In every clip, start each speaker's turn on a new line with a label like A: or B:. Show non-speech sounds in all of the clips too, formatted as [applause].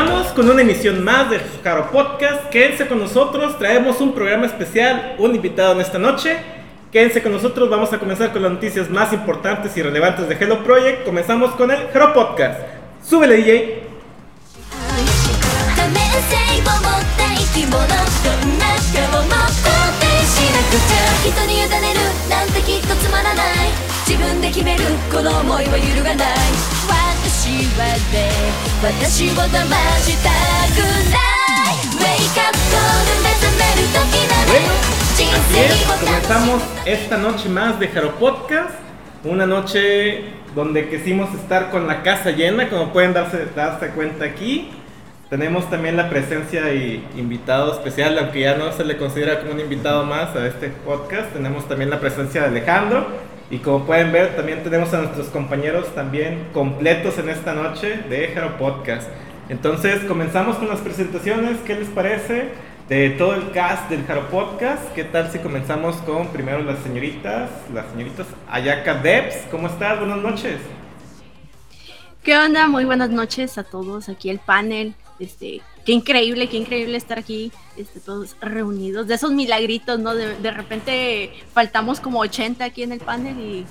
A: Comenzamos con una emisión más de Jaro Podcast. Quédense con nosotros, traemos un programa especial, un invitado en esta noche. Quédense con nosotros, vamos a comenzar con las noticias más importantes y relevantes de Hello Project. Comenzamos con el Jaro Podcast. Súbele DJ.
B: 多面性を持った生き物どんな顔も肯定しなくちゃ人に委ねるなんてきっとつまらない自分で決めるこの思いは揺るがない私はね私を騙したくない Wake up call 目覚める時なの
A: Bueno,
B: 人
A: así
B: 生
A: es,
B: を楽し
A: comenzamos esta noche más de Jaro Podcast. Una noche donde quisimos estar con la casa llena, como pueden darse, darse cuenta aquí. Tenemos también la presencia y invitado especial, aunque ya no se le considera como un invitado más a este podcast. Tenemos también la presencia de Alejandro. y como pueden ver, también tenemos a nuestros compañeros también completos en esta noche de Jaro Podcast. Entonces, comenzamos con las presentaciones. ¿Qué les parece? de todo el cast del Jaro Podcast. ¿Qué tal si comenzamos con primero las señoritas, las señoritas Ayaka Debs? ¿Cómo estás? Buenas noches.
C: ¿Qué onda? Muy buenas noches a todos. Aquí el panel. Este, qué increíble, qué increíble estar aquí, este, todos reunidos. De esos milagritos, ¿no? De, de repente faltamos como 80 aquí en el panel y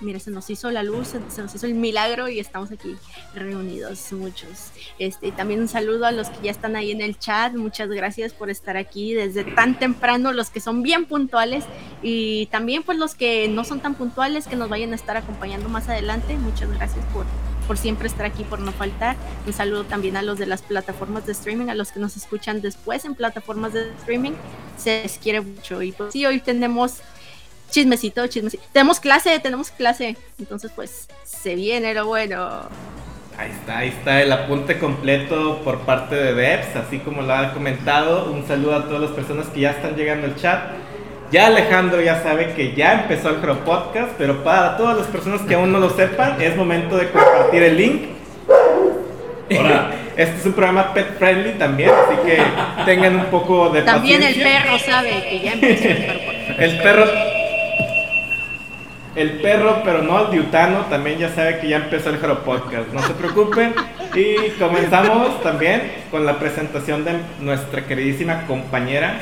C: mira, se nos hizo la luz, se, nos hizo el milagro y estamos aquí reunidos muchos. Este, también un saludo a los que ya están ahí en el chat. Muchas gracias por estar aquí desde tan temprano, los que son bien puntuales y también pues los que no son tan puntuales que nos vayan a estar acompañando más adelante. Muchas gracias por por siempre estar aquí, por no faltar. Un saludo también a los de las plataformas de streaming, a los que nos escuchan después en plataformas de streaming. Se les quiere mucho. Y pues sí, hoy tenemos chismecito, chismecito. Tenemos clase, tenemos clase. Entonces, pues, se viene lo bueno.
A: Ahí está, ahí está el apunte completo por parte de Debs, así como lo ha comentado. Un saludo a todas las personas que ya están llegando al chat. Ya Alejandro ya sabe que ya empezó el Jaro Podcast, pero para todas las personas que aún no lo sepan, es momento de compartir el link.
D: Hola. [laughs]
A: Este es un programa pet friendly también, así que tengan un poco de
C: También el perro sabe que ya empezó el Jaro Podcast.
A: El perro. El perro, pero no el diutano, también ya sabe que ya empezó el Jaro Podcast. No se preocupen. Y comenzamos también con la presentación de nuestra queridísima compañera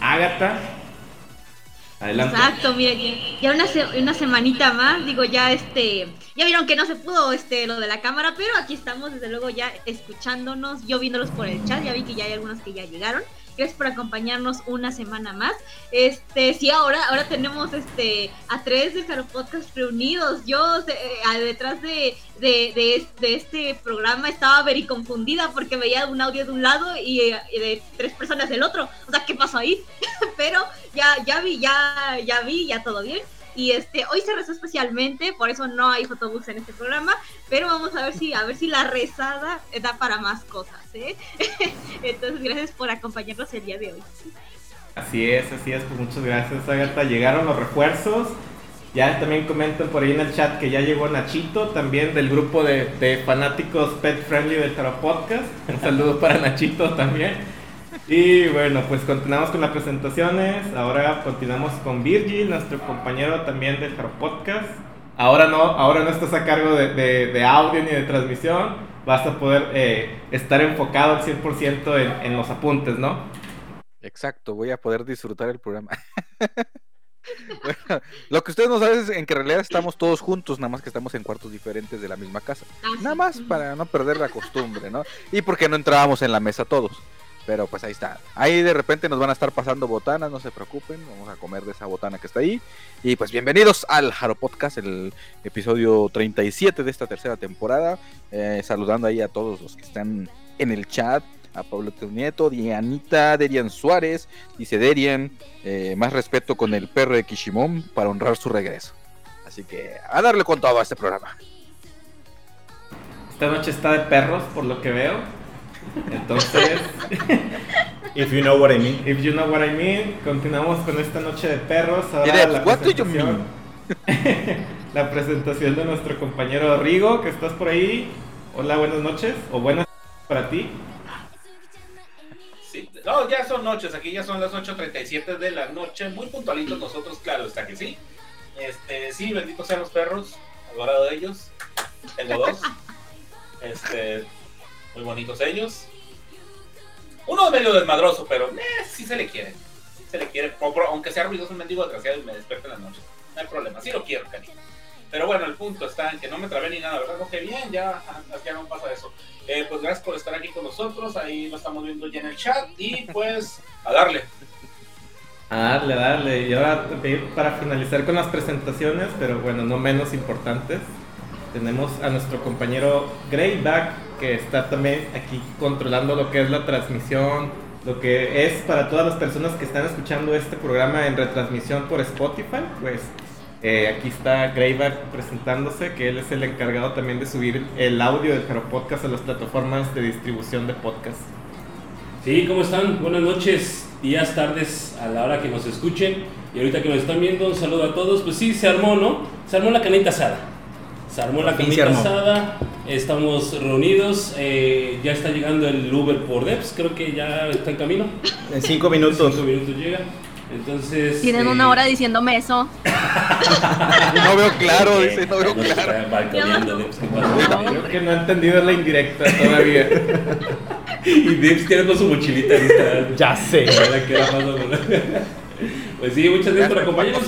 A: Ágata.
E: Exacto, mira, ya una, se- una semanita más, digo, ya este, ya vieron que no se pudo este lo de la cámara, pero aquí estamos desde luego ya escuchándonos, yo viéndolos por el chat, ya vi que ya hay algunos que ya llegaron. Gracias por acompañarnos una semana más. Este, sí, ahora, ahora tenemos este a tres de Caro Podcast reunidos. Yo eh, a- detrás de, de, de es- de este programa estaba very confundida porque veía un audio de un lado y, y de tres personas del otro. O sea, ¿qué pasó ahí? [laughs] pero ya, ya vi, ya, ya vi, ya todo bien. Y este, hoy se rezó especialmente, por eso no hay photobooks en este programa, pero vamos a ver si, a ver si la rezada da para más cosas, ¿eh? [laughs] Entonces, gracias por acompañarnos el día de hoy.
A: Así es, así es. Pues muchas gracias, Agatha. Llegaron los refuerzos. Ya también comentan por ahí en el chat que ya llegó Nachito, también del grupo de, de fanáticos pet friendly del Jaro Podcast. Un saludo para Nachito también. Y bueno, pues continuamos con las presentaciones. Ahora continuamos con Virgil, nuestro compañero también del Jaro Podcast. Ahora no, ahora no estás a cargo de, de- de audio ni de transmisión. Vas a poder eh, estar enfocado al 100% en, en los apuntes, ¿no?
D: Exacto, voy a poder disfrutar el programa. [laughs] Bueno, lo que ustedes no saben es en que en realidad estamos todos juntos, nada más que estamos en cuartos diferentes de la misma casa.
E: Ah.
D: Nada más para no perder la costumbre, ¿no? Y porque no entrábamos en la mesa todos. Pero pues ahí está. Ahí de repente nos van a estar pasando botanas, no se preocupen. Vamos a comer de esa botana que está ahí. Y pues bienvenidos al Jaro Podcast, el episodio 37 de esta tercera temporada. Eh, saludando ahí a todos los que están en el chat. A Pablo Nieto, Dianita, Derian Suárez, dice Derian, eh, más respeto con el perro de Kishimon para honrar su regreso. Así que a darle con todo a este programa.
A: Esta noche está de perros, por lo que veo. Entonces, [laughs]
F: If you know what I mean.
A: if you know what I mean, continuamos con esta noche de perros. Ahora la
D: what do you
A: presentación, [laughs] la presentación de nuestro compañero Rigo, que estás por ahí. Hola, buenas noches. O buenas para ti.
G: Sí, no, ya son noches, aquí ya son las 8.37 de la noche, muy puntualitos nosotros, claro está que sí. Este, sí, benditos sean los perros, adorado de ellos. Tengo dos. [laughs] Este, muy bonitos ellos. Uno medio desmadroso, pero eh, sí se le quiere. Se le quiere, aunque sea ruidoso un mendigo desgraciado y me despierte en la noche. No hay problema, sí lo quiero, cariño. Pero bueno, el punto está en que no me trabé ni nada, ¿verdad? Ok, bien, ya, ya no pasa eso. Eh, pues gracias por estar aquí con nosotros, ahí lo estamos viendo ya en el chat y pues a darle.
A: A darle, a darle. Y ahora para finalizar con las presentaciones, pero bueno, no menos importantes, tenemos a nuestro compañero Greyback, que está también aquí controlando lo que es la transmisión, lo que es para todas las personas que están escuchando este programa en retransmisión por Spotify, pues eh, aquí está Greyback presentándose, que él es el encargado también de subir el audio del Jaro Podcast a las plataformas de distribución de podcast.
H: Sí, ¿cómo están? Buenas noches, días, tardes, a la hora que nos escuchen. Y ahorita que nos están viendo, un saludo a todos. Pues sí, se armó, ¿no? Se armó la canita asada. Se armó la
F: armó.
H: asada. Estamos reunidos. eh, ya está llegando el Uber por Deps. Creo que ya está en camino.
F: En cinco minutos.
H: Cinco minutos llega. Entonces.
C: Tienen
H: eh,
C: una hora diciéndome eso. [laughs]
D: No veo claro, dice, no veo
H: no
D: claro.
H: ¿qué pasa?
A: Creo que no ha entendido la indirecta todavía. [laughs]
H: Y Deps tiene con su mochilita lista.
F: Ya sé.
H: Ahora, ¿qué la por- [laughs] Pues sí, muchas gracias por acompañarnos.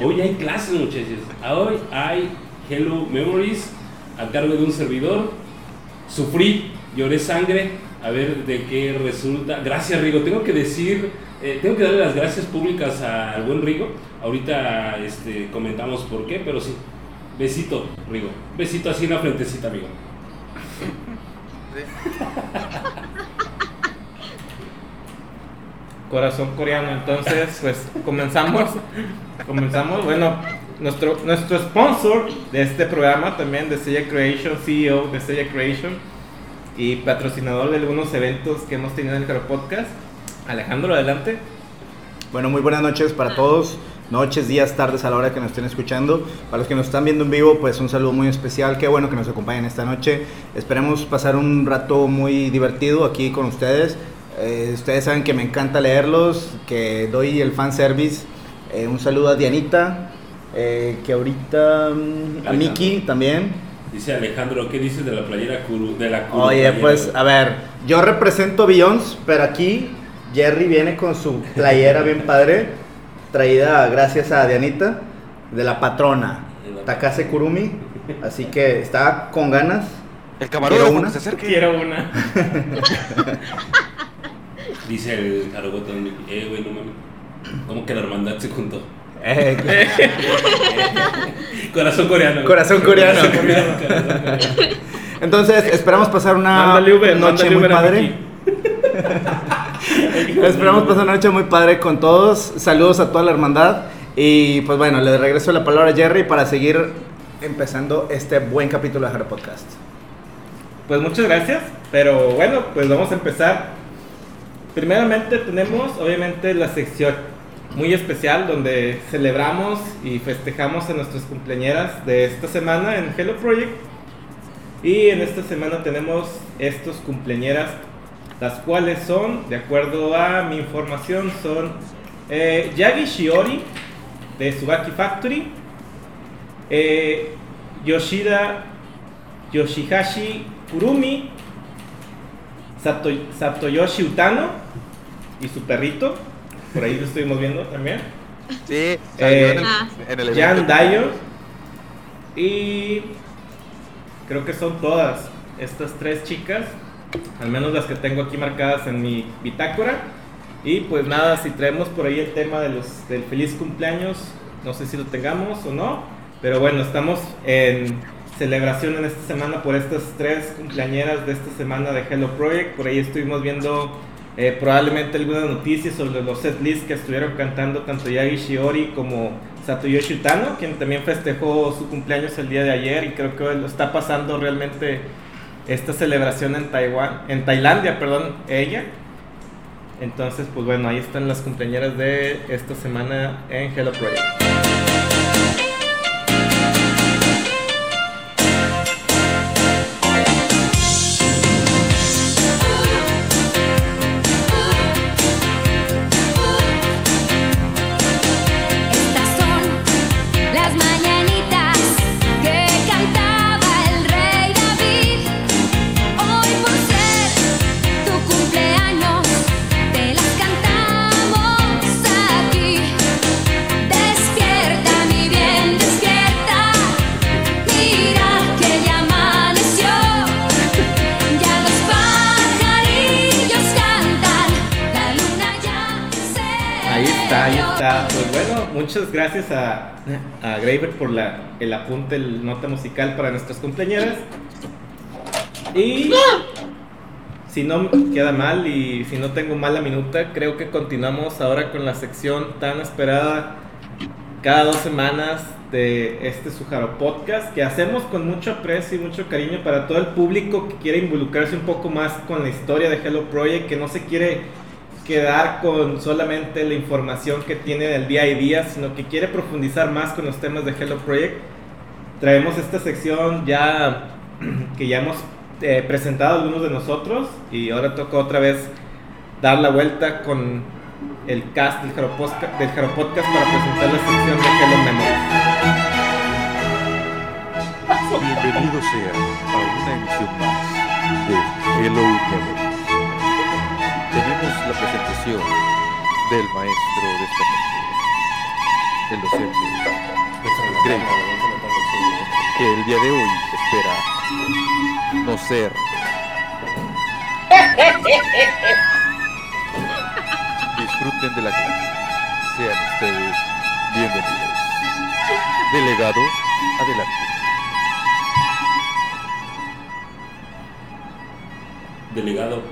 H: Hoy hay clases, muchachos. Hoy hay Hello Memories a cargo de un servidor. Sufrí, lloré sangre. A ver de qué resulta. Gracias, Rigo. Tengo que decir, eh, tengo que darle las gracias públicas al buen Rigo. Ahorita este, comentamos por qué, pero sí. Besito, Rigo. Besito así en la frentecita, amigo.
A: Corazón coreano. Entonces, pues comenzamos. Comenzamos. Bueno, nuestro, nuestro sponsor de este programa también, de Sella Creation, CEO de Sella Creation y patrocinador de algunos eventos que hemos tenido en el Jaro Podcast. Alejandro, adelante.
F: Bueno, muy buenas noches para todos. Noches, días, tardes a la hora que nos estén escuchando. Para los que nos están viendo en vivo, pues un saludo muy especial. Qué bueno que nos acompañen esta noche. Esperemos pasar un rato muy divertido aquí con ustedes. Eh, ustedes saben que me encanta leerlos, que doy el fan service. Eh, un saludo a Dianita, eh, que ahorita mm, a. Miki también.
H: Dice Alejandro, ¿qué dices de la playera Kuru? De la Kuru
F: Oye,
H: playera,
F: pues a ver, yo represento Beyoncé, pero aquí Jerry viene con su playera bien padre, traída gracias a Dianita, de la patrona, Takase Kurumi, así que está con ganas.
D: El
F: ¿Quiero una?
D: se acerque.
A: Quiero una.
H: Dice el Jarogotón, eh, güey, no mames. ¿Cómo que la hermandad se juntó?
F: Eh, [laughs]
H: Corazón coreano.
F: Corazón coreano.
H: Corazón.
F: Entonces, esperamos pasar una
A: Uber,
F: noche muy padre. [laughs] Esperamos pasar una noche muy padre con todos. Saludos a toda la hermandad. Y pues bueno, le regreso la palabra a Jerry para seguir empezando este buen capítulo de Harry Podcast.
A: Pues muchas gracias, pero bueno, pues vamos a empezar. Primeramente tenemos obviamente la sección muy especial donde celebramos y festejamos a nuestras cumpleañeras de esta semana en Hello Project. Y en esta semana tenemos estos cumpleañeras, las cuales son, de acuerdo a mi información, son eh, Yagi Shiori de Subaki Factory, eh, Yoshida Yoshihashi Kurumi, Sato- Satoyoshi Utano y su perrito, por ahí lo estuvimos viendo también,
D: Sí,
A: Eh,
D: en, el,
E: ah.
D: en el
A: Jan. Dayo y creo que son todas estas tres chicas, al menos las que tengo aquí marcadas en mi bitácora. Y pues nada, si traemos por ahí el tema de los, del feliz cumpleaños, no sé si lo tengamos o no, pero bueno, estamos en celebración en esta semana por estas tres cumpleañeras de esta semana de Hello Project. Por ahí estuvimos viendo eh, probablemente algunas noticias sobre los set lists que estuvieron cantando tanto Yagi Shiori como Satoyoshi Utano, quien también festejó su cumpleaños el día de ayer y creo que lo está pasando realmente esta celebración en Taiwán, en Tailandia, perdón, ella. Entonces, pues bueno, ahí están las cumpleañeras de esta semana en Hello Project. Muchas gracias a, a Graver por la, el apunte, el nota musical para nuestras compañeras. Y si no queda mal y si no tengo mala minuta, creo que continuamos ahora con la sección tan esperada cada dos semanas de este Sujaro Podcast que hacemos con mucho aprecio y mucho cariño para todo el público que quiere involucrarse un poco más con la historia de Hello Project, que no se quiere quedar con solamente la información que tiene del día a día, sino que quiere profundizar más con los temas de Hello Project. Traemos esta sección ya [clears throat] que ya hemos eh, presentado algunos de nosotros y ahora toca otra vez dar la vuelta con el cast del Jaro Posca- del Jaro Podcast para presentar la sección de Hello Memories.
D: Bienvenidos sean a una emisión más de Hello Memories. Tenemos la presentación del maestro de esta noche, el docente que el día de hoy espera no ser. Disfruten de la clase. Sean ustedes bienvenidos. Delegado, adelante.
H: Delegado,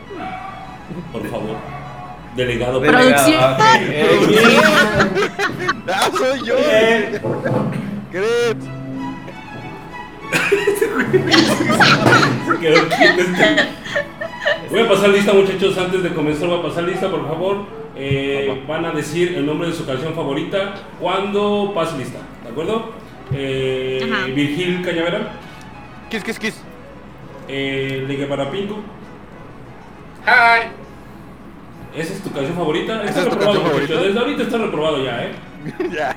H: por favor. Delegado,
C: Producción.
A: Ah, ok. [laughs] Eh, bien.
D: ¡Ah, soy yo! Gret.
H: Quedó quieto este. Voy a pasar lista, muchachos. Antes de comenzar, voy a pasar lista, por favor. Eh, van a decir el nombre de su canción favorita cuando pase lista, ¿de acuerdo? Eh. Virgil Cañavera,
D: Kiss, kiss, kiss.
H: eh, Ligue para Pingu.
G: Hi.
H: ¿Esa es tu canción favorita?
D: ¿Esa
H: Está
D: es tu canción favorita?
H: Desde ahorita está reprobado ya, ¿eh? [laughs]
D: ya.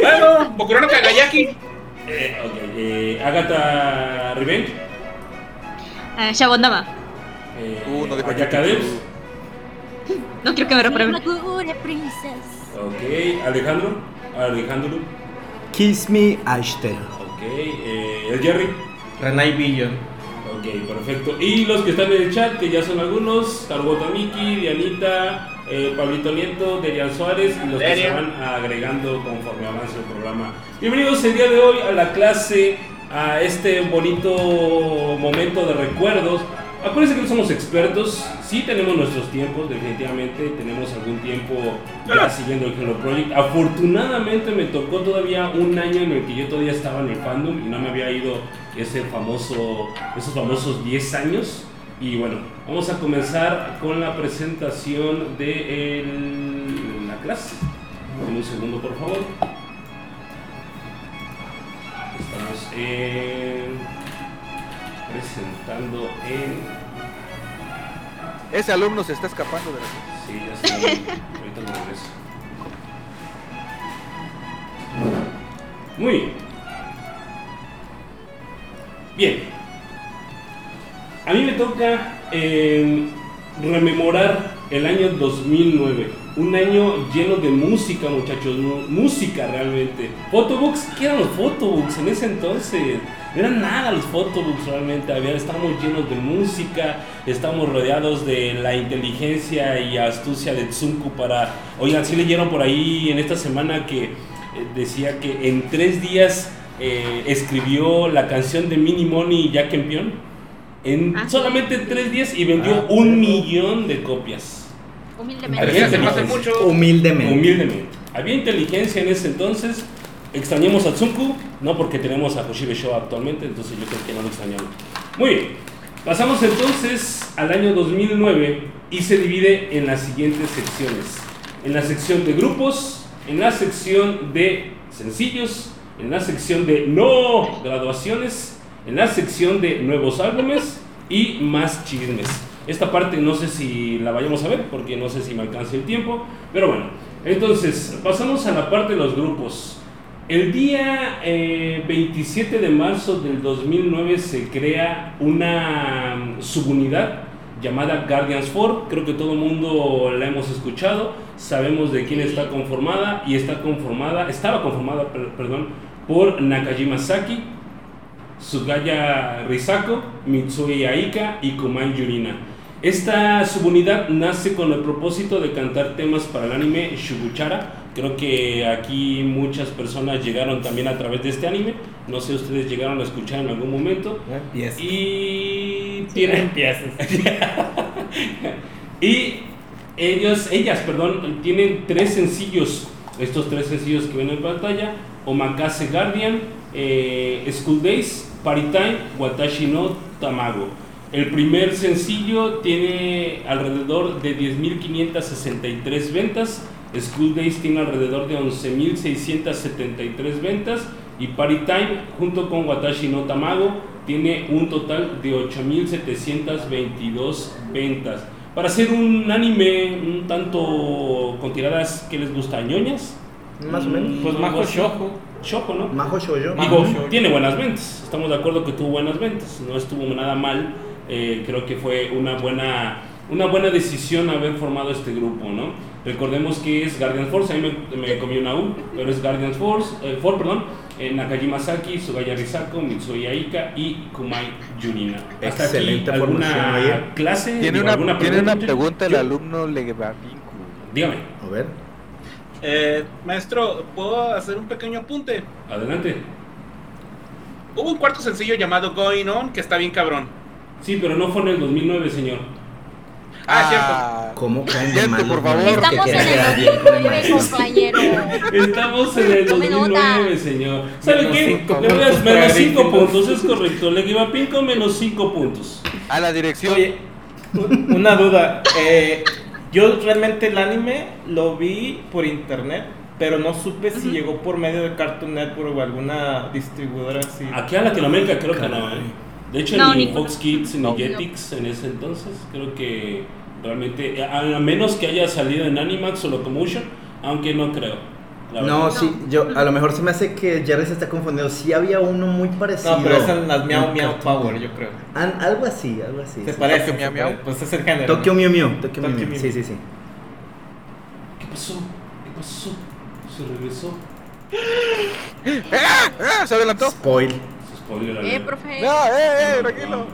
G: Bueno, Bokurano Kagayaki.
H: Eh, ok, eh, Agatha Revenge.
E: Ah, Shabondama.
H: Eh,
D: Uh, no dijo
H: Ayaka
D: Chuchu.
H: Devs.
E: No quiero que me reprueben.
H: Ok, Alejandro. Alejandro.
F: Kiss Me Ashtel.
H: Ok, eh, el Jerry.
A: Ranay Billion.
H: Ok, perfecto. Y los que están en el chat, que ya son algunos, Carbota Miki, Dianita, eh, Pablito Nieto, Derian Suárez y los que se van agregando conforme avance el programa. Bienvenidos el día de hoy a la clase, a este bonito momento de recuerdos. Acuérdense que no somos expertos, sí tenemos nuestros tiempos, definitivamente tenemos algún tiempo ya siguiendo el Hello Project. Afortunadamente me tocó todavía un año en el que yo todavía estaba en el fandom y no me había ido ese famoso, esos famosos 10 años. Y bueno, vamos a comenzar con la presentación de el- la clase. Un segundo, por favor. Estamos en- presentando en...
D: Ese alumno se está escapando de la
H: Sí, ya sé. Ahorita lo regreso. Muy bien. A mí me toca eh, rememorar el año 2009. Un año lleno de música, muchachos. mu- Música realmente. Photobooks, ¿qué eran los photobooks en ese entonces? No eran nada los photobooks realmente. Había, estábamos llenos de música. Estamos rodeados de la inteligencia y astucia de Tsunku para... Oigan, sí leyeron por ahí en esta semana que eh, decía que en tres días eh, escribió la canción de Mini Money y Jack Empion. En
E: Ah,
H: solamente tres días y vendió
A: Ah,
H: un millón de copias.
C: Humildemente.
G: Mucho.
F: Humildemente.
H: Humildemente. Había inteligencia en ese entonces. Extrañamos a Tsunku, no porque tenemos a Hoshibe Show actualmente, entonces yo creo que no lo extrañamos. Muy bien. Pasamos entonces al año 2009 y se divide en las siguientes secciones. En la sección de grupos, en la sección de sencillos, en la sección de no graduaciones, en la sección de nuevos álbumes y más chismes. Esta parte no sé si la vayamos a ver porque no sé si me alcance el tiempo, pero bueno. Entonces, pasamos a la parte de los grupos. El día eh, 27 de marzo del 2009 se crea una mm, subunidad llamada Guardians 4. Creo que todo el mundo la hemos escuchado. Sabemos de quién está conformada y está conformada, estaba conformada, per- perdón, por Nakajima Saki, Sugaya Risako, Mitsui Aika y Kuman Yurina. Esta subunidad nace con el propósito de cantar temas para el anime Shubuchara. Creo que aquí muchas personas llegaron también a través de este anime. No sé, ustedes llegaron a escuchar en algún momento.
A: Empieza.
H: Y tienen
A: Empiezas. [laughs]
H: y ellos, ellas, perdón, tienen tres sencillos. Estos tres sencillos que ven en pantalla: Omakase Guardian, eh, School Days, Party Time, Watashi no Tamago. El primer sencillo tiene alrededor de 10.563 ventas. School Days tiene alrededor de 11.673 ventas. Y Party Time, junto con Watashi no Tamago, tiene un total de 8.722 ventas. Para hacer un anime un tanto con tiradas que les gusta, ñoñas.
F: Más o menos.
A: Pues Majo Shoujo.
H: Shoujo, ¿no?
F: Majo Shoujo.
A: Majo
H: Digo,
A: Shoujo.
H: tiene buenas ventas. Estamos de acuerdo que tuvo buenas ventas. No estuvo nada mal. Eh, creo que fue una buena, una buena decisión haber formado este grupo, ¿no? Recordemos que es Guardian Force. A mí me, me comí una U, pero es Guardian Force, eh, Force perdón. eh, Nakajima Saki, Sugaya Risako, Mitsuya Aika y Kumai Junina. Hasta
F: Excelente
H: aquí,
F: formación,
H: ¿alguna clase?
D: Tiene una,
H: ¿alguna
D: tiene una
H: muchachos?
D: pregunta el
H: Yo-
D: alumno Legevavinku.
H: Dígame,
F: A ver.
G: Eh, maestro, ¿puedo hacer un pequeño apunte?
H: adelante.
G: Hubo un cuarto sencillo llamado Going On que está bien cabrón.
H: Sí, pero no fue en el 2009, señor.
G: Ah,
F: ¿Cómo caen de mal
D: por favor.
C: Estamos en el
F: bien con el
C: 2009,
F: maestro?
C: compañero.
H: Estamos en el
C: Tome
H: 2009,
C: nota.
H: señor. ¿Sabe
A: Menos
H: qué?
A: cinco
H: Le voy a-
A: puntos
H: menos 5
A: clarísimos.
H: puntos, es correcto. Le iba a Pinco menos 5 puntos.
D: A la dirección.
A: Oye, un- una duda. eh, yo realmente el anime lo vi por internet, pero no supe si llegó por medio de Cartoon Network o alguna distribuidora así.
H: Aquí a Latinoamérica creo que no, ¿eh? De hecho,
E: No,
H: ni
E: ni
H: Fox Kids ni
E: No.
H: Jetix en ese entonces. Creo que realmente, a a menos que haya salido en Animax o Locomotion, aunque no creo.
F: No, sí, yo a lo mejor se me hace que Jerry se está confundiendo. Sí había uno muy parecido.
A: No, pero es en las Miau Miau Power, yo creo.
F: An- algo así, algo así.
A: Se
F: sí.
A: parece.
D: Tokyo Miau Miau.
A: Pues es el género.
F: Tokyo
A: ¿no?
F: Mew Mew, Tokyo Mew. Mew Sí, sí, sí.
H: ¿Qué pasó? ¿Qué pasó? Se regresó.
D: ¡Ah! Se adelantó.
F: Spoil.
C: Eh, profe.
D: No, eh, eh, tranquilo.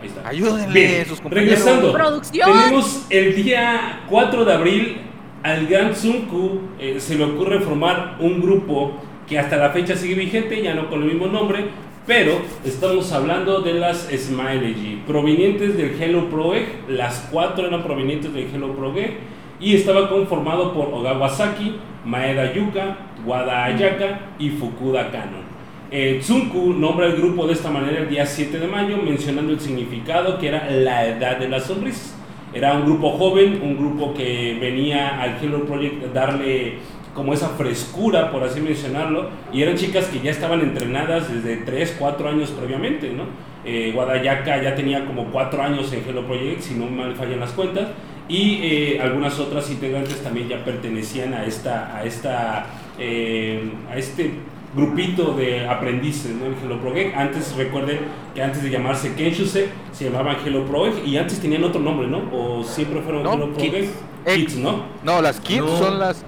H: Ahí está.
D: Ayúdenle,
H: Bien,
D: sus compañeros.
H: regresando.
C: Producción.
H: Tenemos el día 4 de abril al Gran Tsunku eh, se le ocurre formar un grupo que hasta la fecha sigue vigente, ya no con el mismo nombre, pero estamos hablando de las Smiley provenientes del Hello Pro Egg. Las cuatro eran provenientes del Hello Pro Egg y estaba conformado por Ogawa Saki, Maeda Yuka, Wada Ayaka y Fukuda Kanon. Eh, Tsunku nombra el grupo de esta manera el día 7 de mayo, mencionando el significado que era la edad de las sonrisas. Era un grupo joven, un grupo que venía al Hello Project a darle como esa frescura, por así mencionarlo, y eran chicas que ya estaban entrenadas desde 3, 4 años previamente, ¿no? Eh, ya tenía como 4 años en Hello Project, si no mal fallan las cuentas, y eh, algunas otras integrantes también ya pertenecían a esta, a esta, eh, a este grupito de aprendices ¿no? en Hello Pro Egg. Antes recuerden que antes de llamarse Kenshuse se llamaban Hello Pro Egg y antes tenían otro nombre, ¿no? O siempre fueron
D: No,
H: Hello Pro
D: Kids.
H: Kids, ¿no?
D: No, las kids
F: No.
D: son las.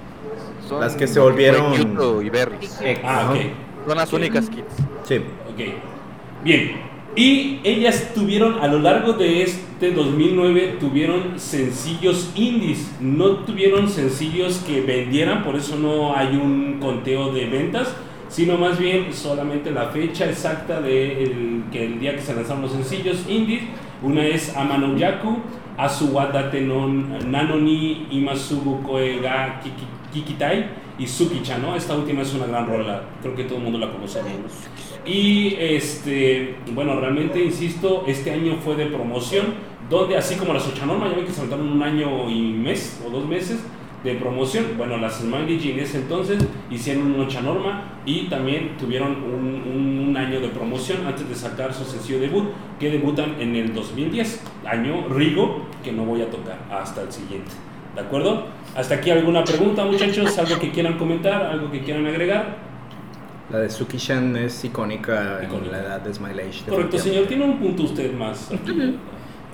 D: son
F: Las que se volvieron-
D: y Berries.
H: Ah, ok.
D: Son las únicas kids.
F: Sí.
H: Ok. Bien. Y ellas tuvieron, a lo largo de este 2009, tuvieron sencillos indies. No tuvieron sencillos que vendieran, por eso no hay un conteo de ventas, sino más bien solamente la fecha exacta de el, que el día que se lanzaron los sencillos indies. Una es Amano Yaku, Asuwadate no Nanoni Imasubu Koe ga Kiki- Kikitai y Sukicha, ¿no? Esta última es una gran rola, creo que todo el mundo la conoce. Y este, bueno, realmente insisto, este año fue de promoción, donde así como las Ochanorma, ya ven que se aventaron un año y mes o dos meses de promoción, bueno, las G en ese entonces hicieron una Ochanorma y también tuvieron un, un- un año de promoción antes de sacar su sencillo debut, que debutan en el 2010, año Rigo, que no voy a tocar hasta el siguiente. ¿De acuerdo? Hasta aquí alguna pregunta, muchachos, algo que quieran comentar, algo que quieran agregar.
F: La de Suki-chan es icónica,
H: Icónica.
F: en la edad de Smile Age.
H: Correcto, señor. Tiene un punto usted más. aquí.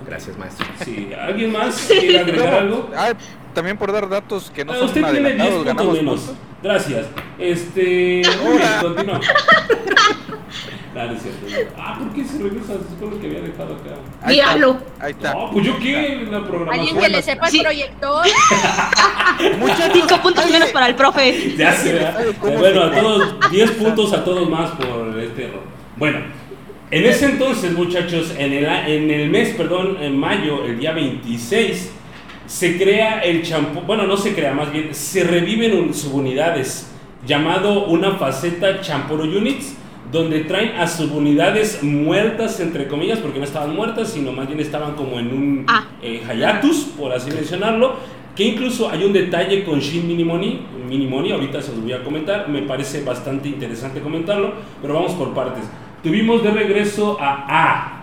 F: Gracias, maestro.
H: Sí, ¿alguien más quiere agregar algo?
D: Ah, también por dar datos que no
H: Ah,
D: son
H: usted tiene 10
D: adelantados,
H: puntos
D: ganamos
H: menos.
D: puntos.
H: Gracias. Este. [laughs] Continúa. Claro, es cierto. Ah, ¿por qué se regresa? Es con lo que había dejado acá.
D: Ahí está,
E: Dígalo.
D: Ahí está.
H: No, pues yo qué, la programación.
C: Alguien que le sepa
E: Sí.
C: el proyector. [laughs]
E: Cinco puntos menos para el profe.
H: Ya se vea. Bueno, a todos, 10 puntos a todos más por este error. Bueno, en ese entonces, muchachos, en el, en el mes, perdón, en mayo, el día 26, se crea el champú, bueno, no se crea, más bien, se reviven un- subunidades, llamado una faceta Champuro Units, donde traen a subunidades muertas, entre comillas, porque no estaban muertas, sino más bien estaban como en un
E: Ah.
H: eh, hiatus, por así mencionarlo, que incluso hay un detalle con Shin Minimoni, Minimoni, ahorita se los voy a comentar, me parece bastante interesante comentarlo, pero vamos por partes. Tuvimos de regreso a A,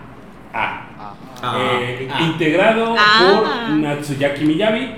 H: A,
F: Ah,
H: eh,
F: ah.
H: integrado
E: Ah.
H: por Natsuyaki Miyabi,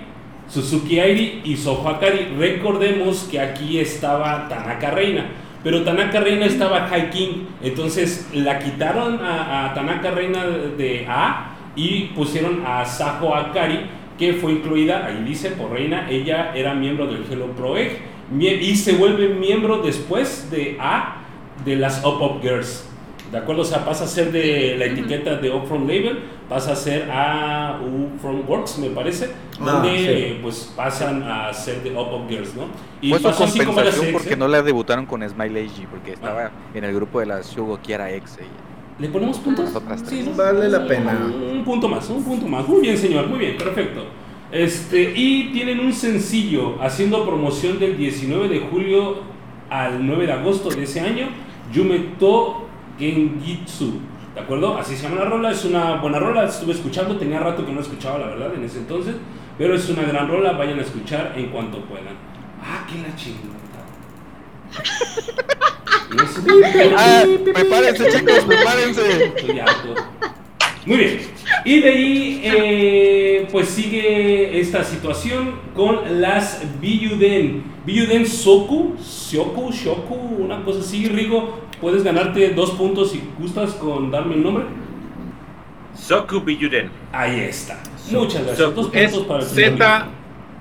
H: Suzuki Airi y Soho Akari. Recordemos que aquí estaba Tanaka Reina, pero Tanaka Reina estaba High King, entonces la quitaron a, a Tanaka Reina de A y pusieron a Saho Akari, que fue incluida, ahí dice, por Reina, ella era miembro del Hello Pro Egg y se vuelve miembro después de A de las Up Up Girls. ¿De acuerdo? O sea, pasa a ser de la etiqueta de Up From Label, pasa a ser a U From Works, me parece,
F: Ah,
H: donde
F: sí.
H: eh, pues pasan a ser de Up Up Girls, ¿no? Y
D: Fue su
H: pasó así como las
D: compensación
H: ex,
D: porque
H: ¿eh?
D: no la debutaron con Smile Ag, porque estaba en el grupo de la Shugo Kiara X. ella.
H: ¿Le ponemos puntos?
D: Las otras
H: Sí.
F: Vale la pena.
H: Un punto más, un punto más. Muy bien, señor, muy bien, perfecto. Este, y tienen un sencillo haciendo promoción del 19 de julio al 9 de agosto de ese año, Yumeto Genjitsu. ¿De acuerdo? Así se llama la rola, es una buena rola, estuve escuchando, tenía rato que no escuchaba la verdad en ese entonces, pero es una gran rola, vayan a escuchar en cuanto puedan. Ah, qué la chingada.
D: Ah, prepárense, chicos, prepárense.
H: Estoy harto. Muy bien. Y de ahí, eh, pues sigue esta situación con las Biyuden. Biyuden Soku, Shoku, Shoku, una cosa así. Rigo, puedes ganarte dos puntos si gustas con darme el nombre.
G: Soku Biyuden.
H: Ahí está. Muchas gracias. Dos puntos para el señor Rigo.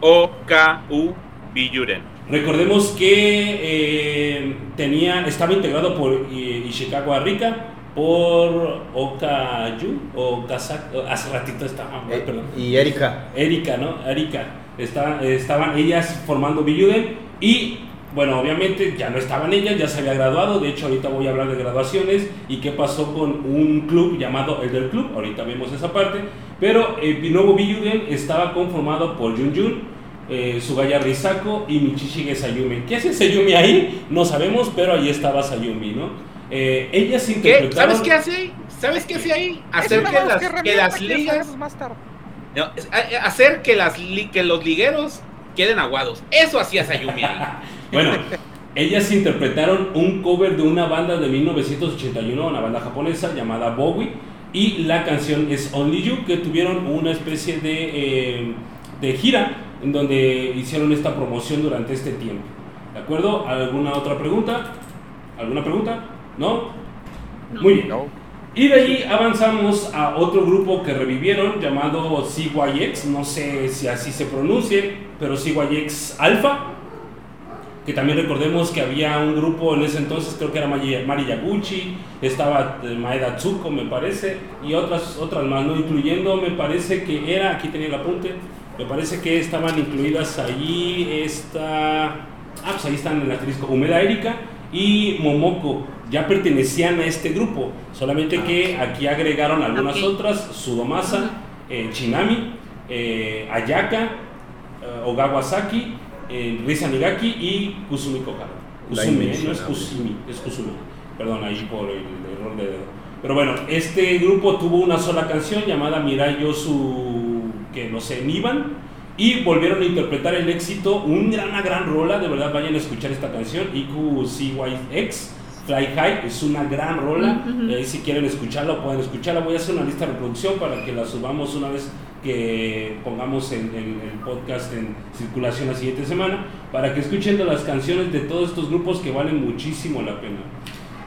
G: Z-O-K-U Biyuden.
H: Recordemos que eh, tenía, estaba integrado por Ishikawa Rika, por Okayu, o Kazak, hace ratito estaba,
F: Eh,
H: perdón.
F: y Erika.
H: Erika, ¿no? Erika. Está- estaban ellas formando Biyuden y, bueno, obviamente ya no estaban ellas, ya se había graduado. De hecho, ahorita voy a hablar de graduaciones y qué pasó con un club llamado el del club. Ahorita vemos esa parte. Pero el nuevo Biyuden estaba conformado por Jun Jun, eh, Sugaya Risako y Michishige Sayumi. ¿Qué hace Sayumi ahí? No sabemos, pero ahí estaba Sayumi, ¿no? Eh, ellas
G: ¿Qué?
H: interpretaron.
G: ¿Sabes qué hace ahí? ¿Sabes qué hace ahí? Hacer que las, que las ligas. A- a- hacer que, las que los ligueros queden aguados. Eso hacía Sayumi ahí. [laughs]
H: Bueno, ellas interpretaron un cover de una banda de 1981, una banda japonesa llamada Bowie, y la canción es Only You, que tuvieron una especie de, eh, de gira en donde hicieron esta promoción durante este tiempo. ¿De acuerdo? ¿Alguna otra pregunta? ¿Alguna pregunta? ¿No? Muy bien.
D: No.
H: Y de ahí avanzamos a otro grupo que revivieron llamado CYX, no sé si así se pronuncie, pero CYX Alpha, que también recordemos que había un grupo en ese entonces, creo que era Mari Yaguchi, estaba eh, Maeda Tsuko me parece, y otras, otras más, ¿no? incluyendo me parece que era, aquí tenía el apunte, me parece que estaban incluidas allí esta, ah pues ahí están en el asterisco, Humeda Erika y Momoko, ya pertenecían a este grupo, solamente que aquí agregaron algunas otras, Sudomasa, eh, Chinami, eh, Ayaka, eh, Ogawasaki, eh, Risa Nigaki y Kusumi Kokaro.
F: La
H: Kusumi, ¿eh? no es. Kusumi, es Kusumi. Perdón ahí por el, error de dedo. Pero bueno, este grupo tuvo una sola canción llamada Mirai Yosu, que no sé, Niban, y volvieron a interpretar el éxito, un gran- una gran rola, de verdad vayan a escuchar esta canción, IQ CYX. Fly High es una gran rola.
E: Ujú.
H: eh, si quieren escucharla, pueden escucharla. Voy a hacer una lista de reproducción para que la subamos una vez que pongamos en, en el podcast en circulación la siguiente semana. Para que escuchen las canciones de todos estos grupos que valen muchísimo la pena.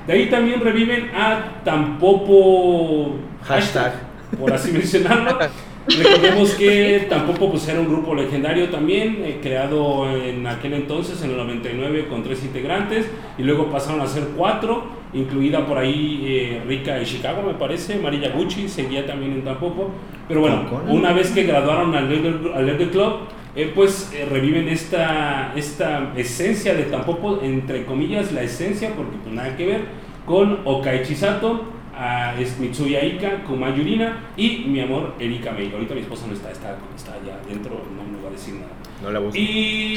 H: De ahí también reviven a Tampopo
F: Hashtag.
H: por así mencionarlo. [laughs] Recordemos que [laughs] tampoco pues era un grupo legendario también, eh, creado en aquel entonces, en el 99, con tres integrantes, y luego pasaron a ser cuatro, incluida por ahí eh, Rika de Chicago, me parece, Marilla Gucci, seguía también en Tampopo. Pero bueno, una vez que graduaron al Elder Club, eh, pues eh, reviven esta, esta esencia de Tampopo, entre comillas, la esencia, porque pues nada que ver, con Okai Chisato, a es Mitsuya Ika, Kuma Yurina y mi amor Erika Mei. Ahorita mi esposa no está, está, está allá adentro, no me va a decir nada.
A: No la busco.
H: Y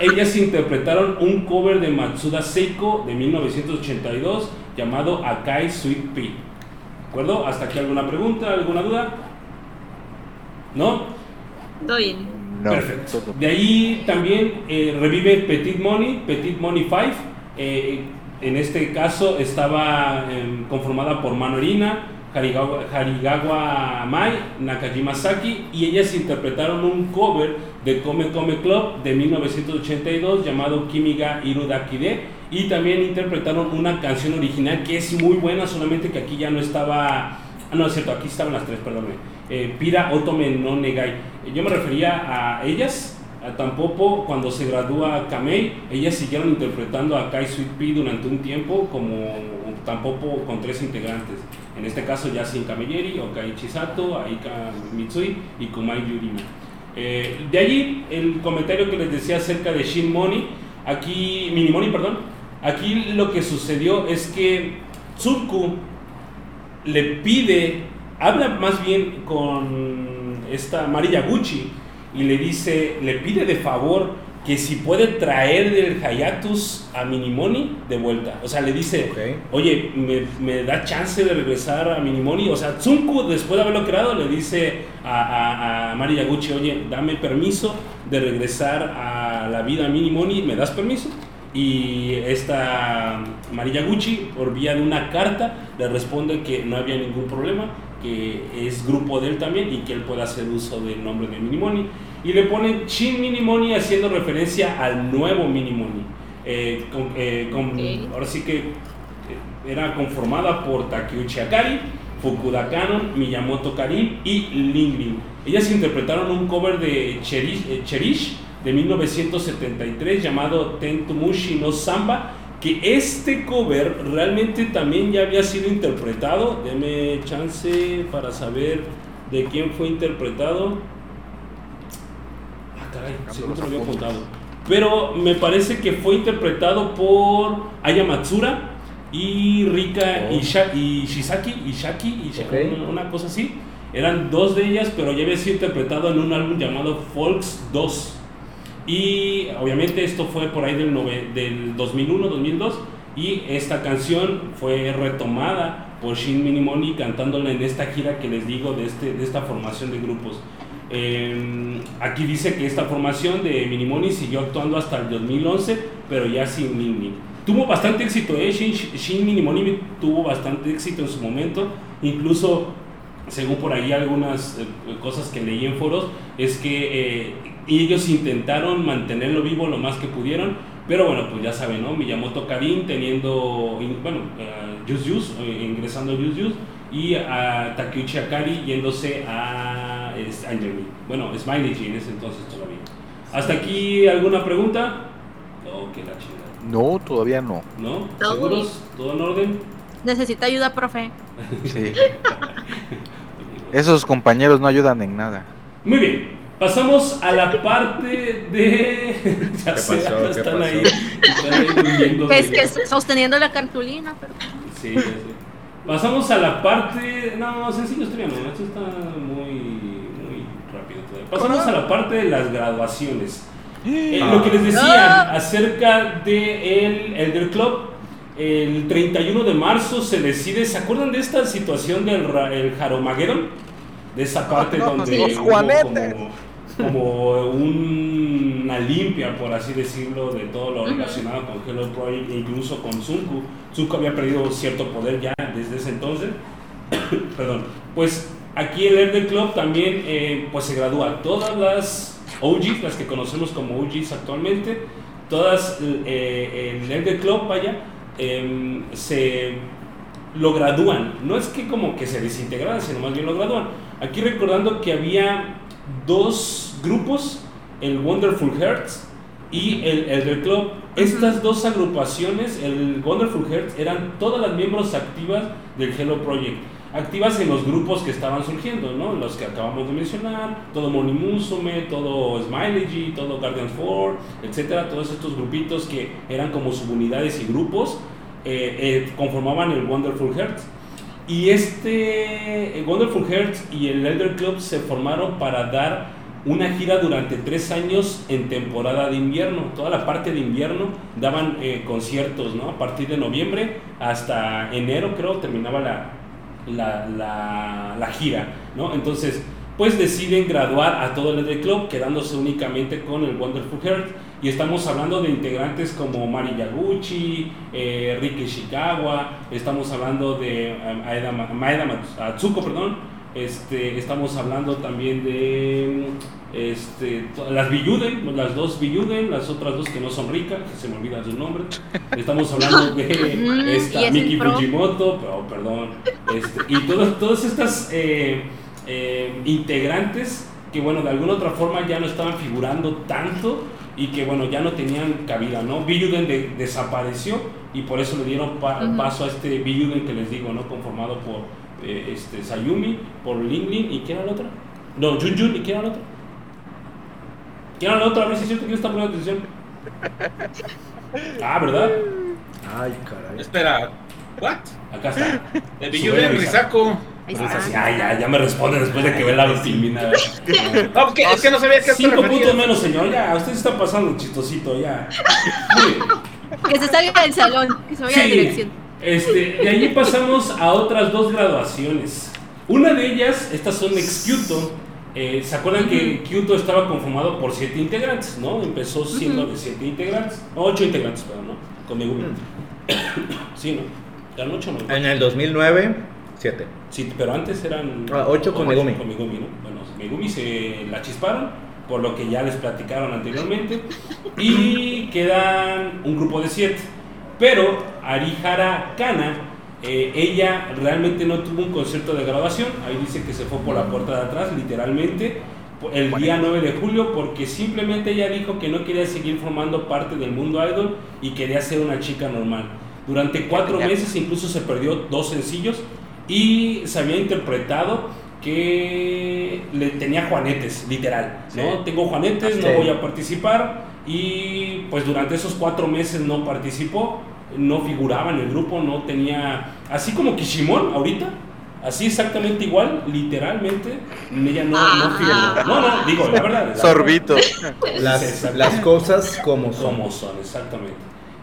H: ellas interpretaron un cover de Matsuda Seiko de 1982 llamado Akai Sweet Pea. ¿De acuerdo? ¿Hasta aquí alguna pregunta, alguna duda? ¿No?
E: Todo bien.
D: No,
H: Perfecto. De ahí también eh, revive Petit Money, Petit Money 5. eh, en este caso estaba em, conformada por Mano Erina, Harigawa, Harigawa Mai, Nakajima Saki y ellas interpretaron un cover de Come Come Club de 1982 llamado Kimiga Irudakide y también interpretaron una canción original que es muy buena, solamente que aquí ya no estaba Ah, no, es cierto, aquí estaban las tres, perdónme. Eh, Pira Otome no Negai. Yo me refería a ellas, a Tampopo, cuando se gradúa Kamei, ellas siguieron interpretando a Kai Sweet Pea durante un tiempo como Tampopo con tres integrantes. En este caso ya sin Kameyeri, Okai Chisato, Aika Mitsui y Kumai Yurina. Eh, de allí el comentario que les decía acerca de Shin Money, aquí, Minimoni, perdón, aquí lo que sucedió es que Tsurku le pide, habla más bien con esta María Gucci y le dice, le pide de favor que si puede traer del Hayatus a Minimoni de vuelta. O sea, le dice,
A: Ok.
H: oye, ¿me, me da chance de regresar a Minimoni? O sea, Tsunku, después de haberlo creado, le dice a, a, a Mari Yaguchi, oye, dame permiso de regresar a la vida Minimoni, ¿me das permiso? Y esta Mari Yaguchi, por vía de una carta, le responde que no había ningún problema, que es grupo de él también y que él puede hacer uso del nombre de Minimoni. Y le ponen Shin Minimoni haciendo referencia al nuevo Minimoni. Eh, con- eh, con-
E: Ok.
H: Ahora sí que eh, era conformada por Takeuchi Akari, Fukuda Kanon, Miyamoto Karim y Ling Ling. Ellas interpretaron un cover de Cherish, eh, Cherish de 1973 llamado Tentumushi no Samba, que este cover realmente también ya había sido interpretado. Deme chance para saber de quién fue interpretado. Ah, caray, según lo había apuntado. Pero me parece que fue interpretado por Aya Matsura y Rika
A: Oh.
H: Isha- y Shizaki, Ishaki, Isha-
A: Ok.
H: una, una cosa así. Eran dos de ellas, pero ya había sido interpretado en un álbum llamado Folks 2. Y obviamente esto fue por ahí del, del 2001, 2002. Y esta canción fue retomada por Shin Minimoni cantándola en esta gira que les digo de, este, de esta formación de grupos. Eh, aquí dice que esta formación de Minimoni siguió actuando hasta el 2011, pero ya sin Ning. Tuvo bastante éxito, ¿eh? Shin, Shin Minimoni tuvo bastante éxito en su momento. Incluso según por ahí algunas eh, cosas que leí en foros, es que eh, ellos intentaron mantenerlo vivo lo más que pudieron, pero bueno, pues ya saben, ¿no? Miyamoto Karin teniendo, bueno, uh, Yus Yus, eh, ingresando a Yus Yus, y a Takeuchi Akari yéndose a Angel Me. Bueno, Smiley G en ese entonces todavía. ¿Hasta aquí alguna pregunta? Oh, que la chingada.
D: No, todavía no.
H: ¿No? ¿Seguros? ¿Todo en orden?
C: Necesita ayuda, profe.
D: Sí. [laughs] Esos compañeros no ayudan en nada.
H: Muy bien, pasamos a la parte de. ya
A: ¿Qué
H: sé,
A: pasó?
H: ya
A: ¿Qué
H: están
A: pasó?
H: ahí. Están ahí durmiendo
C: Es sosteniendo la cartulina, pero.
H: Sí, ya sé. Pasamos a la parte. No, sencillo historia no, esto está muy, muy rápido todavía. Pasamos a la parte de las graduaciones. Eh, Lo que les decía acerca de el Elder Club, el 31 de marzo se decide. ¿Se acuerdan de esta situación del ra- el Jaromageddon? De esa parte
D: no,
H: donde
D: los
H: hubo como, como un- una limpia, por así decirlo, de todo lo relacionado con Hello Project e incluso con Zunku. Zunku había perdido cierto poder ya desde ese entonces. [coughs] Perdón. Pues aquí el Elder Club también eh, pues se gradúa. Todas las OGs, las que conocemos como OGs actualmente, todas eh, el Elder Club, vaya, em, se lo gradúan. No es que como que se desintegraran, sino más bien lo gradúan. Aquí recordando que había dos grupos, el Wonderful Hearts y el Elder Club. Estas dos agrupaciones, el Wonderful Hearts, eran todas las miembros activas del Hello Project. Activas en los grupos que estaban surgiendo, ¿no? Los que acabamos de mencionar, todo Moni Musume, todo Smiley todo Guardians 4, etcétera, todos estos grupitos que eran como subunidades y grupos eh, eh, conformaban el Wonderful Hearts. Y este el Wonderful Hearts y el Elder Club se formaron para dar una gira durante tres años en temporada de invierno. Toda la parte de invierno daban eh, conciertos, ¿no? A partir de noviembre hasta enero, creo, terminaba la, la, la, la gira, ¿no? Entonces, pues deciden graduar a todo el Elder Club, quedándose únicamente con el Wonderful Hearts. Y estamos hablando de integrantes como Mari Yaguchi, eh, Riki Shikawa, estamos hablando de um, Aeda Ma- Maeda Matsuko, perdón, este, estamos hablando también de este, las Biyuden, las dos Biyuden, las otras dos que no son ricas, que se me olvidan sus nombres. Estamos hablando [laughs] de esta Miki. Fujimoto, pero perdón, este, y todas, todas estas eh, eh, integrantes que bueno, de alguna otra forma ya no estaban figurando tanto y que bueno, ya no tenían cabida, ¿no? Biyuden de- desapareció y por eso le dieron pa- paso a este Biyuden que les digo, ¿no? Conformado por eh, este, Sayumi, por Linglin y ¿quién era el otro? No, Junjun y ¿quién era el otro? ¿Quién era el otro? A ver si es cierto que no está poniendo atención. Ah, ¿verdad?
F: Ay, caray.
G: Espera, ¿what?
H: Acá está.
G: El
H: a
G: Risaco.
C: Ahí está.
H: así, ah, ya, ya me responde después de que ve la vitamina.
G: No, porque es que no sabía que
H: Cinco puntos menos, señor. Ya, usted se está pasando chistosito, ya. [laughs]
C: Que se salga del salón, que se vaya a
H: Sí,
C: dirección.
H: Este, de allí pasamos a otras dos graduaciones. Una de ellas, estas son ex Kyoto. Eh, ¿Se acuerdan que Kyoto estaba conformado por siete integrantes, no? Empezó siendo de siete integrantes, ocho integrantes, perdón, ¿no? Con Megumi. sí, ¿no? ¿Eran ocho o no?
F: En el 2009, 7.
H: Sí, pero antes eran.
F: Ah, ocho con Megumi.
H: Con Megumi, ¿no? Bueno, Megumi se la chisparon, por lo que ya les platicaron anteriormente. Y quedan un grupo de siete. Pero Arihara Kana, eh, ella realmente no tuvo un concierto de graduación. Ahí dice que se fue por la puerta de atrás, literalmente. El día 9 de julio, porque simplemente ella dijo que no quería seguir formando parte del mundo idol y quería ser una chica normal. Durante cuatro meses incluso se perdió dos sencillos y se había interpretado que le tenía juanetes, literal, ¿no? Tengo juanetes, no voy a participar y pues durante esos cuatro meses no participó, no figuraba en el grupo, no tenía, así como Kishimon ahorita, así exactamente igual, literalmente, ella no, no figuró. No, no, digo, la verdad. la
D: Sorbito. [laughs]
F: Las, las cosas como son.
H: como son, exactamente.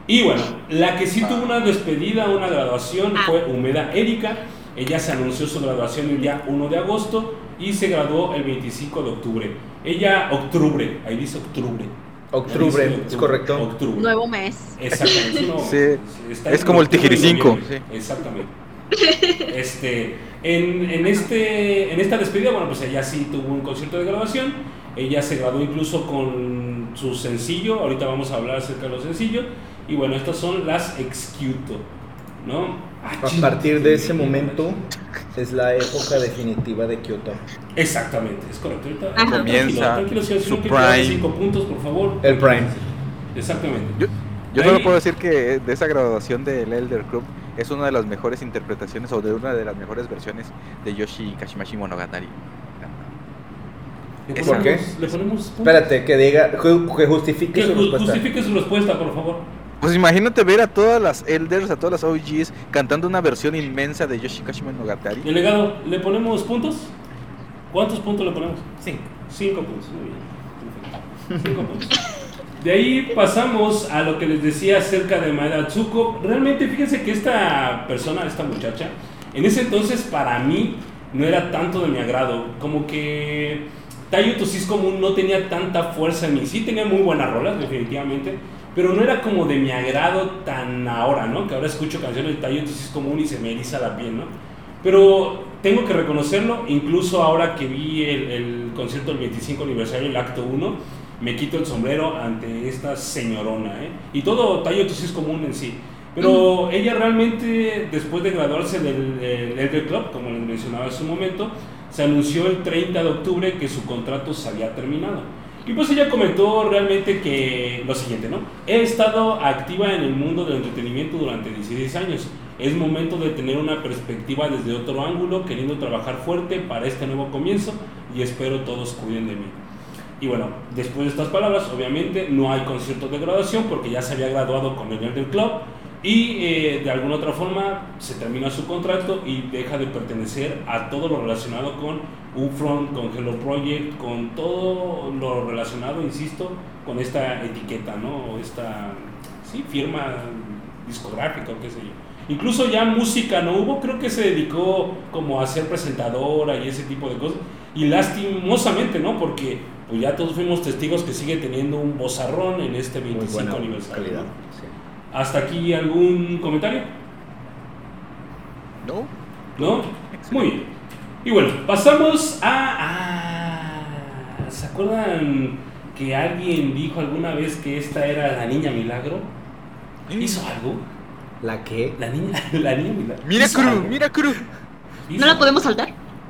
H: Y bueno, la que sí tuvo una despedida, una graduación, fue Humeda Erika. Ella se anunció su graduación el día 1 de agosto y se graduó el 25 de octubre. Ella, octubre, ahí dice octubre.
F: Octubre, es correcto.
H: Octubre.
C: Nuevo mes.
H: Exactamente. no, [laughs]
D: Sí, es como el tijiricinco,
H: noviembre. Exactamente. [laughs] Este, en, en, este, en esta despedida, bueno, pues ella sí tuvo un concierto de graduación. Ella se graduó incluso con su sencillo. Ahorita vamos a hablar acerca de los sencillos. Y bueno, estas son las Excuto, ¿no?
F: A partir de ese momento es la época definitiva de Kyoto.
H: Exactamente, es correcto. Ahorita,
E: Ajá.
D: Comienza
H: tranquilo, tranquilo, señor, si no
D: su prime.
H: cinco puntos, por favor.
F: El Prime.
H: Exactamente.
D: Yo, yo solo puedo decir que de esa graduación del Elder Club es una de las mejores interpretaciones o de una de las mejores versiones de Yoshi Kashimashi Monogatari.
H: ¿Le
F: ¿Por qué?
H: ¿Le ponemos?
F: Espérate, que diga, que justifique
H: Que
F: su
H: ju-
F: respuesta.
H: justifique su respuesta, por favor.
D: Pues imagínate ver a todas las Elders, a todas las OGs cantando una versión inmensa de Yoshi Kashima Monogatari.
H: El legado, ¿le ponemos puntos? ¿Cuántos puntos le ponemos?
A: Cinco.
H: Cinco puntos, muy bien. Cinco puntos. De ahí pasamos a lo que les decía acerca de Maeda Tsuko. Realmente fíjense que esta persona, esta muchacha, en ese entonces para mí no era tanto de mi agrado. Como que Tayo Tosis Común no tenía tanta fuerza en mí. Sí tenía muy buenas rolas, definitivamente. Pero no era como de mi agrado tan ahora, ¿no? Que ahora escucho canciones de Tayo Tosis Común y se me eriza la piel, ¿no? Pero tengo que reconocerlo, incluso ahora que vi el, el concierto del 25 aniversario, el acto 1, me quito el sombrero ante esta señorona, ¿eh? Y todo Tayo es común en sí. Pero ella realmente, después de graduarse del, del Club, como les mencionaba en su momento, se anunció el 30 de octubre que su contrato se había terminado. Y pues ella comentó realmente que lo siguiente, ¿no? He estado activa en el mundo del entretenimiento durante 16 años. Es momento de tener una perspectiva desde otro ángulo, queriendo trabajar fuerte para este nuevo comienzo y espero todos cuiden de mí. Y bueno, después de estas palabras, obviamente no hay concierto de graduación porque ya se había graduado con el del club y eh, de alguna otra forma se termina su contrato y deja de pertenecer a todo lo relacionado con Ufront, con Hello Project, con todo lo relacionado, insisto, con esta etiqueta, ¿no? O esta sí, firma discográfica o qué sé yo. Incluso ya música no hubo, creo que se dedicó como a ser presentadora y ese tipo de cosas. Y lastimosamente, ¿no? Porque pues ya todos fuimos testigos que sigue teniendo un bozarrón en este
F: Muy
H: 25
F: buena
H: aniversario.
F: calidad.
H: ¿no?
F: sí.
H: ¿Hasta aquí algún comentario?
D: ¿No?
H: ¿No? Muy bien. Y bueno, pasamos a, a- ¿Se acuerdan que alguien dijo alguna vez que esta era la niña milagro? ¿Hizo algo?
F: ¿La qué?
H: La niña, [laughs] la niña milagro.
D: Mira
H: ¿Hizo
D: Cru,
H: algo?
D: mira Cru.
H: ¿Hizo
E: ¿No la podemos saltar?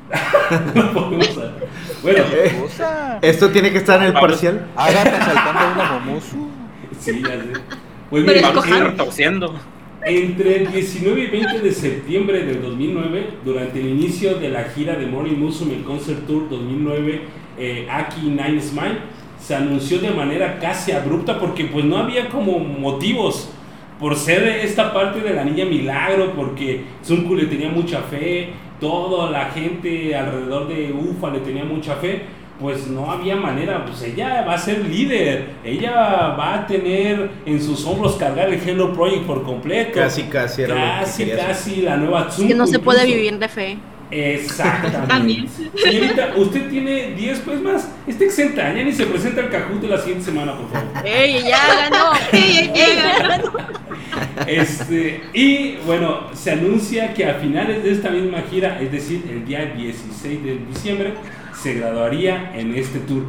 E: [laughs]
H: No la podemos hacer. Bueno,
F: Eh. Esto tiene que estar en el parcial.
D: Agatha saltando una momosu.
H: sí, ya sé. Pues
E: Pero.
H: Entre el 19 y 20 de septiembre del 2009, durante el inicio de la gira de Morning Musume Concert Tour 2009, eh, Aki Nine Smile, se anunció de manera casi abrupta porque pues no había como motivos por ser esta parte de la niña milagro, porque Sunku le tenía mucha fe, toda la gente alrededor de Ufa le tenía mucha fe, pues no había manera, pues ella va a ser líder, ella va a tener en sus hombros cargar el Hello Project por completo.
F: Casi, casi era lo que
H: Casi,
F: hacer.
H: casi la nueva
C: Es
H: Tsunku.
C: que no se puede
H: incluso.
C: vivir de fe.
H: Exactamente.
E: También.
H: Señorita, usted tiene 10 pues más. Está exenta, ya ni se presenta el Cajute la siguiente semana, por favor.
C: ¡Ey, ya ganó! [laughs]
E: Ey, ey, ya ganó.
H: Este, y bueno, se anuncia que a finales de esta misma gira, es decir, el día 16 de diciembre, se graduaría en este tour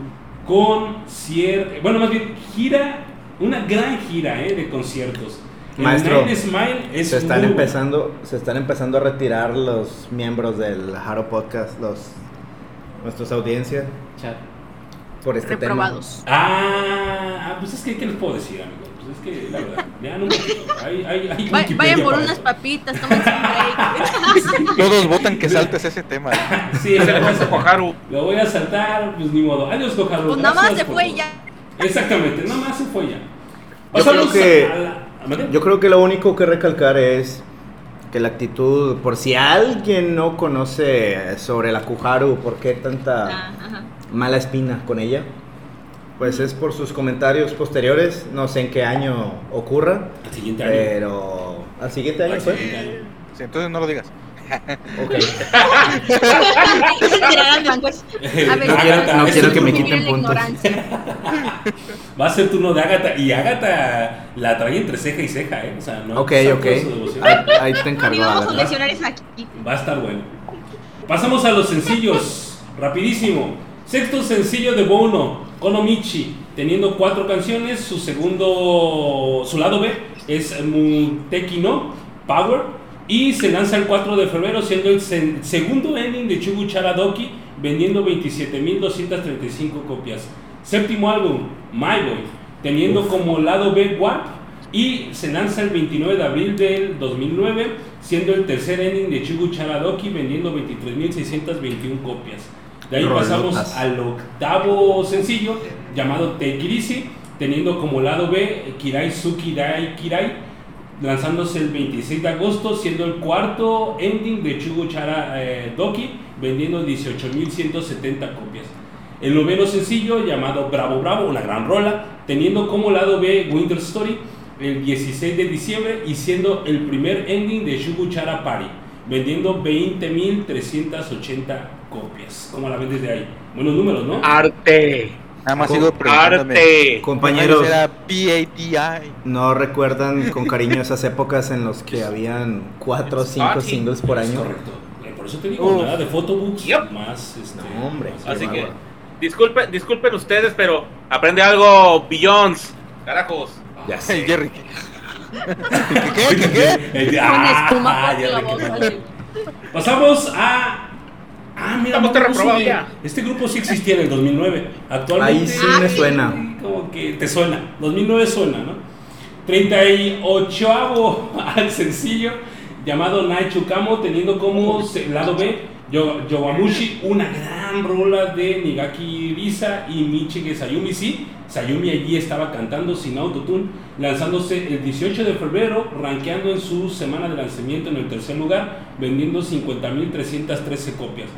H: con cierto, bueno, más bien gira, una gran gira eh, de conciertos. El
F: Maestro,
H: Nine Smile es
F: Se están
H: muy bueno.
F: empezando, se están empezando a retirar los miembros del Haro Podcast, los nuestras audiencias por este
C: Reprobados.
H: Ah, ah, pues es que, ¿qué les puedo decir, amigos? Es que, la verdad, lean un poquito. Hay, hay, hay
C: Va-
H: Wikipedia
C: vayan por unas papitas, tómense un break. [laughs] [laughs]
D: Todos votan que saltes ese tema. [laughs]
H: Sí,
G: Se le pasa a. Koharu.
H: lo voy a saltar, pues ni modo. Adiós, Koharu.
C: Pues nada más se fue ya.
H: Exactamente, nada más se fue ya.
F: Yo creo que-
H: a la- ¿a ¿mande?
F: Yo creo que lo único que recalcar es que la actitud, por si alguien no conoce sobre la Kuharu, por qué tanta
E: Ah,
F: mala espina con ella, pues es por sus comentarios posteriores, no sé en qué año ocurra,
H: Al siguiente año.
F: pero al siguiente año fue.
H: año.
D: Sí, entonces no lo digas.
F: Ok.
C: A [laughs] ver,
F: No quiero-
H: Agatha,
F: no
H: es
F: quiero
H: tu
F: que me quiten puntos. [laughs]
H: Va a ser turno de Agatha. Y Agatha la trae entre ceja y ceja, ¿eh? O sea, no.
F: Ok, ok.
H: de su devoción.
F: Ahí, ahí te encargo.
E: vamos a aquí.
H: Va a estar bueno. Pasamos a los sencillos. Rapidísimo. Sexto sencillo de Bono, Konomichi, teniendo cuatro canciones. Su segundo, su lado B es Muteki no Power. Y se lanza el 4 de febrero, siendo el segundo ending de Chuguchara Doki, vendiendo 27.235 copias. Séptimo álbum, My Boy, teniendo como lado B Warp. Y se lanza el 29 de abril del 2009, siendo el tercer ending de Chugu Charadoki, vendiendo 23.621 copias. De ahí
F: Rolotas.
H: pasamos al octavo sencillo, llamado Take It Easy, teniendo como lado B Kirai Suki Dai Kirai, lanzándose el 26 de agosto, siendo el cuarto ending de Chugu Chara eh, Doki, vendiendo 18.170 copias. El noveno sencillo, llamado Bravo Bravo, una gran rola, teniendo como lado B Winter Story el 16 de diciembre y siendo el primer ending de Shugu Chara Party, vendiendo 20.380 copias. ¿Cómo la ven desde ahí? Buenos números, ¿no?
G: Arte.
D: Nada más
F: Co-
D: sigo.
G: Arte.
F: Compañeros,
D: Era PATI.
F: ¿no recuerdan con cariño esas épocas en las que [laughs] habían cuatro o cinco
G: Ah, sí.
F: singles por año?
H: correcto. Eh, Por eso te digo,
F: Uf.
H: nada de photobooks,
G: Yep.
H: más este,
F: No, hombre.
H: más
G: Así que, disculpen, disculpen ustedes, pero aprende algo, Billions. Carajos.
F: Ya [laughs] sé.
D: Jerry. [laughs] ¿Qué, qué, qué, qué?
H: De- ah. Pasamos a Ah, mira,
G: Estamos
H: no
G: reprobados ya.
H: Este grupo sí existía en el 2009. Actualmente.
F: Ahí sí me suena.
H: Como que te suena. 2009 suena, ¿no? 38 [laughs] al sencillo llamado Naichukamo, teniendo como lado B Yo- Yowamushi, una gran rola de Nigaki Risa y Michige Sayumi. Sí, Sayumi allí estaba cantando sin autotune, lanzándose el 18 de febrero, rankeando en su semana de lanzamiento en el tercer lugar, vendiendo 50.313 copias.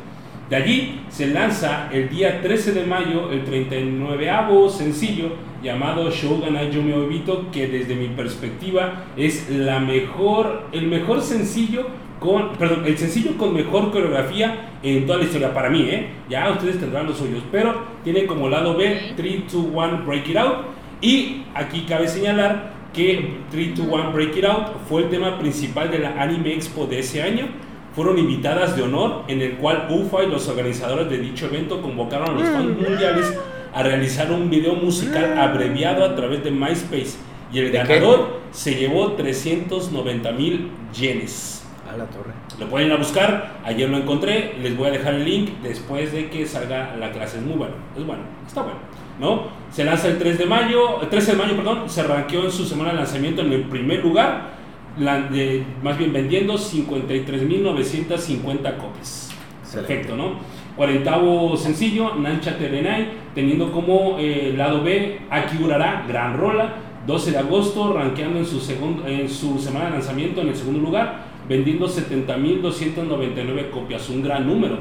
H: De allí se lanza el día 13 de mayo el 39avo sencillo llamado Shogun Ayumi Obito, que desde mi perspectiva es la mejor, el mejor sencillo con, perdón, el sencillo con mejor coreografía en toda la historia para mí, ¿eh? Ya ustedes tendrán los suyos, pero tiene como lado B 3, 2, 1, Break It Out. Y aquí cabe señalar que 3, 2, 1, Break It Out fue el tema principal de la Anime Expo de ese año fueron invitadas de honor en el cual UFA y los organizadores de dicho evento convocaron a los fans mundiales a realizar un video musical abreviado a través de MySpace y el
F: ¿De qué?
H: ganador se llevó 390 mil yenes.
F: A la torre.
H: Lo pueden ir a buscar, ayer lo encontré, les voy a dejar el link después de que salga la clase, es muy bueno, es bueno, está bueno, ¿no? Se lanza el 3 de mayo, el 13 de mayo, perdón, se ranqueó en su semana de lanzamiento en el primer lugar, de- más bien vendiendo 53.950 copias. Perfecto, ¿no? 40 sencillo, Nancha Terenai, teniendo como eh, lado B Aki Urara, gran rola, 12 de agosto, rankeando en su, segundo, en su semana de lanzamiento en el segundo lugar, vendiendo 70.299 copias, un gran número.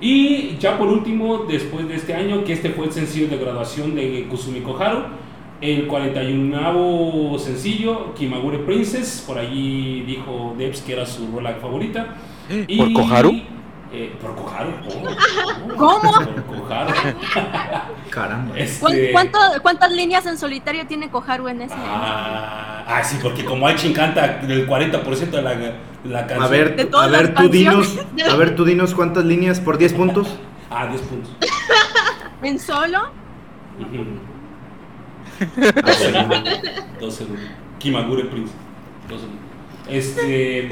H: Y ya por último, después de este año, que este fue el sencillo de graduación de Kusumi Koharu, el 41 sencillo, Kimagure Princess, por allí dijo Debs que era su rola favorita. ¿Eh?
D: Y, ¿Por Koharu?
H: Eh, por Koharu. Oh, [laughs]
C: ¿Cómo?
H: Por Koharu. [laughs]
F: Caramba.
H: Este,
C: ¿Cuánto, ¿Cuántas líneas en solitario tiene Koharu en ese?
H: Ah, ah, sí, porque como Aichi encanta el 40% de la, la, canción.
F: A ver, a ver tú dinos, a ver tú dinos cuántas líneas por 10 puntos.
H: ah, 10 puntos. [laughs]
C: ¿En solo?
H: 12 Luna. Kimagure Princess. 12 Luna. Este.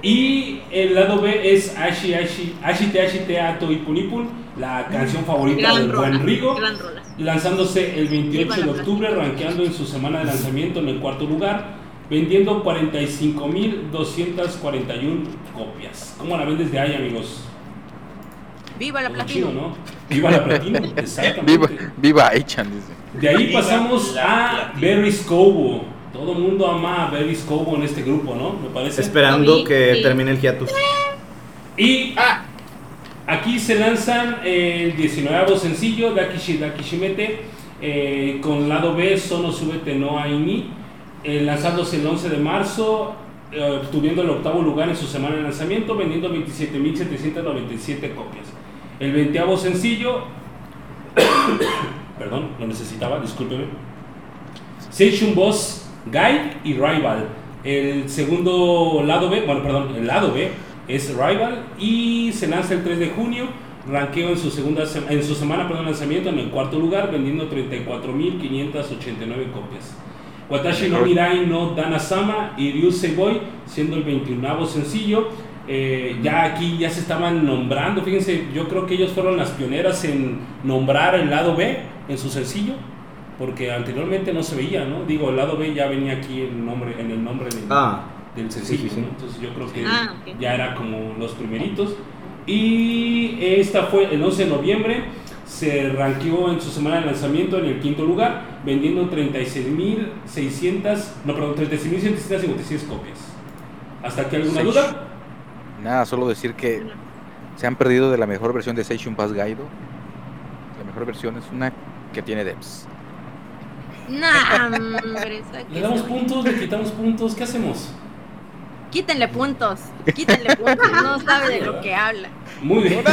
H: Y el lado B es Ashi Ashi, Ashite Ashite Ato Ipunipun, la canción favorita
E: de
H: Juan Rigo, lanzándose el 28 de octubre, rankeando en su semana de lanzamiento en el cuarto lugar, vendiendo 45.241 copias. ¿Cómo la ven desde ahí, amigos?
C: Viva la platino.
H: ¿no? Viva la platino, [laughs] exactamente.
D: Viva, viva Echan, dice.
H: De ahí
G: Viva
H: pasamos
G: la
H: a. Berry Scobo. Todo el mundo ama a Berry Scobo en este grupo, ¿no? Me parece.
F: Esperando
E: Sí,
F: que
E: sí.
F: termine el hiatus.
H: Y
G: Ah,
H: Aquí se lanzan el 19 sencillo Dakishi Dakishimete eh, con lado B Sono Subete no Aini, eh, lanzándose el 11 de marzo, eh, obtuviendo el octavo lugar en su semana de lanzamiento, vendiendo 27.797 copias. El 20 sencillo, perdón, lo necesitaba, discúlpeme. Seishun Boss, Guide y Rival. El segundo lado B, bueno, perdón, el lado B es Rival y se lanza el 3 de junio. Ranqueo en su segunda se- en su semana perdón, de lanzamiento en el cuarto lugar, vendiendo 34.589 copias. Watashi no Mirai no Danasama y Ryusei Boy, siendo el 21 sencillo. Eh, ya aquí ya se estaban nombrando, fíjense, yo creo que ellos fueron las pioneras en nombrar el lado B en su sencillo, porque anteriormente no se veía, ¿no? Digo, el lado B ya venía aquí el nombre, en el nombre del,
F: Ah,
H: del sencillo,
F: sí, sí.
H: ¿no? Entonces yo creo que
E: Ah,
H: ya era como los primeritos. Y esta fue el 11 de noviembre, se ranqueó en su semana de lanzamiento en el quinto lugar, vendiendo 36.600, no, perdón, 36.756 copias. ¿Hasta aquí alguna duda?
D: Nada, solo decir que se han perdido de la mejor versión de Seishun Pass Gaido. La mejor versión es una que tiene Debs.
C: Nah, [laughs] hombre,
H: Le damos puntos, le quitamos puntos, ¿qué hacemos?
C: Quítenle puntos, quítenle puntos, no [laughs] sabe de lo que habla.
H: Muy bien.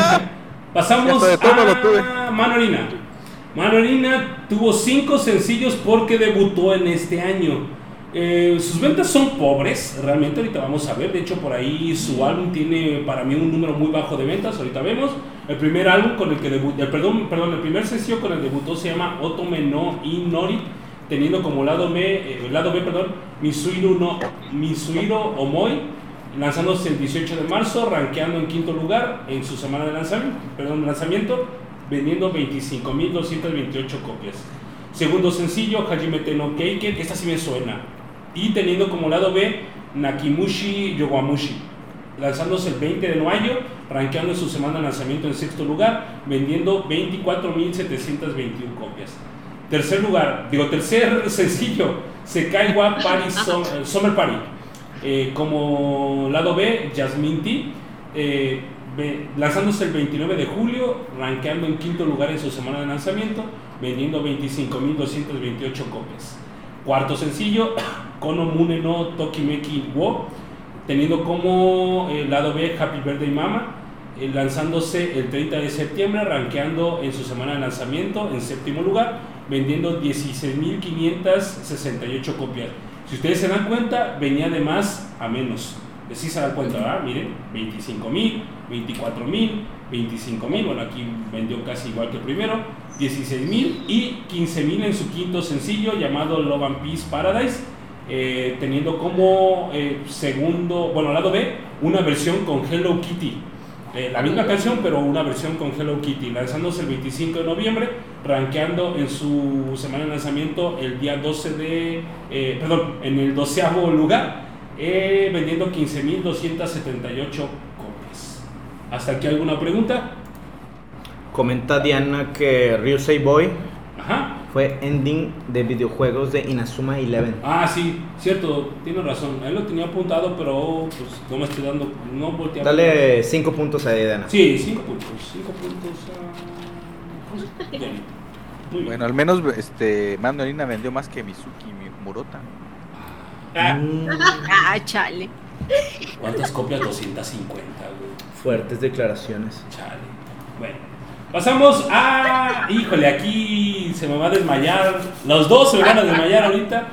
H: Pasamos a Manolina. Manolina tuvo cinco sencillos porque debutó en este año. Eh, sus ventas son pobres, realmente ahorita vamos a ver. De hecho, por ahí su álbum tiene para mí un número muy bajo de ventas. Ahorita vemos. El primer álbum con el que debutó, perdón, perdón, el primer sencillo con el que debutó se llama Otome no Inori, teniendo como lado B, eh, lado B, perdón, Misuiro no Misuiro Omoi lanzándose el 18 de marzo, rankeando en quinto lugar en su semana de lanzamiento, perdón, lanzamiento vendiendo 25.228 copias. Segundo sencillo, Hajime no Keiken, esta sí me suena. Y teniendo como lado B, Nakimushi Yowamushi, lanzándose el 20 de mayo, rankeando en su semana de lanzamiento en sexto lugar, vendiendo 24.721 copias. Tercer lugar, digo, tercer [laughs] sencillo, Sekaiwa Party [laughs] Sum- eh, Summer Party. Eh, como lado B, Jasmine T, eh, lanzándose el 29 de julio, rankeando en quinto lugar en su semana de lanzamiento, vendiendo 25.228 copias. Cuarto sencillo, [coughs] Kono Mune no Tokimeki wo, teniendo como eh, lado B Happy Birthday Mama, eh, lanzándose el 30 de septiembre, rankeando en su semana de lanzamiento en séptimo lugar, vendiendo 16.568 copias. Si ustedes se dan cuenta, venía de más a menos. Sí se dan cuenta, ¿verdad? Miren, 25.000, 24.000, 25.000, bueno, aquí vendió casi igual que primero, 16.000 y 15.000 en su quinto sencillo llamado Love and Peace Paradise, eh, teniendo como eh, segundo, bueno, lado B, una versión con Hello Kitty. Eh, la misma canción, pero una versión con Hello Kitty, lanzándose el 25 de noviembre, rankeando en su semana de lanzamiento el día 12 de, perdón, en el doceavo lugar, eh, vendiendo 15.278 copias. ¿Hasta aquí alguna pregunta?
F: Comenta Diana que Ryusei Boy
H: Ajá.
F: fue ending de videojuegos de Inazuma Eleven.
H: Ah, sí, cierto, tiene razón. Él lo tenía apuntado, pero pues no me estoy dando, no volteé a
F: Dale 5 puntos a Diana.
H: Sí, 5 puntos, 5 puntos a... Bien. Muy bien.
D: Bueno, al menos este Mandolina vendió más que Mizuki Mi- Murota.
G: Ah,
F: Mm, [laughs]
C: Ah, chale.
H: ¿Cuántas copias? 250, güey.
F: fuertes declaraciones.
H: Chale. Bueno, pasamos a. Híjole, aquí se me va a desmayar. Los dos se me van a desmayar ahorita.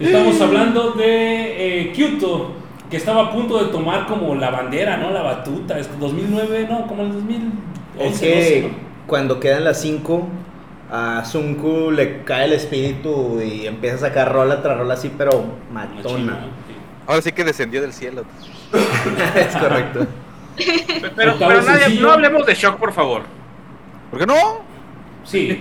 H: Estamos [laughs] hablando de eh, Kyoto, que estaba a punto de tomar como la bandera, ¿no? La batuta. Es 2009, ¿no? Como el 2011.
F: Es que
H: 12, ¿no?
F: cuando quedan las 5, a Sunku le cae el espíritu y empieza a sacar rola tras rola así, pero matona.
D: Ahora sí que descendió del cielo. [laughs]
F: es correcto.
G: pero, nadie, no hablemos de shock, por favor.
D: ¿Por qué no?
H: Sí.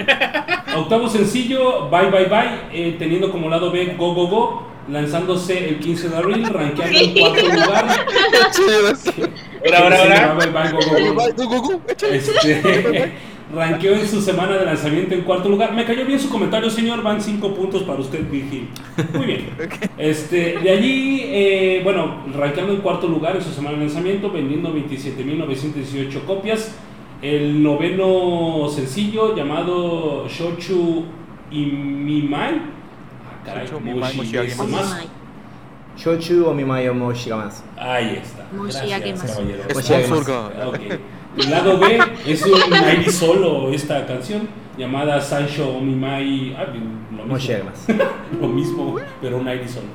H: Octavo sencillo, Bye Bye Bye, eh, teniendo como lado B Go Go Go, lanzándose el 15 de abril, [laughs] rankeando en cuarto lugar.
G: Ahora, ahora, ahora.
H: Bye Bye Go Go Go. Este, ranqueó en su semana de lanzamiento en cuarto lugar. Me cayó bien su comentario, señor. Van cinco puntos para usted, Virgil. Muy bien. [laughs] Este, de allí, eh, bueno, rankeando en cuarto lugar en su semana de lanzamiento, vendiendo 27.918 copias. El noveno sencillo llamado Shochu Imimai. Ah, caray,
D: Shochu.
H: Desumasu.
F: Shochu o Moshigamas.
H: Ahí está. Gracias, caballero.
F: Moshiagemasu.
H: Ok. [laughs] El lado B es un aire solo esta canción llamada Sancho Omimai. Ah, lo mismo. [laughs] Lo mismo, pero un aire solo.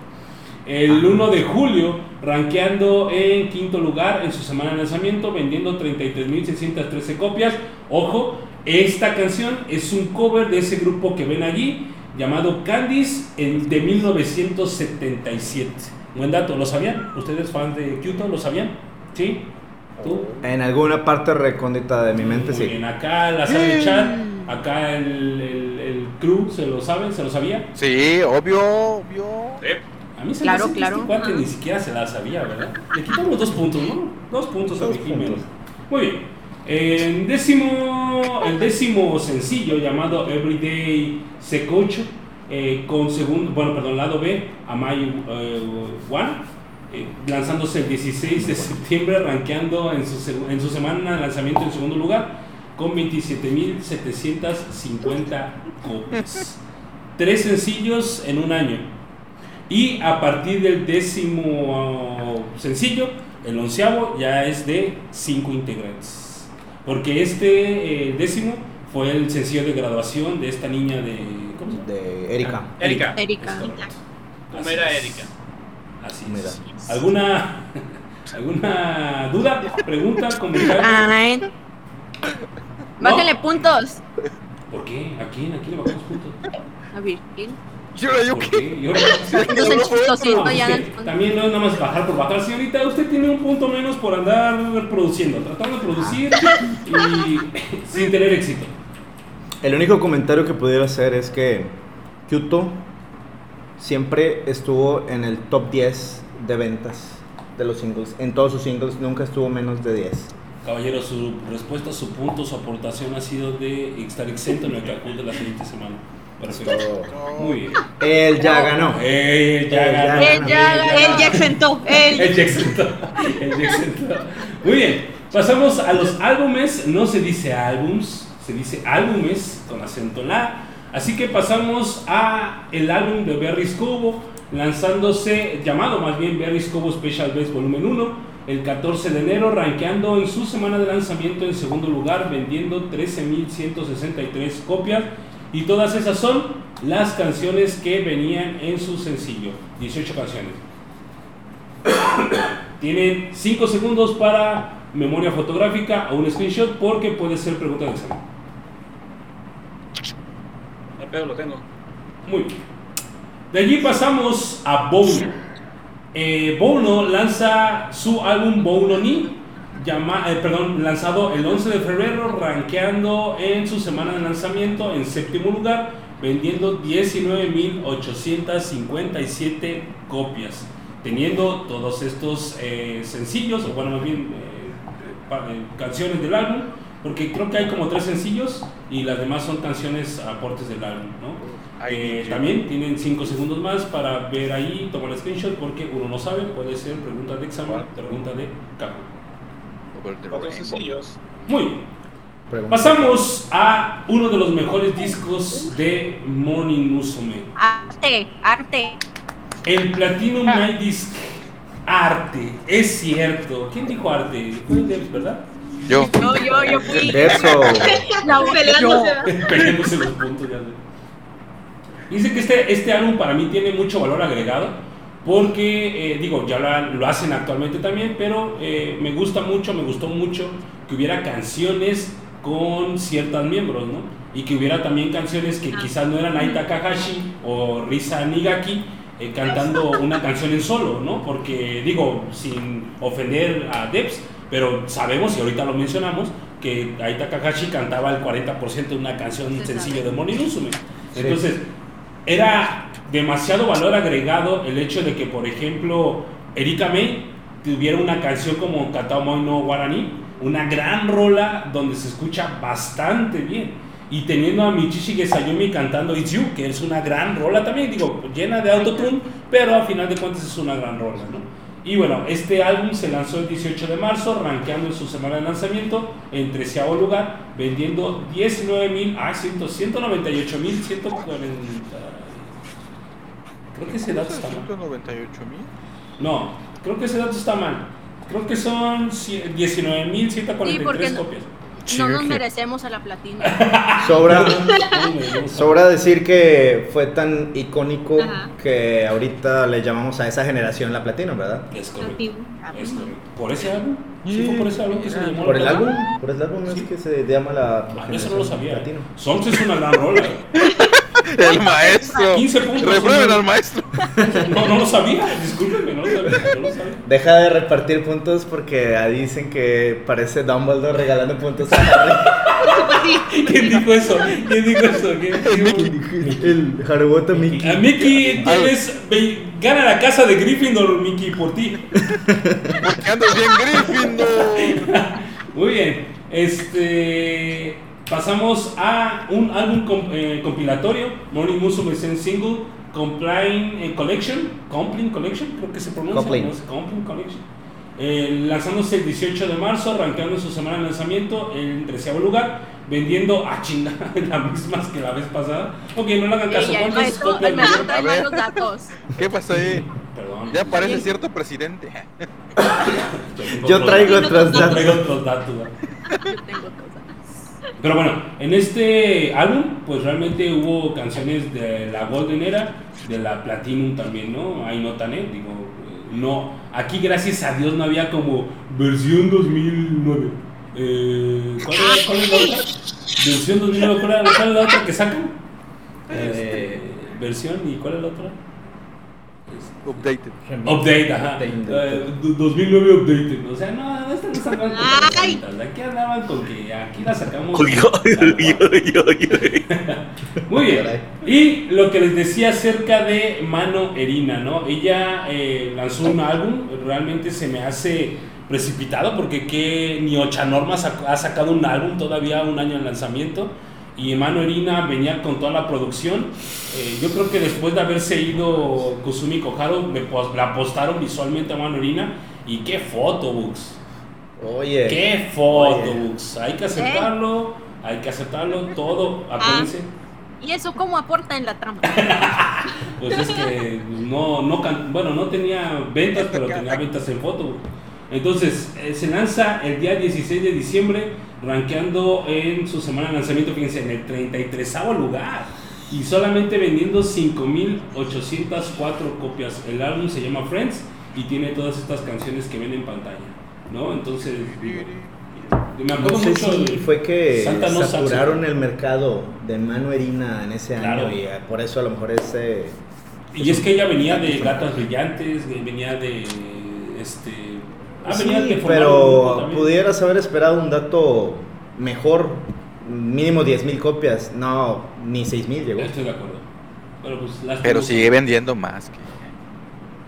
H: El 1 de julio, rankeando en quinto lugar en su semana de lanzamiento, vendiendo 33.613 copias. Ojo, esta canción es un cover de ese grupo que ven allí, llamado Candice, en- de 1977. Buen dato, ¿lo sabían? ¿Ustedes fans de Kyoto lo sabían? ¿Sí? ¿Tú?
F: En alguna parte recóndita de mi mente,
H: Muy
F: sí.
H: bien, acá la de chat, acá el, el, el crew, ¿se lo saben? ¿Se lo sabía?
D: Sí, obvio, obvio.
G: Eh,
H: A mí se
C: Claro,
H: me hace que
C: claro.
H: este ni siquiera se la sabía, ¿verdad? Le quitamos dos puntos, ¿no? Dos puntos a
F: Dos
H: mi Jiménez. Muy bien. El décimo, el décimo sencillo llamado Everyday Secocho, eh, con segundo, bueno, perdón, lado B, Amai eh, One, eh, lanzándose el 16 de septiembre, rankeando en su, en su semana de lanzamiento en segundo lugar, con 27.750 copias. Tres sencillos en un año. Y a partir del décimo uh, sencillo, el onceavo ya es de cinco integrantes. Porque este eh, décimo fue el sencillo de graduación de esta niña de. ¿Cómo se llama?
F: De Erika.
G: Erika.
C: Erika.
H: Es correcto.
G: ¿Cómo
H: Así
G: era
H: es.
G: Erika?
H: Así
F: Mira.
H: es. ¿Alguna, ¿Alguna duda, pregunta, comentario?
C: Ay. Bájale puntos.
H: ¿Por qué? ¿A quién? ¿A quién le bajamos puntos?
C: A Virgil.
D: ¿Y ahora yo
H: ¿Por
D: qué?
H: Y ahora-
C: fondo.
H: También no es nada más bajar por bajar, señorita. Usted tiene un punto menos por andar produciendo, tratando de producir y [coughs] sin tener éxito.
F: El único comentario que pudiera hacer es que Kyoto siempre estuvo en el top 10 de ventas de los singles. En todos sus singles nunca estuvo menos de 10.
H: Caballero, su respuesta, su punto, su aportación ha sido de estar exento en el cálculo de la siguiente semana. Perfecto. Muy bien.
F: Él ya ganó.
H: Él ya
F: Él ya
H: ganó.
C: Él ya ganó.
E: Él ya exentó. Él.
H: El ya exento. El ya exento. Muy bien. Pasamos a los álbumes. No se dice álbums, se dice álbumes con acento en la. Así que pasamos a el álbum de Berry Cubo, lanzándose, llamado más bien Berry Cubo Special Best Volumen 1, el 14 de enero, rankeando en su semana de lanzamiento en segundo lugar, vendiendo 13.163 copias. Y todas esas son las canciones que venían en su sencillo. 18 canciones. [coughs] Tienen 5 segundos para memoria fotográfica o un screenshot porque puede ser pregunta de examen.
G: El pedo lo tengo.
H: Muy bien. De allí pasamos a Bono. Eh, Bono lanza su álbum Bono Ni, llama, eh, perdón, lanzado el 11 de febrero, rankeando en su semana de lanzamiento en séptimo lugar, vendiendo 19.857 copias, teniendo todos estos eh, sencillos, o bueno, más bien eh, eh, canciones del álbum, porque creo que hay como tres sencillos y las demás son canciones aportes del álbum, ¿no?
D: Ay,
H: Eh, también tienen 5 segundos más para ver ahí, tomar el screenshot porque uno no sabe, puede ser pregunta de examen,
D: ¿Cuál?
H: pregunta de
D: rainbow.
G: sencillos.
H: Muy bien.
F: Pregunta.
H: Pasamos a uno de los mejores discos de Morning Musume.
C: Arte, arte.
H: El Platinum Night Disc Arte. Es cierto. ¿Quién dijo arte? Fue Debs, ¿verdad?
D: Yo.
E: Yo, yo, yo fui.
F: Eso.
C: La
E: Peleándose.
H: Peleándose los puntos ya. Dice que este, este álbum para mí tiene mucho valor agregado porque, eh, digo, ya lo, hacen actualmente también, pero eh, me gusta mucho, me gustó mucho que hubiera canciones con ciertos miembros, ¿no? Y que hubiera también canciones que quizás no eran Ai Takahashi o Risa Nigaki eh, cantando una canción en solo, ¿no? Porque, digo, sin ofender a Debs, pero sabemos, y ahorita lo mencionamos, que Ai Takahashi cantaba el 40% de una canción
C: Se
H: sencillo de Moni. Entonces, era demasiado valor agregado el hecho de que, por ejemplo, Erika May tuviera una canción como Katao Moi no Guarani, una gran rola donde se escucha bastante bien. Y teniendo a Michishi Sayumi cantando It's You, que es una gran rola también, digo, llena de autotune, pero a final de cuentas es una gran rola, ¿no? Y bueno, este álbum se lanzó el 18 de marzo, rankeando en su semana de lanzamiento en treceavo lugar, vendiendo 19.000, ah, 100, 198.140. Creo que ese dato está mal.
D: 198 mil.
H: No, creo que ese dato está mal. Creo que son cie- 19.143
C: Sí,
H: copias.
C: No nos merecemos a la platina. [laughs]
F: Sobra, sobra decir que fue tan icónico
E: Ajá.
F: que ahorita le llamamos a esa generación la platino, ¿verdad?
H: Es correcto.
E: Antiguo.
H: Es correcto. ¿Por ese álbum? ¿Sí fue por ese álbum que se le llamó
F: Por el álbum, por el álbum es que se llama la
H: Ah, eso no lo sabía.
F: platino.
H: Songs es una gran rola. [laughs]
D: El maestro.
H: 15 puntos.
D: Reprueben al maestro. [laughs]
H: No, no lo sabía. Discúlpeme,
F: Deja de repartir puntos porque ahí dicen que parece Dumbledore regalando puntos a Harry. [laughs]
H: ¿Quién dijo eso? ¿Quién dijo eso? ¿Quién?
F: el Harubota Mickey.
H: A Mickey tienes, gana la casa de Gryffindor, Mickey, por ti.
D: Porque andas bien Gryffindor.
H: Muy bien, este pasamos a un álbum com- eh, compilatorio, Morning Musume Single, Compline eh, Collection, Compline Collection, creo que se pronuncia,
F: Compline.
H: Compline Collection. Eh, lanzándose el 18 de marzo, arrancando su semana de lanzamiento en treceavo lugar, vendiendo a China las [laughs] mismas que la vez pasada. Ok, no le hagan caso.
C: Y el
H: ¿cuántas
C: maestro, el maestro trae malos datos. [laughs]
D: ¿Qué pasó ahí?
H: Perdón.
D: Ya parece cierto presidente. [laughs]
F: Yo
H: otros-
F: traigo otros
E: no,
H: yo
F: datos.
H: traigo otros datos.
C: Yo tengo cosas.
H: Pero bueno, en este álbum, pues realmente hubo canciones de la Golden Era, de la Platinum también, ¿no? Ahí notan, ¿eh? Digo, no. Aquí, gracias a Dios, no había como versión 2009. Eh, ¿cuál, era- cuál es la otra? Versión 2009, ¿cuál, es la otra que sacan?
F: Eh,
H: versión y ¿cuál es la otra?
D: Updated.
H: Update, ajá. Eh, du- 2009 Updated. O sea, no, no están sacando con. Aquí andaban con que aquí la sacamos.
I: Uy, uy, uy, uy, uy, uy. [laughs]
H: Muy bien. Y lo que les decía acerca de Mano Erina, ¿no? Ella eh, lanzó un álbum, realmente se me hace precipitado porque que ni Ochanorma sac- ha sacado un álbum todavía un año en lanzamiento y Mano Erina venía con toda la producción. Eh, yo creo que después de haberse ido Kusumi Koharo, me la apostaron visualmente a Mano Erina y qué photobooks.
F: Oye.
H: Qué photobooks. Hay que aceptarlo, hay que aceptarlo [laughs] todo. Acuérdense.
C: ¿Y eso cómo aporta en la trama? [laughs]
H: Pues es que no, no can- bueno, no tenía ventas, pero tenía ventas en foto. Entonces, eh, se lanza el día 16 de diciembre, rankeando en su semana de lanzamiento, fíjense, en el 33 lugar. Y solamente vendiendo 5.804 copias. El álbum se llama Friends y tiene todas estas canciones que ven en pantalla. ¿No? Entonces, digo, me acuerdo
F: No sé
H: mucho
F: si
H: de
F: fue que
H: Santa No
F: saturaron
H: Saxo.
F: el mercado de mano herina en ese
H: Claro.
F: año y eh, por eso a lo mejor ese...
H: Y es que ella venía de Gatas Brillantes, venía de. Este. Ah,
F: sí, pero pudieras haber esperado un dato mejor, mínimo 10.000 copias, no, ni 6.000 llegó.
H: Estoy de acuerdo. Pero pues las
D: Pero sigue vendiendo más. que-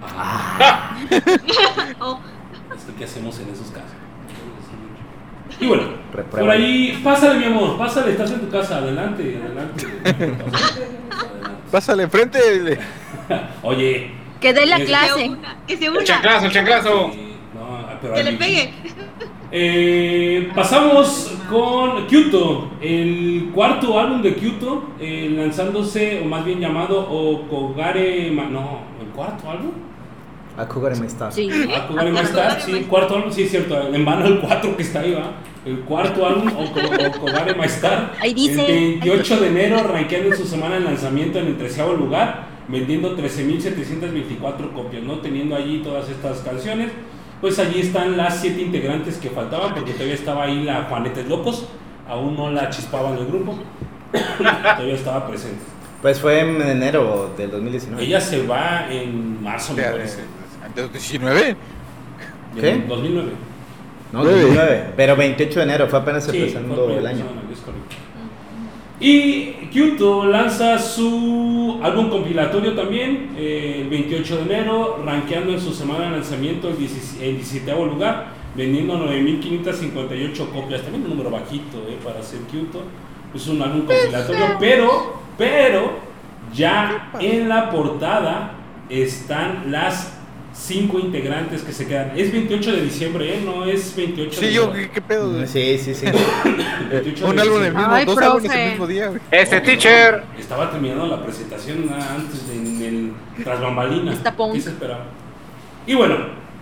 D: [laughs]
H: Es que, ¿qué hacemos en esos casos? Y bueno,
F: Reprueba.
H: por ahí, pásale mi amor, pásale, estás en tu casa, adelante, adelante. Pásale, adelante. [laughs]
D: Pásale enfrente.
H: Oye,
C: Que dé la
H: Es-
E: que se
C: clase.
E: una, que se
G: El chanclazo, el chanclazo.
H: no, pero
E: que le pegue.
H: Eh, pasamos con Kyoto, el cuarto álbum de Kyoto, eh, lanzándose, o más bien llamado Okogare. Ma- No, ¿el cuarto álbum?
F: Akugare me está.
C: Sí.
H: Okogare Maestar, sí, cuarto álbum, sí es cierto, en vano el 4 que está ahí, va. El cuarto álbum, Oko- Okogare Maestar,
C: Ahí dice.
H: el 28 de enero, rankeando en su semana de lanzamiento en el treceavo lugar, vendiendo 13.724 copias, ¿no? Teniendo allí todas estas canciones. Pues allí están las siete integrantes que faltaban, porque todavía estaba ahí la Juanetes Locos, aún no la chispaban el grupo, [coughs] todavía estaba presente.
F: Pues fue en enero del 2019.
H: Ella se va en marzo, me parece.
D: de 19.
F: ¿Qué?
H: En 2009.
F: No,
D: Nueve.
F: 2009, pero 28 de enero, fue apenas
H: Sí,
F: empezando
H: fue
F: el año.
H: correcto. Y Kyoto lanza su álbum compilatorio también eh, el 28 de enero, rankeando en su semana de lanzamiento el 17 lugar, vendiendo 9.558 copias, también un número bajito eh, para ser Kyoto. Es un álbum compilatorio, pero, pero ya en la portada están las cinco integrantes que se quedan. Es 28 de diciembre, ¿eh? no es 28 de
D: Sí, yo. ¿qué, qué pedo?
F: Sí, sí, sí. [coughs]
H: 28
D: Un
H: de
D: álbum el
H: diciembre.
D: mismo,
C: Ay,
D: dos álbumes el mismo día, güey.
G: Este teacher.
H: Estaba terminando la presentación ah, antes de en el tras bambalinas.
C: Está.
H: ¿Qué se esperaba? Y bueno,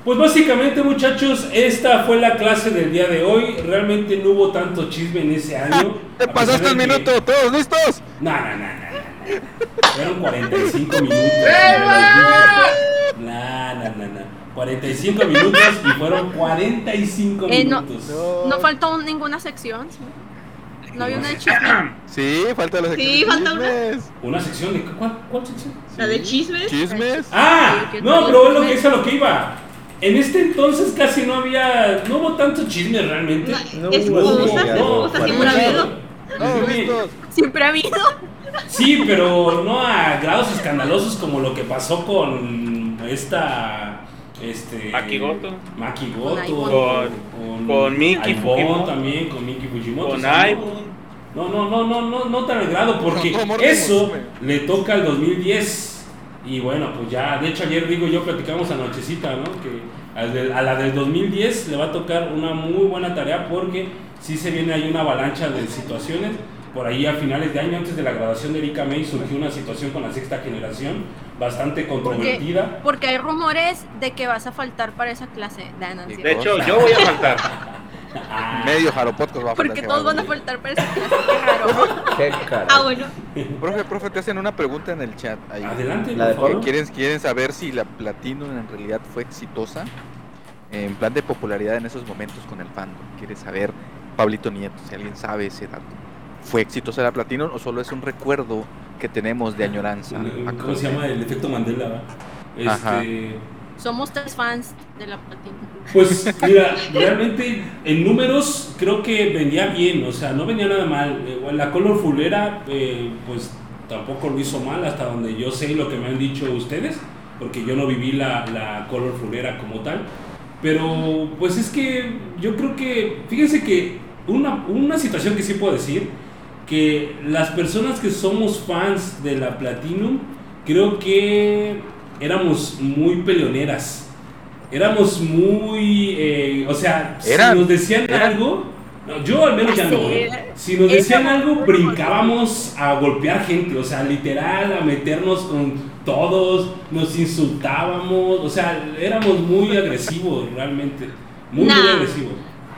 H: pues básicamente muchachos, esta fue la clase del día de hoy. Realmente no hubo tanto chisme en ese año. [laughs]
D: Te pasaste el
H: que-
D: minuto, todos listos.
H: No, no, no, no, no. Fueron 45 minutos. No, no, no, no. 45 minutos y fueron 45
C: Eh, no.
H: minutos.
C: No faltó ninguna sección. ¿sí? No había una de chisme. [clears throat]
D: Sí, falta la sección
E: Sí, falta una.
D: chismes.
H: Una sección de. ¿Cuál, cuál sección?
E: La de chismes.
D: Chismes.
H: Ah,
C: Sí,
H: no,
C: no
H: pero es lo que es a lo que iba. En este entonces casi no había, no hubo tanto chisme realmente.
F: No algo
E: cosas,
F: fuerte.
E: siempre ha habido.
C: Siempre ha habido.
H: Sí, pero no a grados escandalosos como lo que pasó con esta este
G: Maki Goto.
H: Maki
C: Con
H: Goto,
C: Ivonne.
H: con,
G: con Miki Fujimoto.
H: también, con Miki Fujimoto.
G: Con
H: no. No, no, no, no, no, tan grado, porque
D: No, no mordemos,
H: eso le toca al 2010. Y bueno, pues ya, de hecho ayer digo yo platicamos anochecita, ¿no? Que a la del 2010 le va a tocar una muy buena tarea porque sí se viene ahí una avalancha de situaciones. Por ahí a finales de año, antes de la graduación de Erika May, surgió una situación con la sexta generación bastante controvertida.
C: Porque hay rumores de que vas a faltar para esa clase de.
G: De hecho, yo voy a faltar. [laughs]
H: Ah,
D: Medio Jaropodcast va a
C: Porque
D: faltar
C: todos
D: que
C: van a faltar para esa clase. Qué raro.
F: Qué caro.
E: Ah, bueno.
D: Profe, profe, te hacen una pregunta en el chat. Ahí.
H: Adelante,
F: La de
H: por favor.
D: ¿Quieren, quieren saber si la Platinum en realidad fue exitosa en plan de popularidad en esos momentos con el fandom. ¿Quiere saber, Pablito Nieto, si alguien sabe ese dato? ¿Fue exitosa la Platinum o solo es un recuerdo que tenemos de añoranza.
H: ¿Cómo se llama? El efecto Mandela, ¿va?
D: Ajá.
H: Este,
C: Somos tres fans de la platina.
H: Pues mira, realmente en números creo que venía bien, o sea, no venía nada mal. La Colorful era, eh, pues tampoco lo hizo mal hasta donde yo sé lo que me han dicho ustedes, porque yo no viví la, la Colorful era como tal. Pero pues es que yo creo que, fíjense que una, una situación que sí puedo decir, que las personas que somos fans de la Platinum, creo que éramos muy peleoneras. Éramos muy, eh, o sea,
D: Eran,
H: si nos decían
D: eran.
H: algo, no, yo al menos ya no. ¿eh? Si nos decían algo, brincábamos a golpear gente, o sea, literal, a meternos con todos, nos insultábamos, o sea, éramos muy agresivos realmente, muy, muy agresivos.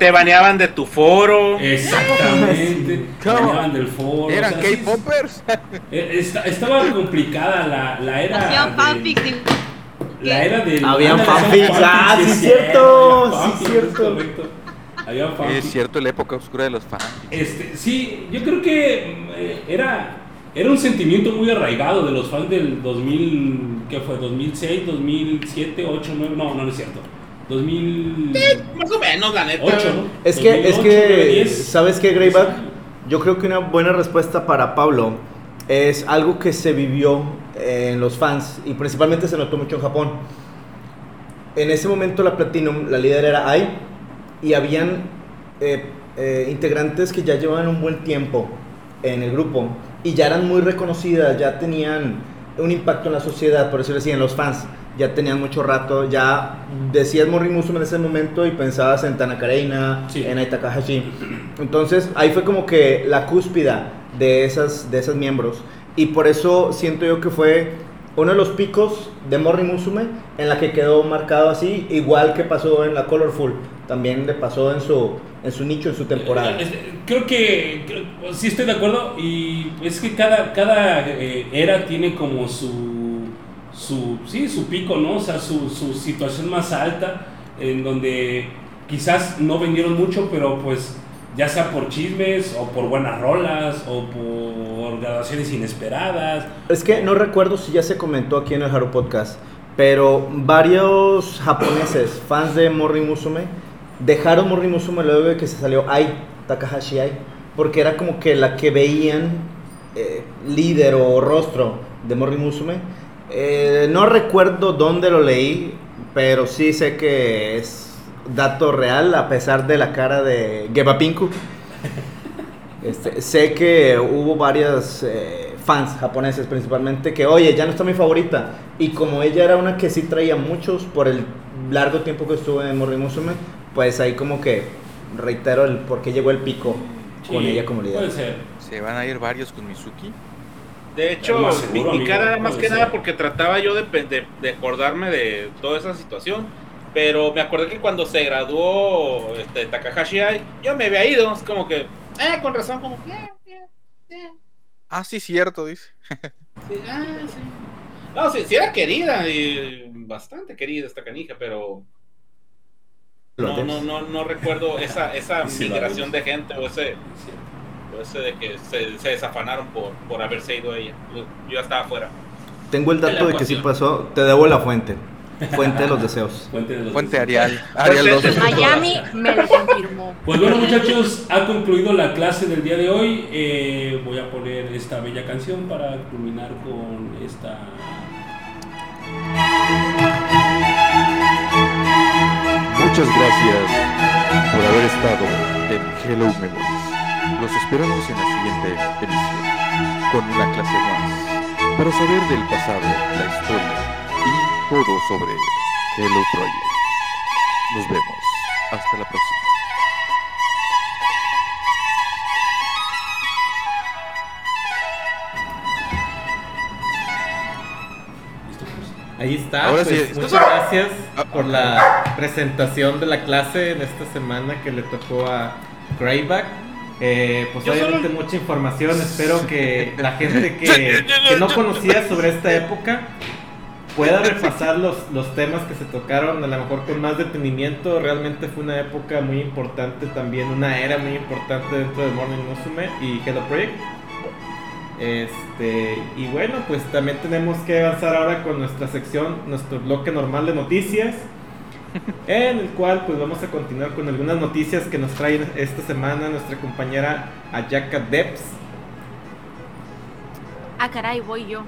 G: Te baneaban de tu foro.
H: Exactamente,
D: ¿Cómo?
H: baneaban del foro.
D: ¿Eran
H: o sea,
D: K-Poppers?
H: esta- estaba complicada la, la era.
E: Hacían
H: de-
E: fanfics. y-
H: La era del.
F: Habían fanfics, ah, sí, cierto, sí,
H: fanfics,
F: cierto.
H: Había
D: Es cierto, la época oscura de los fans.
H: Este, sí, yo creo que eh, era, era un sentimiento muy arraigado de los fans del 2000, ¿qué fue? 2006, 2007, 8, 9, no, no, no es cierto. 2008,
G: Más o menos, la neta.
H: ¿no?
F: Es que, es
H: 2008,
F: que,
H: 2010.
F: ¿sabes qué, Greyback? Yo creo que una buena respuesta para Pablo es algo que se vivió eh, en los fans y principalmente se notó mucho en Japón. En ese momento la Platinum, la líder era Ai y habían eh, eh, integrantes que ya llevaban un buen tiempo en el grupo y ya eran muy reconocidas, ya tenían un impacto en la sociedad, por decirlo así, en los fans. Ya tenían mucho rato, ya decías Morri Musume en ese momento y pensabas en Tanaka Reina,
H: Sí.
F: en Ai Takahashi. Entonces ahí fue como que la cúspida de esas, de esos miembros. Y por eso siento yo que fue uno de los picos de Morri Musume en la que quedó marcado así, igual que pasó en la Colorful. También le pasó en su, en su nicho, en su temporada.
H: Eh, eh, Creo que creo- sí estoy de acuerdo y es que cada, cada eh, era tiene como su, su, sí, su pico, ¿no? O sea, su, su situación más alta en donde quizás no vendieron mucho, pero pues ya sea por chismes o por buenas rolas o por graduaciones inesperadas.
F: Es que no recuerdo si ya se comentó aquí en el Haru Podcast, pero varios japoneses, [coughs] fans de Morri Musume, dejaron Morri Musume luego de que se salió Ai, Takahashi Ai, porque era como que la que veían eh, líder o rostro de Morri Musume. Eh, no recuerdo dónde lo leí, pero sí sé que es dato real a pesar de la cara de Geba Pinku. [laughs] Este, sé que hubo varias eh, fans japoneses principalmente que, oye, ya no está mi favorita. Y como ella era una que sí traía muchos por el largo tiempo que estuve en Morri Musume, pues ahí como que reitero el por qué llegó el pico con ella como líder.
H: Puede ser.
D: Se van a ir varios con Mizuki.
G: De hecho, mi,
H: seguro,
G: mi
H: amigo,
G: cara era más que
H: ser.
G: nada porque trataba yo de, de, de acordarme de toda esa situación. Pero me acordé que cuando se graduó este, Takahashi Ai, yo me había ido. Es como que, eh, con razón, como que, eh, eh, eh,
D: Ah, sí, cierto, dice.
G: sí, ah, sí. No, sí, sí era querida y bastante querida esta canija, pero no, no, no, no recuerdo esa, esa [laughs] migración de gente o ese, ese de que se, se desafanaron por, por haberse ido ella. Yo ya estaba fuera.
F: Tengo el dato de que sí pasó, te debo la fuente. Fuente de los deseos. [laughs]
H: Fuente, de los
D: Fuente
H: deseos.
D: Arial. Arial
G: Fuente
D: 2.
C: Miami me lo confirmó.
H: Pues bueno muchachos, ha concluido la clase del día de hoy. Eh, voy a poner esta bella canción para culminar con esta...
J: Muchas gracias por haber estado en Hello Memories. Los esperamos en la siguiente emisión con una clase más para saber del pasado, la historia y todo sobre Hello Project. Nos vemos. Hasta la próxima.
A: Ahí está.
D: Ahora
A: pues,
D: sí.
A: Muchas gracias por la presentación de la clase en esta semana que le tocó a Greyback. Eh, pues
G: Yo
A: obviamente
G: solo-
A: mucha información. Espero que [laughs] la gente que, que no conocía sobre esta época pueda repasar los, los temas que se tocaron a lo mejor con más detenimiento. Realmente fue una época muy importante también, una era muy importante dentro de Morning Musume y Hello Project. Este, y bueno, pues también tenemos que avanzar ahora con nuestra sección, nuestro bloque normal de noticias, en el cual pues vamos a continuar con algunas noticias que nos trae esta semana nuestra compañera Ayaka Debs.
C: Ah, caray, voy yo.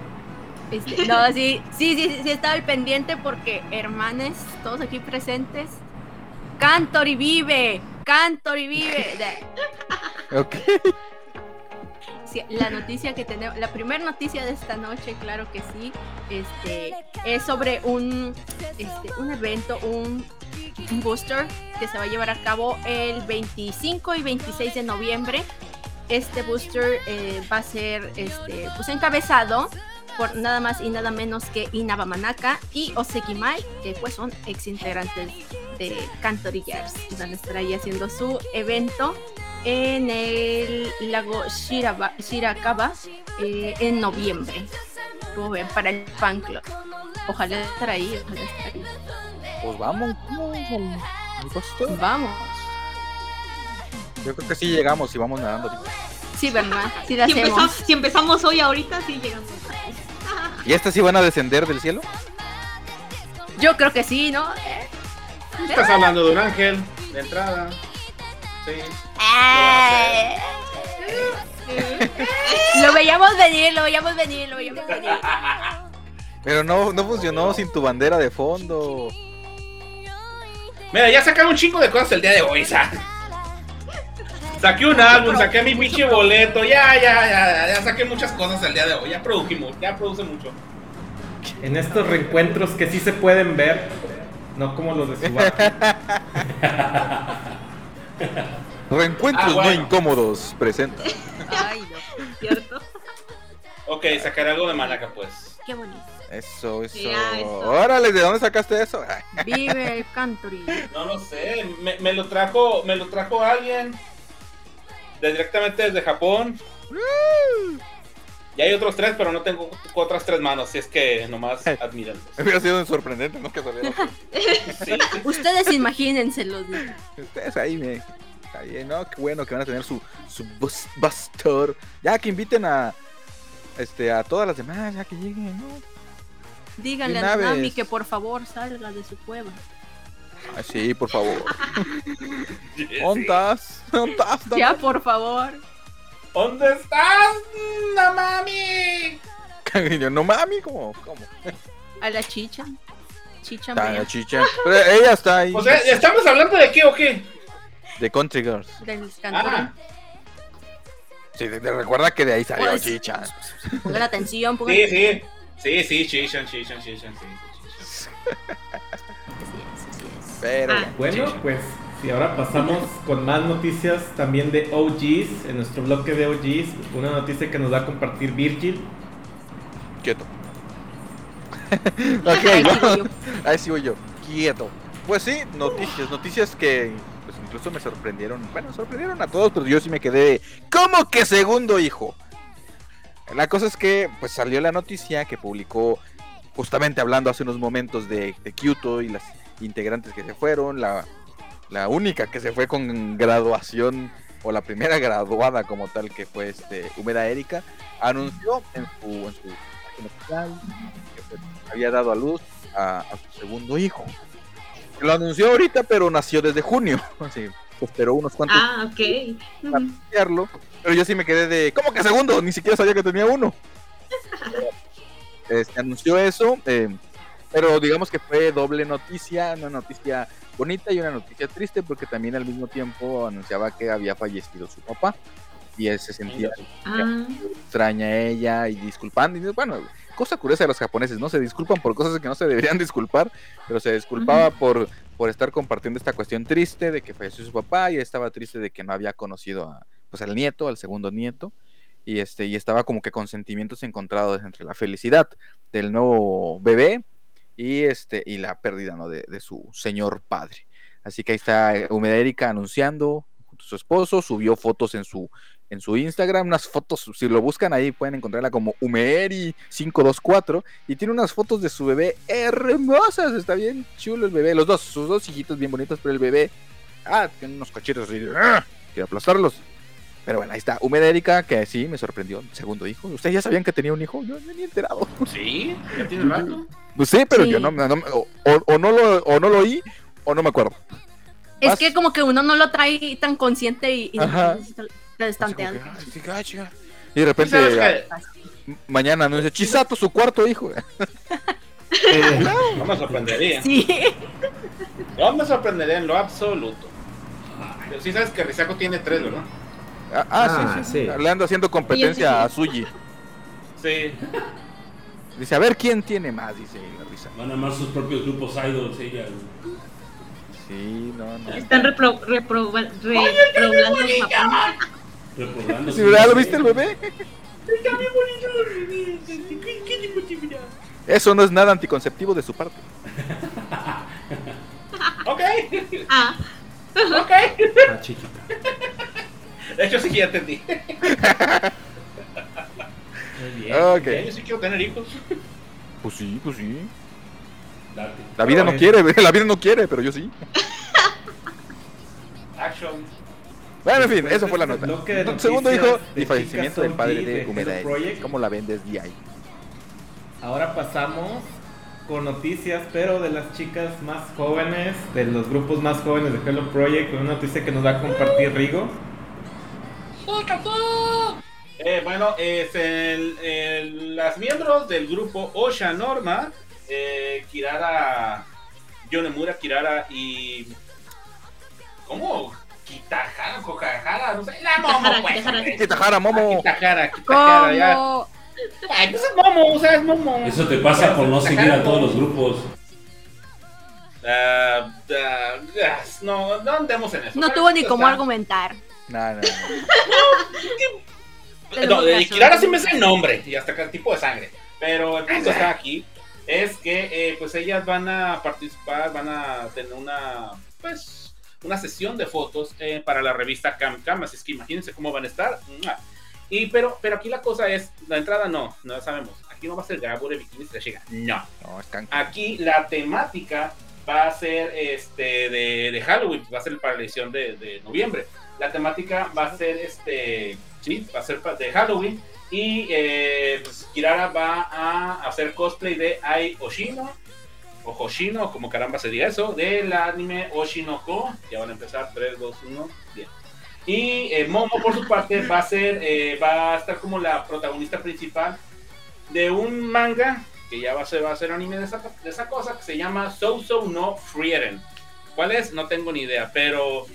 C: Este, no, sí, sí, sí, sí, estaba al pendiente porque, hermanes, todos aquí presentes, Cantor y vive, Cantor y vive.
D: Ok.
C: La noticia que tenemos, la primera noticia de esta noche, claro que sí, este, es sobre un, este, un evento, un, booster que se va a llevar a cabo el 25 y 26 de noviembre. Este booster eh, va a ser este, pues encabezado por nada más y nada menos que Inaba Manaka y Oseki Mai, que pues son ex integrantes de Cantory Girls. Van a estar ahí haciendo su evento en el lago Shiraba- Shirakawa eh, en noviembre. Como ven, para el fan club. Ojalá estar ahí, ojalá estar ahí.
D: Pues vamos. vamos.
C: Vamos.
D: Yo creo que sí llegamos y vamos nadando ahorita.
C: Sí, ¿verdad? Sí la
E: Si empezamos, si empezamos hoy, ahorita sí llegamos.
D: ¿Y estas sí van a descender del cielo?
C: Yo creo que sí, ¿no? Eh,
G: Estás hablando de un ángel de entrada. Sí.
C: eh. Lo veíamos venir, lo veíamos venir, lo veíamos venir.
D: Pero no, no funcionó sin tu bandera de fondo.
G: Mira, ya sacaron un chingo de cosas el día de hoy, sa. Saqué un álbum, saqué mi pinche boleto, ya, ya, ya, ya saqué muchas cosas el día de hoy, ya produjimos, ya produce mucho.
A: En estos reencuentros que sí se pueden ver, no como los de Subaki. [laughs]
D: Reencuentros
G: Ah, bueno.
D: no incómodos presenta.
C: Ay, no.
E: ¿Cierto?
G: Ok, sacaré algo de Malaca, pues.
C: Qué bonito.
D: Eso, eso.
E: Ya, eso.
D: Órale, ¿de dónde sacaste eso?
C: Vive el country.
G: No lo sé, me, me lo trajo, me lo trajo alguien de- directamente desde Japón. Y hay otros tres, pero no tengo otras tres manos, si es que nomás [laughs] admiran.
D: Hubiera sido sorprendente, ¿no? Que saliera.
G: Sí, sí.
C: Ustedes imagínenselo.
D: Ustedes ahí me. Ahí, no, qué bueno que van a tener su, su bus. Ya que inviten a. Este, a todas las demás, ya que lleguen, ¿no?
C: Díganle a Nami que por favor salga de su cueva.
D: Ay, sí, por favor. [laughs] ¿Ontas? ¿Ontas?
C: Ya, por favor.
G: ¿Dónde estás, no mami? [laughs]
D: Yo, no mami, ¿cómo? ¿Cómo? [laughs]
C: A la chicha. Chicha
D: Está
C: mía.
D: la chicha. Pero ella está ahí.
G: O sea, ¿estamos hablando de qué o qué?
D: De Country Girls.
C: Del cantor.
G: Ah,
D: Sí, de- de- recuerda que de ahí salió
C: Pues-
D: chicha.
C: Pongan atención, pongan
G: sí, sí. Sí, sí, Chishan, Chishan, Chishan, sí.
C: Así es, así es.
D: Pero.
E: Ah.
A: Bueno, pues si ahora pasamos con más noticias también de OGs, en nuestro bloque de OGs, una noticia que nos va a compartir Virgil.
D: Quieto.
C: Ahí [laughs]
D: ok. Ahí sigo yo. Quieto. Pues sí, noticias, noticias que pues incluso me sorprendieron. Bueno, sorprendieron a todos, pero yo sí me quedé de, ¿Cómo que segundo hijo? La cosa es que pues salió la noticia que publicó justamente hablando hace unos momentos de, de Kyoto y las integrantes que se fueron, la, la única que se fue con graduación o la primera graduada como tal que fue este Humeda Erika, anunció en su, en su página oficial que pues, había dado a luz a, a su segundo hijo. Lo anunció ahorita, pero nació desde junio. [laughs] Así, esperó unos cuantos
E: Ah, ok.
D: para anunciarlo, Pero yo sí me quedé de, ¿cómo que segundo? Ni siquiera sabía que tenía uno. [laughs] Este, anunció eso, eh, pero digamos que fue doble noticia, una noticia bonita y una noticia triste, porque también al mismo tiempo anunciaba que había fallecido su papá. Y él se sentía
E: Ah,
D: extraña a ella y disculpando. Y bueno, cosa curiosa de los japoneses, ¿no? Se disculpan por cosas que no se deberían disculpar, pero se disculpaba por, por estar compartiendo esta cuestión triste de que falleció su papá y estaba triste de que no había conocido a, pues, al nieto, al segundo nieto. Y, este, y estaba como que con sentimientos encontrados entre la felicidad del nuevo bebé y, este, y la pérdida ¿no? de, de su señor padre. Así que ahí está eh, Humeda Erika anunciando junto a su esposo, subió fotos en su, en su Instagram, unas fotos, si lo buscan ahí pueden encontrarla como Umeeri524 y tiene unas fotos de su bebé hermosas, está bien chulo el bebé, los dos, sus dos hijitos bien bonitos, pero el bebé, ah, tiene unos cachetes así, ¡ah! quiere aplastarlos. Pero bueno, ahí está. Humeda Erika, que sí me sorprendió. Segundo hijo. ¿Ustedes ya sabían que tenía un hijo? Yo no ni enterado.
G: Sí, ya tiene [laughs] rato.
D: Pues sí, pero
C: Sí.
D: yo no, no- no- o, o no lo, o no lo oí o no me acuerdo.
C: Es
D: Más-
C: que como que uno no lo trae tan consciente y, y
D: Ajá.
C: lo.
D: Y de repente
G: ¿Sabes
D: ah, mañana no dice Chisato, su cuarto hijo. [laughs]
F: Eh,
G: No me sorprendería.
C: Sí.
G: No me sorprendería en lo absoluto. Pero sí sabes que Risako tiene tres, ¿verdad?
D: Ah, ah,
F: Ah,
D: sí, sí,
F: sí.
D: Le ando haciendo competencia
E: Sí, sí, sí.
D: a Suji.
G: Sí.
D: Dice, a ver quién tiene más, dice la risa.
H: Van a armar sus propios grupos idols, ella.
D: Sí, no, no.
E: Están repro, repro, re- Japón.
H: Reprobando.
D: ¿Lo viste el bebé? Eso no es nada anticonceptivo de su parte. [laughs]
G: Ok.
E: Ah,
G: Ok.
F: ah, chiquita.
G: De hecho, sí que ya entendí. [laughs]
A: Muy bien.
D: Ok.
G: Ya, Yo sí quiero tener hijos. [laughs]
D: Pues sí, pues sí.
H: Date.
D: La vida no quiere, la vida no quiere, pero yo sí. [laughs]
G: Action.
D: Bueno, en fin,
A: Después
D: eso fue la
A: este
D: nota. Segundo hijo
A: de
D: y fallecimiento del padre de
A: de
D: Humeda.
A: Hello Project.
D: ¿Cómo la ven desde ahí?
A: Ahora pasamos con noticias, pero de las chicas más jóvenes, de los grupos más jóvenes de Hello Project, con una noticia que nos va a compartir Rigo.
G: Eh, bueno, es el, el- las miembros del grupo Osha Norma, eh, Kirara, Yonemura, Kirara y. ¿Cómo? Kitahara, Kokahara, no sé. La Momo,
E: Kitahara,
G: pues.
E: Kitahara.
G: hombre.
D: Kitahara, Momo.
G: Kitahara, Kitahara, ya.
C: ¿Cómo?
G: Ay, pues es Momo, o sea, es Momo.
H: Eso te pasa por no seguir a todos los grupos.
G: Ah, ah, ah, no, no andemos en eso.
C: No tuvo ni cómo
G: está-
C: argumentar.
D: No, no, no. [laughs]
G: No, de Kirara sí me sé el nombre y hasta el tipo de sangre. Pero el punto está aquí. Es que eh, pues ellas van a participar, van a tener una pues una sesión de fotos eh, para la revista Cam Cam, así es que imagínense cómo van a estar. Y pero, pero aquí la cosa es, la entrada no, no la sabemos. Aquí no va a ser grabo de bikinis de chica. No.
D: No,
G: Aquí la temática va a ser este de, de Halloween, va a ser para la edición de, de noviembre. La temática va a ser este, sí, va a ser de Halloween y eh, pues, Kirara va a hacer cosplay de Ai Oshino o Hoshino, como caramba se diga eso, del anime Oshinoko. Ya van a empezar 3, 2, 1, bien. Y eh, Momo por su parte va a ser, eh, va a estar como la protagonista principal de un manga que ya va a ser, va a ser anime de esa, de esa cosa que se llama Sousou no Frieren. ¿Cuál es? No tengo ni idea, pero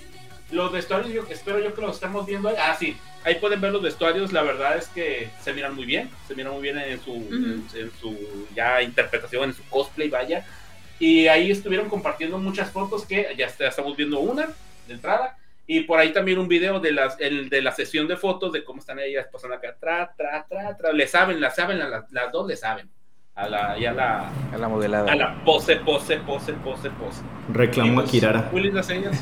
G: los vestuarios yo espero yo que los estamos viendo ahí. Ah, sí, ahí pueden ver los vestuarios, la verdad es que se miran muy bien, se miran muy bien en su, en, en su ya interpretación, en su cosplay, vaya. Y ahí estuvieron compartiendo muchas fotos que ya está- estamos viendo una de entrada. Y por ahí también un video de, las, el- de la sesión de fotos de cómo están ellas pasando acá, tra, tra, tra, tra. Le saben, la saben, las, las dos le saben. A la, y a la,
D: A la modelada.
G: a la pose, pose, pose, pose, pose.
F: Reclamo a Kirara.
G: Lindas ellas.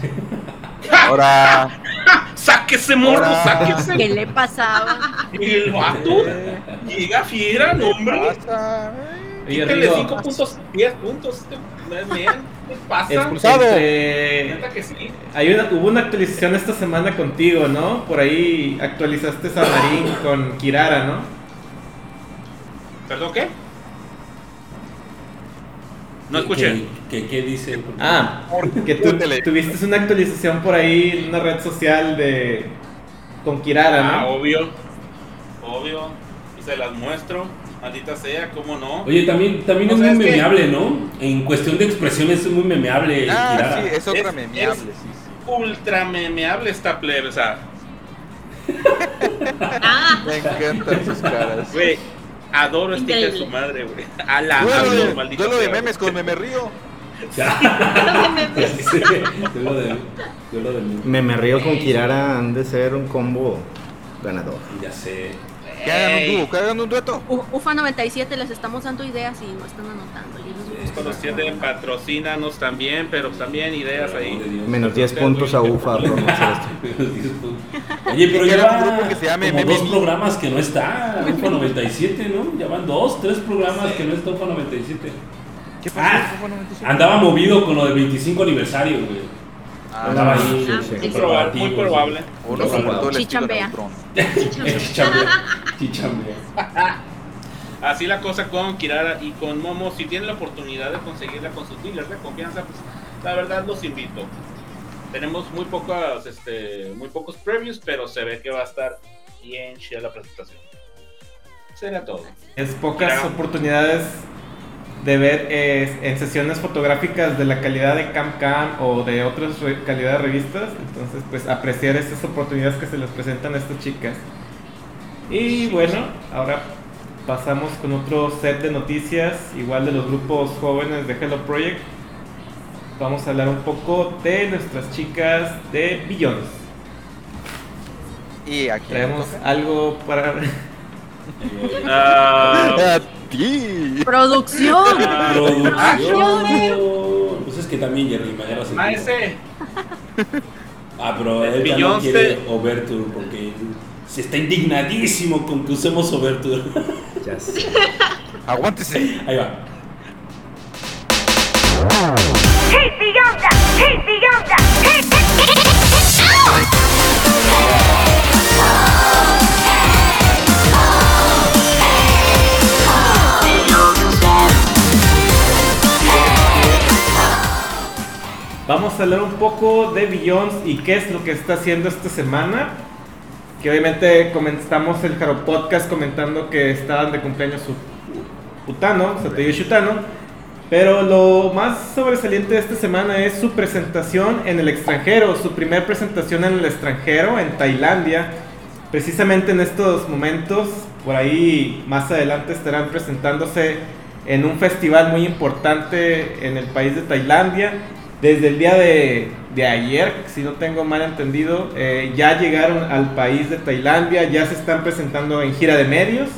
G: [laughs]
D: Ahora, [laughs]
G: ¡Sáquese, morro! ¡Sáquese!
C: ¿Qué le pasaba? [laughs]
G: Y el vato llega fiera, no, hombre. Quítale
A: Rigo,
G: 5 puntos, 10 puntos. Este, ¿Qué pasa?
D: Expulsado.
A: este,
G: que sí.
A: hay una, hubo una actualización esta semana contigo, ¿no? Por ahí actualizaste a Marín con Kirara, ¿no?
G: ¿Perdón qué? No escuché.
H: ¿Qué, qué, qué dice?
A: Ah, que tú tuviste una actualización por ahí en una red social de con Kirara,
G: Ah,
A: ¿no?
G: obvio. Obvio. Y se las muestro. Maldita sea, ¿cómo no?
H: Oye, también, también
G: O
H: es muy
G: es que-
H: memeable, ¿no? En cuestión de expresiones es muy memeable.
D: Ah,
H: Kirara.
D: sí, es otra
G: Es-
D: memeable,
G: es-
D: sí, sí.
G: Ultra memeable esta plebe, o sea,
E: Ah, [laughs]
D: Me encantan sus caras.
G: güey, adoro hija de su madre, güey. [laughs] A la
D: de,
G: maldita
D: duelo de
G: sea,
D: memes con Meme Río. [laughs]
H: De, de meme.
F: Me me río con Kirara, han de ser un combo ganador.
H: Ya sé.
D: Que hagan un dúo, que hagan un dueto.
C: U- UFA 97 les estamos dando ideas y no están anotando.
G: los de patrocínanos también, pero también ideas ahí.
F: Menos 10 puntos a UFA por no hacer esto. [laughs]
H: Menos 10 puntos. [laughs] Oye, pero ya
D: un grupo que se llame
H: como dos programas que no está. UFA 97, ¿no? Ya van dos, tres programas que no está UFA 97.
D: ¿Qué
H: Ah,
D: pasó?
H: andaba movido con lo del 25 aniversario, güey. Andaba ahí.
F: sí, sí.
G: Muy probable, muy probable.
D: Uno [laughs]
C: Chichambea.
H: Chichambea. [laughs]
G: Así la cosa con Kirara y con Momo. Si tienen la oportunidad de conseguirla con sus dealers de confianza, pues la verdad los invito. Tenemos muy pocas, este, muy pocos previews, pero se ve que va a estar bien chida la presentación. Será todo.
A: Es pocas oportunidades de ver eh, en sesiones fotográficas de la calidad de Cam Cam o de otras calidad de revistas. Entonces, pues apreciar estas oportunidades que se les presentan a estas chicas. Y bueno, ahora pasamos con otro set de noticias, igual de los grupos jóvenes de Hello Project. Vamos a hablar un poco de nuestras chicas de Billions.
D: Y aquí
A: Traemos algo para...
G: Ah,
D: a ti.
C: Producción.
H: Producción. Pues es que también Jerry Maguera se
G: Maese,
H: Ah, pero él ya no quiere Overture porque se está indignadísimo con que usemos Overture.
F: Ya sé. [laughs]
D: Aguántese.
H: Ahí va.
A: Vamos a hablar un poco de Billions y qué es lo que está haciendo esta semana. Que obviamente comenzamos el Jaro Podcast comentando que estaban de cumpleaños su Utano, Satoshi Utano. Pero lo más sobresaliente de esta semana es su presentación en el extranjero, su primer presentación en el extranjero, en Tailandia. Precisamente en estos momentos, por ahí más adelante estarán presentándose en un festival muy importante en el país de Tailandia. Desde el día de, de ayer, si no tengo mal entendido, eh, ya llegaron al país de Tailandia, ya se están presentando en gira de medios.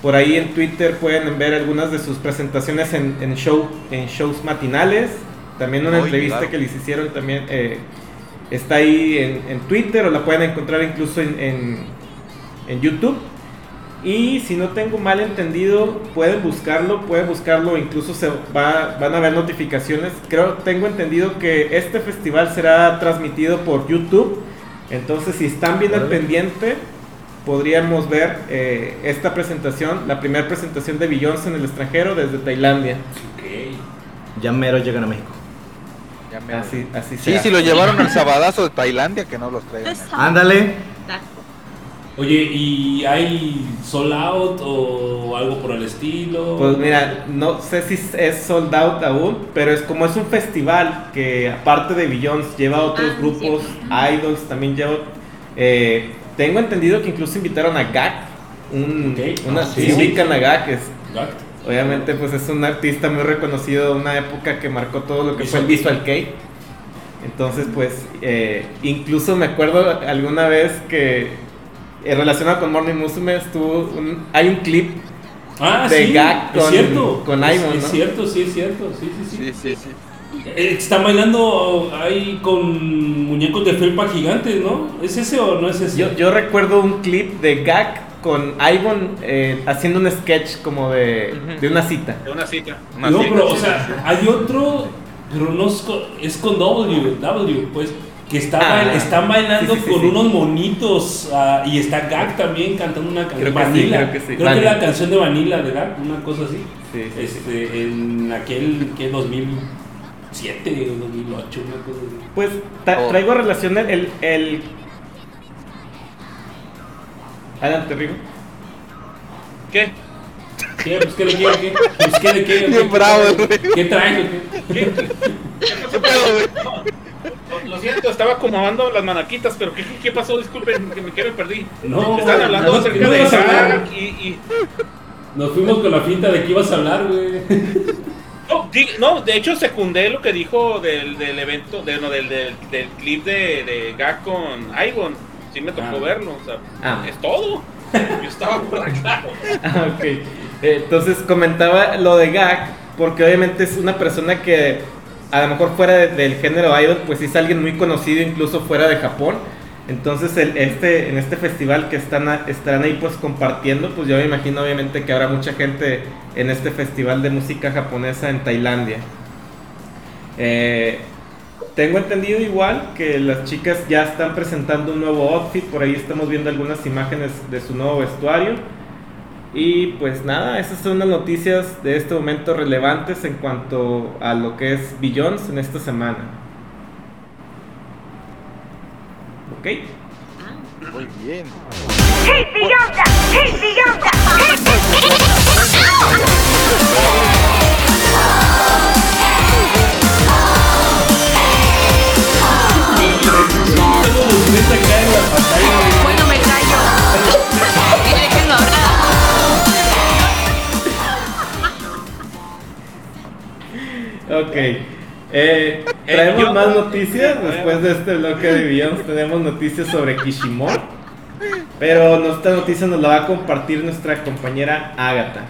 A: Por ahí en Twitter pueden ver algunas de sus presentaciones en, en show, en shows matinales. También una entrevista que les hicieron también eh, está ahí en, en Twitter o la pueden encontrar incluso en, en, en YouTube. Y si no tengo mal entendido, pueden buscarlo, pueden buscarlo, incluso se va, van a ver notificaciones. Creo, tengo entendido que este festival será transmitido por YouTube. Entonces, si están bien al pendiente, podríamos ver eh, esta presentación, la primera presentación de Beyoncé en el extranjero desde Tailandia.
H: Ok.
F: Ya mero llegan a México.
D: Ya
A: Así, así
D: Sí, si lo llevaron al sabadazo de Tailandia, que no los traigan.
F: Ándale.
H: Oye, ¿y hay sold out o algo por el estilo?
A: Pues mira, no sé si es sold out aún, pero es como es un festival que aparte de Billions lleva otros
E: Ah,
A: grupos, idols también lleva. eh, tengo entendido que incluso invitaron a Gak, un,
H: Ok.
A: una,
H: Ah,
A: sí,
H: sí.
A: ubican a Gak, es,
H: Gact.
A: obviamente pues es un artista muy reconocido de una época que marcó todo lo que fue el
H: Visual
A: Visual Kei. Entonces pues eh, incluso me acuerdo alguna vez que eh, relacionado con Morning Musume estuvo un- hay un clip
H: Ah,
A: de
H: sí,
A: Gag con-
H: cierto.
A: con
H: Es-
A: Ivon,
H: Es
A: ¿no?
H: cierto, sí, es cierto. Sí, sí, sí.
D: Sí, sí, sí.
H: Eh, Están bailando ahí con muñecos de felpa gigantes, ¿no? ¿Es ese o no es ese?
A: Yo, yo recuerdo un clip de Gak con Ivon eh, haciendo un sketch como de, de una cita.
G: de una cita.
D: Una
H: no,
D: cita,
H: pero, o sea, hay otro, pero no es con, es con W, W, pues, que está
A: Ah,
H: bail- están bailando
A: sí, sí, sí,
H: con
A: sí.
H: unos monitos ah, y está Gag también cantando una canción.
A: Sí,
H: Vanilla.
A: creo que sí.
H: Creo que la canción de Vanilla de Gag, una cosa así.
A: Sí, sí, sí.
H: Este, en aquel, que 2007, 2008, una cosa así.
A: Pues ta-
D: Oh.
A: traigo relación el, el, el- Adelante, Rigo.
G: ¿Qué?
H: ¿Qué? Pues, ¿qué le quiere? ¿Qué? Pues, ¿qué le quiere?
D: Bien
H: ¿Qué-
D: bravo,
H: ¿Qué. ¿Qué traes? qué?
D: ¿Qué pedo, güey?
G: Lo- siento, estaba acomodando las manaquitas, pero ¿qué, qué pasó? Disculpen, que me quedé perdí.
H: No,
G: Están hablando
H: no,
G: acerca de. Gag y, y-
H: Nos fuimos con la finta de que ibas a hablar, güey.
G: No, di- no, de hecho secundé lo que dijo del, del evento, de, no, del, del, del clip de, de Gag con Ivon. Sí me tocó
H: Ah.
G: verlo, o sea,
A: Ah.
G: es todo. Yo estaba [laughs] por acá.
A: Ah, ok. Entonces comentaba lo de Gak, porque obviamente es una persona que a lo mejor fuera de- del género idol, pues es alguien muy conocido incluso fuera de Japón. Entonces este, en este festival que están, a- estarán ahí pues compartiendo, pues yo me imagino obviamente que habrá mucha gente en este festival de música japonesa en Tailandia. Eh, tengo entendido igual que las chicas ya están presentando un nuevo outfit, por ahí estamos viendo algunas imágenes de su nuevo vestuario. Y pues nada, esas son las noticias de este momento relevantes en cuanto a lo que es Billions en esta semana. ¿Ok?
D: Muy bien.
C: Bueno, me callo.
A: Ok. Eh, traemos
G: yo-
A: más noticias. Después de este bloque de Billions tenemos noticias sobre Kishimoto. Pero no- esta noticia nos la va a compartir nuestra compañera Agatha.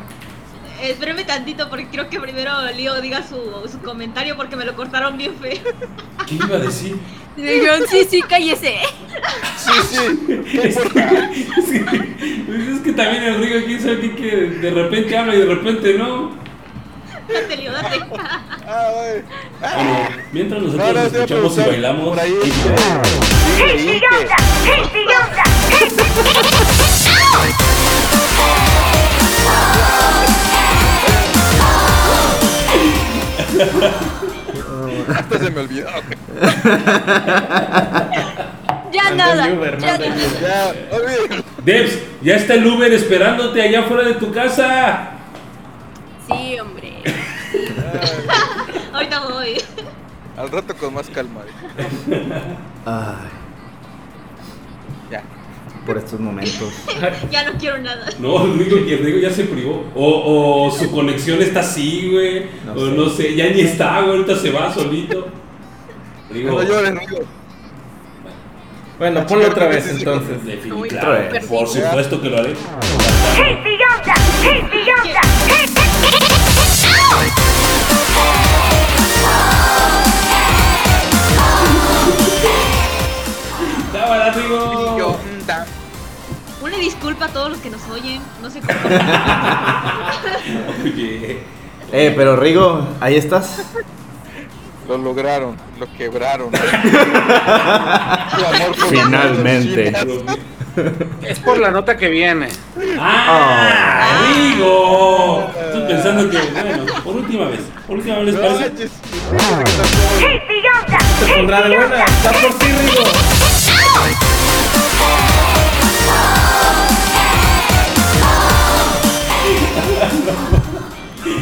E: Eh, espérame tantito porque creo que primero Leo diga su, su comentario porque me lo cortaron bien feo.
H: ¿Qué iba a decir?
C: Y dijeron, sí, sí, cállese.
D: Sí, sí. ¿Qué importa?
H: Pues es que también el Rigo, quién sabe que de repente habla y de repente no.
E: Date, Leo, date.
D: Ah, güey.
H: Bueno, mientras nosotros
D: No, no,
H: escuchamos y bailamos.
D: Por ahí.
H: y-
D: Sí, leí que- Hasta se me olvidó.
C: Ya nada. ya.
D: Ya.
H: Debs, ya está el Uber esperándote allá afuera de tu casa.
C: Sí, hombre. [laughs]
E: Ahorita voy.
D: Al rato con más calma.
F: Ay,
D: Ya.
F: por estos momentos. [laughs]
E: Ya no quiero nada.
H: No, el Rigo ya se privó. O, o su conexión está así, güey.
F: No
H: o
F: sé.
H: no sé, ya ni está, güey. Ahorita se va solito. Rigo,
D: No llores.
A: Bueno, ponlo otra vez entonces.
H: claro, por supuesto que lo haré.
D: Yo, mm, da.
E: Una disculpa a todos los que nos oyen. No sé cómo.
H: Oye. [laughs]
F: Eh, pero Rigo, ahí estás.
D: Lo lograron, lo quebraron. [laughs]
F: Finalmente.
G: Es por la nota que viene.
H: ¡Ah! ¡Rigo! Estoy pensando que, bueno, por última vez. Por última vez, ¿les
D: No
H: parece?
D: manches.
A: Se pondrá de buena. Está por ti, Rigo.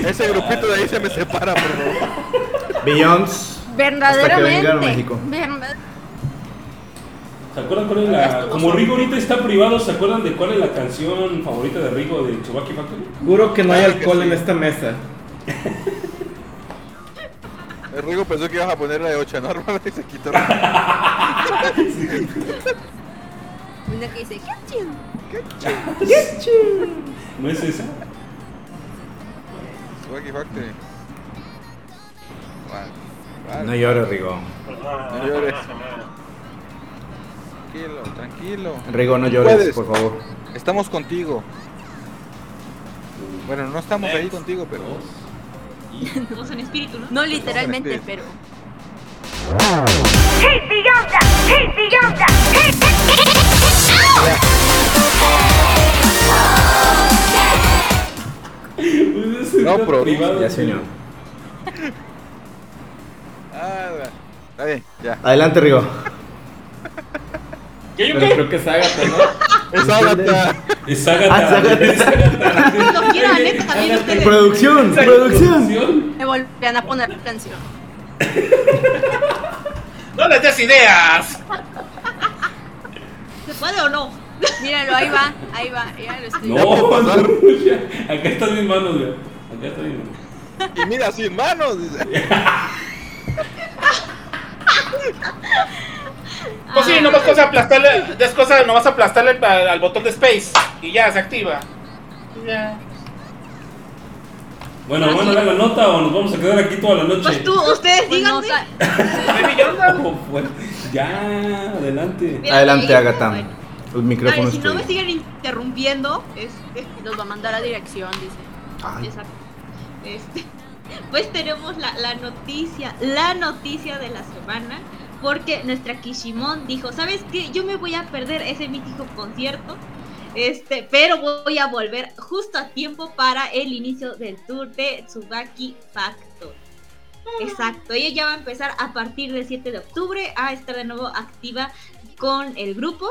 A: [laughs]
D: Ese grupito de ahí se me separa, por favor.
F: Billions.
C: Verdaderamente.
F: venga a México.
C: Verdad-
H: ¿Se acuerdan cuál es la.? Como Rigo ahorita está privado, ¿se acuerdan de cuál es la canción favorita de Rigo de Tsubaki Factory?
A: Juro que no hay
D: Claro que
A: alcohol
D: sí.
A: en esta mesa. [laughs]
D: El Rigo pensó que ibas a poner la de 8 normal [laughs] y se quitó.
C: Una que dice, ¿qué chido? [laughs]
H: ¿No es esa?
D: Swaggy Factory. Vale, vale.
F: No llores, Rigo.
D: No llores. Tranquilo, tranquilo.
F: Rigo, no llores,
D: Puedes.
F: por favor.
D: Estamos contigo. Bueno, no estamos ahí contigo, pero.
E: Todos [laughs] en espíritu, ¿no?
C: No literalmente, pero.
D: No, pero-
F: Ya, señor.
D: Ah, está bien, ya.
F: Adelante, Rigo.
A: Pero creo que es Agatha, ¿no? [laughs]
D: Es Agatha.
H: Es Agatha.
F: Ah, es Agatha.
H: es Agatha. [laughs]
E: Cuando quieran, también ustedes.
F: Producción, producción.
H: Producción.
C: Me volvían a poner canción. [laughs]
G: ¡No les des ideas!
E: ¿Se puede o no?
C: Míralo, ahí va, ahí va, ya lo estoy.
H: No, no. Acá están mis manos, güey. Acá están mis manos.
D: Y mira, sin manos. dice.
G: Pues sí, nomás cosa aplastarle, es cosa nomás aplastarle al, al botón de space y ya se activa. Ya.
H: Bueno, ¿van a dar la nota o nos vamos a quedar aquí toda la noche?
E: Pues tú, ustedes
C: Pues no,
E: díganme. [laughs]
H: Oh, pues, Ya, adelante.
E: Mira,
F: Adelante, Agatha.
E: bueno.
F: El micrófono
E: si no me siguen interrumpiendo, este,
C: Los va a mandar a dirección, dice.
F: Ay,
E: exacto. Este, [laughs] pues tenemos la, la noticia, la noticia de la semana, porque nuestra Kishimon dijo, ¿sabes qué? Yo me voy a perder ese mítico concierto, este, pero voy a volver justo a tiempo para el inicio del tour de Tsubaki Factor. Exacto, ella ya va a empezar a partir del 7 de octubre a estar de nuevo activa con el grupo.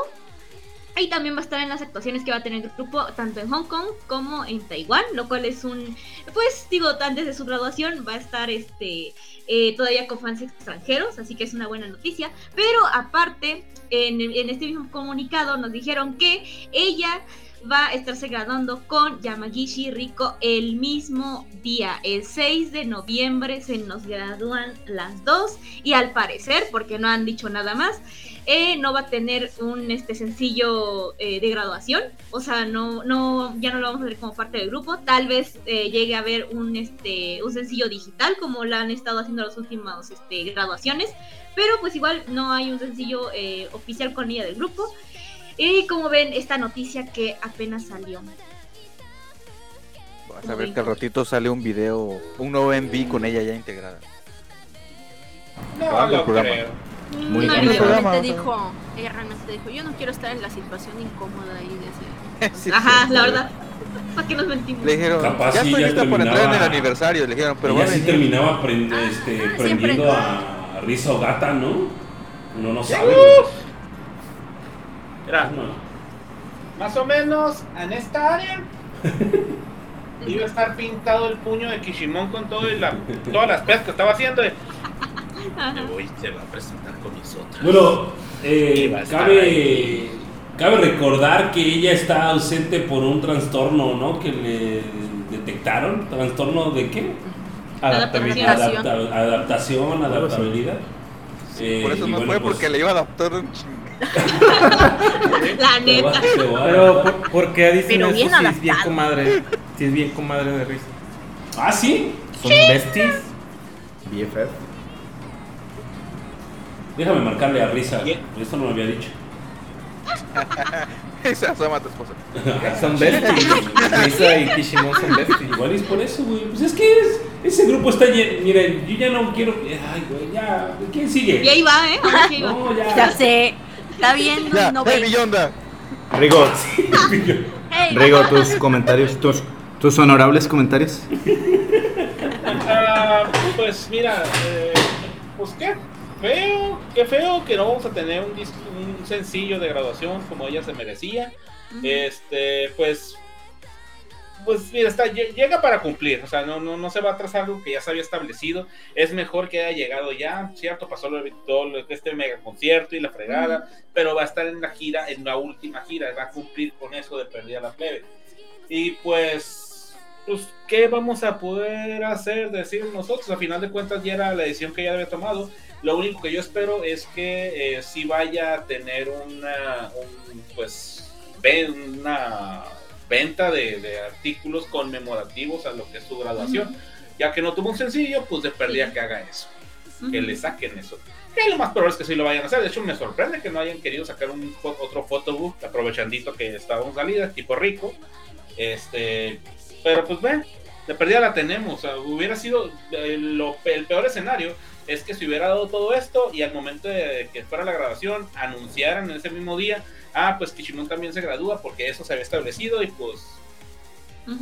E: Y también va a estar en las actuaciones que va a tener el grupo tanto en Hong Kong como en Taiwán, lo cual es un, pues digo, antes de su graduación va a estar este eh, todavía con fans extranjeros, así que es una buena noticia. Pero aparte, en, en este mismo comunicado nos dijeron que ella va a estarse graduando con Yamagishi Riko el mismo día, el 6 de noviembre se nos gradúan las dos y al parecer, porque no han dicho nada más, eh, no va a tener un este sencillo eh, de graduación, o sea, no, no, ya no lo vamos a ver como parte del grupo, tal vez eh, llegue a haber un este un sencillo digital como lo han estado haciendo las últimas este, graduaciones, pero pues igual no hay un sencillo eh, oficial con ella del grupo. Y como ven, esta noticia que apenas salió.
D: Vas a ver que al ratito sale un video, un nuevo MV con ella ya integrada.
G: No
D: programa.
G: creo.
F: Muy
C: no,
F: bien.
D: programa,
C: dijo, ella realmente dijo, yo no quiero estar en la situación incómoda ahí de ese. [laughs]
D: Sí,
E: Ajá,
D: sí.
E: la verdad. ¿Para qué nos mentimos?
D: Le dijeron,
H: Capaz
D: ya estoy
H: ya
D: lista para entrar en el
H: terminaba.
D: aniversario. Le dijeron, pero va
H: ella
D: a
H: sí
D: venir.
H: terminaba prend-
C: Ah,
H: este,
C: siempre
H: prendiendo
C: no.
H: a Risa Ogata, ¿no? Uno no sabe.
G: Mira, Más o menos en esta área [laughs] iba a estar pintado el puño de Kishimon con todo y la, todas las pesas que estaba haciendo. y, Me voy, se va a presentar con mis otras.
H: Bueno, eh, cabe, cabe recordar que ella está ausente por un trastorno, ¿no? Que le detectaron. ¿Trastorno de qué?
A: Adaptabilidad.
C: Adaptación.
H: Adapta- adaptación, adaptabilidad. Eh,
D: Por eso
H: y
D: no
H: bueno,
D: fue
H: pues,
D: porque le iba a adaptar un.
E: La neta.
A: Pero, ¿por, por qué dicen
C: Pero
A: eso
C: bien
A: si es bien
C: adaptado.
A: comadre? Si es bien comadre de risa.
H: Ah, sí.
A: ¿Son besties?
F: BFF.
H: Déjame marcarle a Risa. Esto no lo había dicho. [laughs]
D: Se asoma a tu esposa. [laughs]
A: Son besties. Risa y [laughs] Kishimon son besties.
H: Igual es por eso, güey. Pues es que es- ese grupo está lleno. Miren, yo ya no quiero. Ay, güey, ya. ¿Quién sigue?
E: Y ahí va, ¿eh? Ahora sí ahí va.
H: No, ya.
C: Ya sé, está bien,
D: Ya,
C: no
D: hey,
C: ve.
D: Billonda.
F: Rigo,
C: Hey, [laughs]
F: Rigo, tus comentarios, tus, tus honorables comentarios.
G: Ah, pues mira, eh, pues qué feo, qué feo que no vamos a tener un, un sencillo de graduación como ella se merecía. Este, pues, pues mira, está, lle- llega para cumplir, o sea, no, no, no se va a trazar algo que ya se había establecido. Es mejor que haya llegado ya, cierto, pasó lo todo este mega concierto y la fregada, pero va a estar en la gira, en la última gira, va a cumplir con eso de perder a la plebe. Y pues, pues, ¿qué vamos a poder hacer, decir nosotros? A final de cuentas ya era la decisión que ella había tomado. Lo único que yo espero es que eh, sí vaya a tener una, un, pues, ven- una venta de, de artículos conmemorativos a lo que es su graduación. Ya que no tuvo un sencillo, pues de perdida que haga eso,
E: Ujú.
G: que le saquen eso. Que lo más probable es que sí lo vayan a hacer. De hecho, me sorprende que no hayan querido sacar un otro photobook, aprovechandito que estábamos salida, tipo rico. Este, pero pues ve, de perdida la tenemos. O sea, hubiera sido eh, lo- el peor escenario es que se hubiera dado todo esto y al momento de que fuera la grabación anunciaran en ese mismo día, ah, pues Kishimon también se gradúa porque eso se había establecido y pues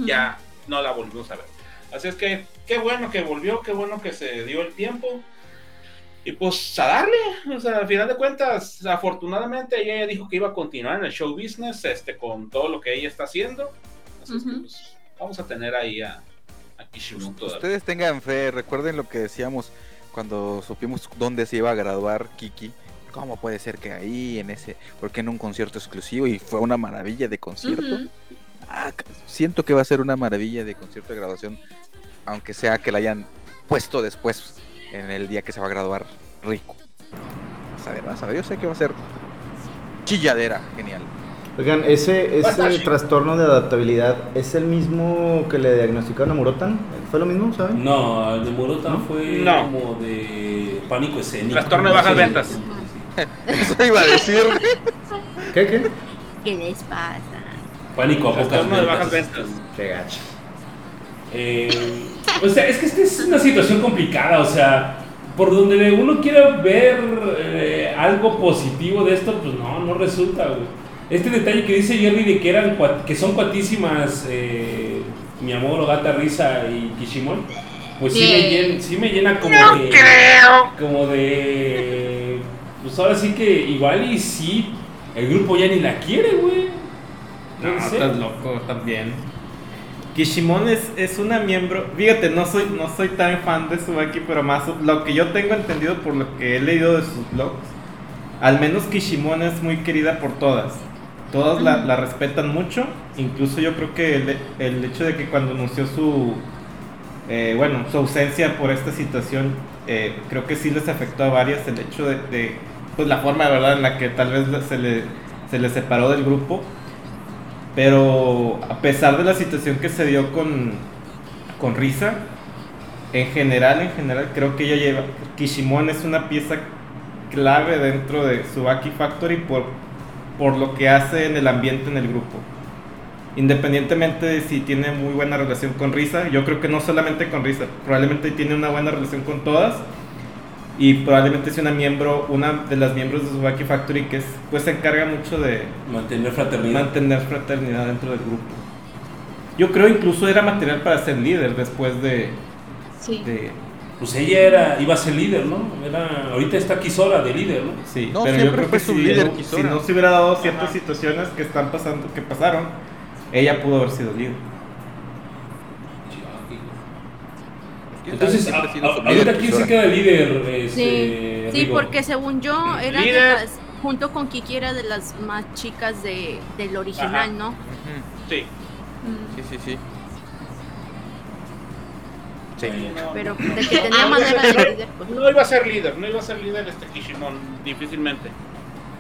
G: ya no la volvimos a ver. Así es que qué bueno que volvió, qué bueno que se dio el tiempo. Y pues a darle, o sea, al final de cuentas, afortunadamente ella ya dijo que iba a continuar en el show business, este, con todo lo que ella está haciendo. Así es que pues, vamos a tener ahí a, a Kishimoto. todavía.
D: Ustedes tengan fe, recuerden lo que decíamos cuando supimos dónde se iba a graduar Kiki. ¿Cómo puede ser que ahí, en ese, porque en un concierto exclusivo y fue una maravilla de concierto? Ah, siento que va a ser una maravilla de concierto de graduación, aunque sea que la hayan puesto después en el día que se va a graduar rico. Vas a ver, vas a ver, yo sé que va a ser chilladera, genial.
F: Oigan, ese, ese trastorno de adaptabilidad es el mismo que le diagnosticaron a Murotan. ¿Fue lo mismo, saben?
H: No, el de Morota
E: ¿No?
H: fue
G: No.
H: como de pánico escénico.
G: Trastorno de bajas
H: Sí.
G: ventas. [laughs]
D: Eso iba a decir.
F: ¿Qué, qué?
C: ¿Qué les pasa?
H: Pánico a pocas
G: de bajas
H: ventas.
G: ventas.
F: Qué gacho.
H: Eh, O sea, es que esta es una situación complicada, o sea, por donde uno quiera ver eh, algo positivo de esto, pues no, no resulta, güey. Este detalle que dice Jerry de que eran que son cuatísimas eh, mi amor, Ogata Risa y Kishimon, pues sí,
E: Sí.
H: me llena, sí me llena como de como de pues ahora sí que igual y sí el grupo ya ni la quiere, güey.
A: No, estás loco también. Kishimon es, es una miembro. Fíjate, no soy, no soy tan fan de Subaki, pero más lo que yo tengo entendido por lo que he leído de sus blogs, al menos Kishimon es muy querida por todas. Todas la, la respetan mucho. Incluso yo creo que el, el hecho de que cuando anunció su. eh, bueno, su ausencia por esta situación, eh, creo que sí les afectó a varias el hecho de, de, pues la forma verdad en la que tal vez se le, se le separó del grupo. Pero a pesar de la situación que se dio con, con Risa, en general, en general, creo que ella lleva. Kishimon es una pieza clave dentro de Subaki Factory por, por lo que hace en el ambiente en el grupo. Independientemente de si tiene muy buena relación con Risa, yo creo que no solamente con Risa, probablemente tiene una buena relación con todas. Y probablemente sea una miembro, una de las miembros de Subaki Factory que es, pues se encarga mucho de,
H: Mantener fraternidad.
A: mantener fraternidad dentro del grupo. Yo creo incluso era material para ser líder después de...
E: Sí.
A: de-
H: Pues ella era, iba a ser líder, ¿no? Era, ahorita está Kisora de líder, ¿no?
A: sí,
D: No,
A: pero yo
D: siempre
A: creo
D: fue
A: que
D: su
A: si,
D: líder,
A: no, si no se hubiera dado ciertas situaciones que están pasando, que pasaron, ella pudo haber sido líder.
H: Entonces, a- a- ahorita quién se queda líder,
C: Sí,
H: este,
C: sí,
H: Rigo?
C: porque según yo era de las, junto con Kiki era de las más chicas de, del original,
G: Ajá.
C: ¿no?
D: Ujú.
G: Sí.
D: Sí, sí, sí.
H: Sí.
C: Pero de que tenía manera de líder, pues,
G: No iba a ser líder, no iba a ser líder este Kishimon, difícilmente.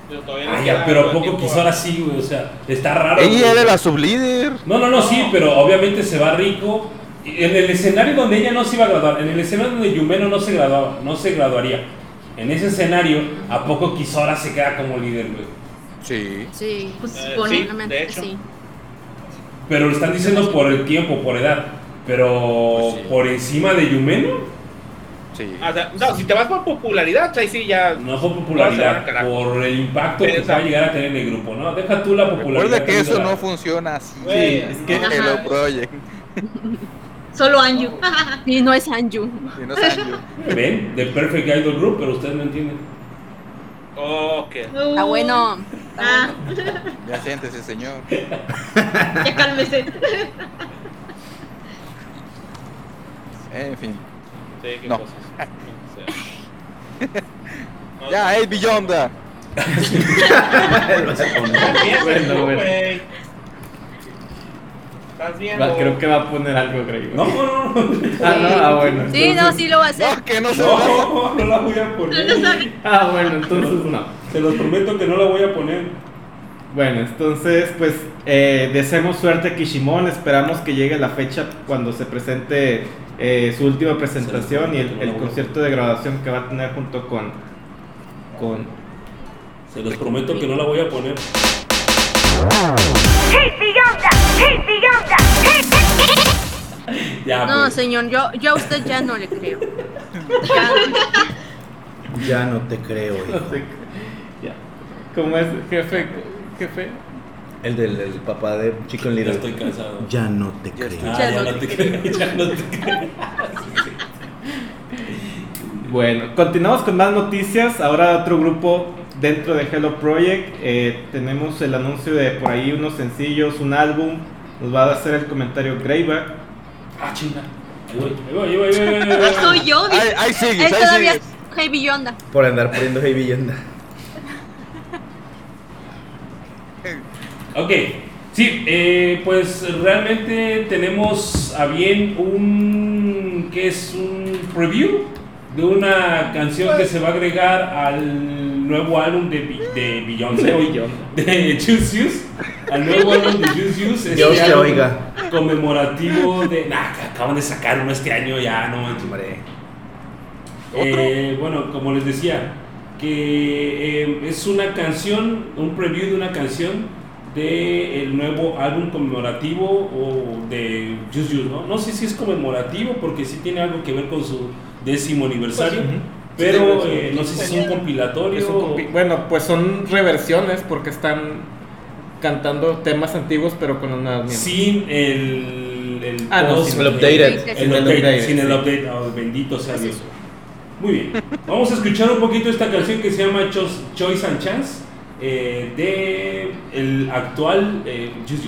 G: Pero,
H: Ay,
G: queda
H: pero ¿a poco
G: tiempo
H: Kisora sí, güey? O sea, está raro. güey.
D: Ella era la sublíder.
H: No, no, no, sí, pero obviamente se va rico. En el escenario donde ella no se iba a graduar, en el escenario donde Yumeno no se graduaba, no se graduaría. En ese escenario, ¿a poco Kisora se queda como líder, güey?
D: Sí.
C: sí,
E: Pues
G: Eh, sí. de hecho.
C: sí.
H: Pero lo están diciendo por el tiempo, por edad. Pero
D: Pues sí.
H: por encima de Yumeno,
D: Sí.
G: O sea, no, si te vas por popularidad, ahí sí ya.
H: no por popularidad, por el impacto que
G: Exacto.
H: va a llegar a tener el grupo, ¿no? Deja tú la popularidad.
D: Recuerda que eso no funciona así.
G: Güey,
A: es que-
D: en Hello
E: Ajá.
D: Project. [laughs]
E: Solo [laughs] Anju.
C: Sí, no es Anju.
D: Si no es Anju.
H: ¿Ven? Del Perfect Idol Group, pero ustedes no entienden.
G: Ok.
C: Está bueno. está
E: Ah,
C: bueno.
D: Ya siéntese, señor. [laughs]
E: ya cálmese.
D: En fin.
G: Sí, qué
D: No.
G: cosas. [laughs]
D: Ya, hey,
G: viendo,
A: Bueno, bueno.
G: Güey. Estás viendo.
A: Va- creo que va a poner algo, Grey.
H: No, no, no. [laughs]
A: Ah, no, ah, bueno.
C: Sí, no, sí lo va a hacer.
D: No, que no se
H: No, no la voy a poner.
A: Ah, bueno, entonces no.
H: Se los prometo que no la voy a poner.
A: Bueno, entonces, pues, eh, deseamos suerte a Kishimon. Esperamos que llegue la fecha cuando se presente eh, su última presentación y el, el concierto de graduación que va a tener junto con. con
H: Se los prometo que no la voy a poner. Ya,
C: No,
H: pues.
C: señor, yo, yo a usted ya no le creo. [laughs] Ya,
F: Ya no te creo, hijo.
A: no sé, ya. ¿Cómo es, jefe? Jefe.
F: El del el papá de
H: Ya
F: Little.
H: estoy cansado.
F: Ya no te
D: Ya
F: creo.
H: Ah, ya no te creo, ya no te creo. [laughs]
A: Bueno, continuamos con más noticias. Ahora otro grupo dentro de Hello Project. Eh, tenemos el anuncio de por ahí unos sencillos, un álbum. Nos va a hacer el comentario Greyback.
H: Ah, chinga.
E: Soy yo,
D: Ahí,
E: dice.
D: ahí sigues,
C: Él
D: ahí
C: todavía
D: sigues.
C: es Heavy Yonda.
F: Por andar poniendo Hey Villenda.
H: Ok, sí, eh, pues realmente tenemos a bien un. que es un preview de una canción que se va a agregar al nuevo álbum de, de Beyoncé, de Juice Juice, al nuevo álbum de Juice Juice. este
F: Dios te
H: álbum
F: oiga.
H: Conmemorativo de. Nah, que acaban de sacar uno este año ya, no manches.
F: Hombre.
H: Eh, bueno, como les decía, que eh, es una canción, un preview de una canción de el nuevo álbum conmemorativo o de Just You, ¿no? No sé si es conmemorativo porque sí tiene algo que ver con su décimo aniversario,
A: Pues,
H: pero
A: Sí,
H: eh, no sé si es un compilatorio.
A: Es un compi- bueno, pues son reversiones porque están cantando temas antiguos pero con nuevas
H: sin el, el
A: Ah, no, sin
F: el updated.
H: el
A: Sin el
H: update, sin el update, oh, bendito sea Dios. Muy bien, vamos a escuchar un poquito esta canción que se llama Choice and Chance eh, de el actual eh, Just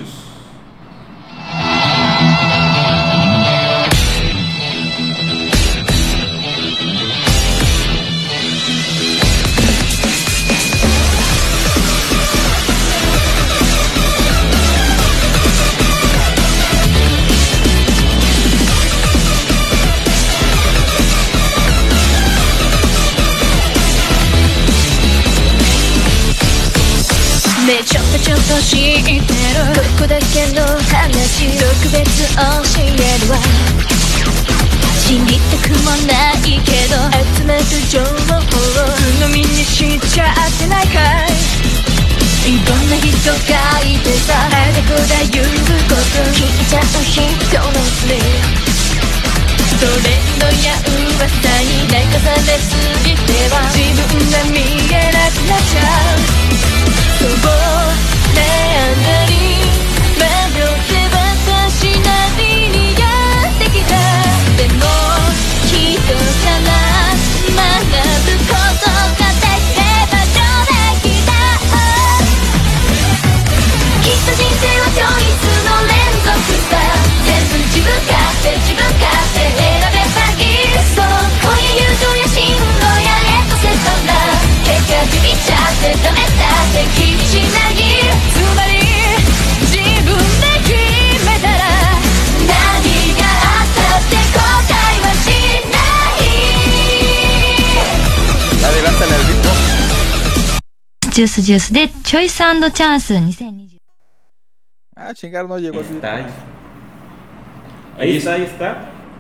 B: とちょっと知ってる。ここだけの話特別教えるわ知りたくもないけど集めた情報を鵜呑みにしちゃってないかい。いろんな人がいてさあれこだ言うこと聞いちゃう人のふりトレンドや噂に泣かされすぎては自分が見えなくなっちゃう。そう。悩んだ
K: ジュースジュースでチョイスチャンス2020
D: Ah, chingar, no llegó así.
A: Está ahí. Ahí está, ahí está.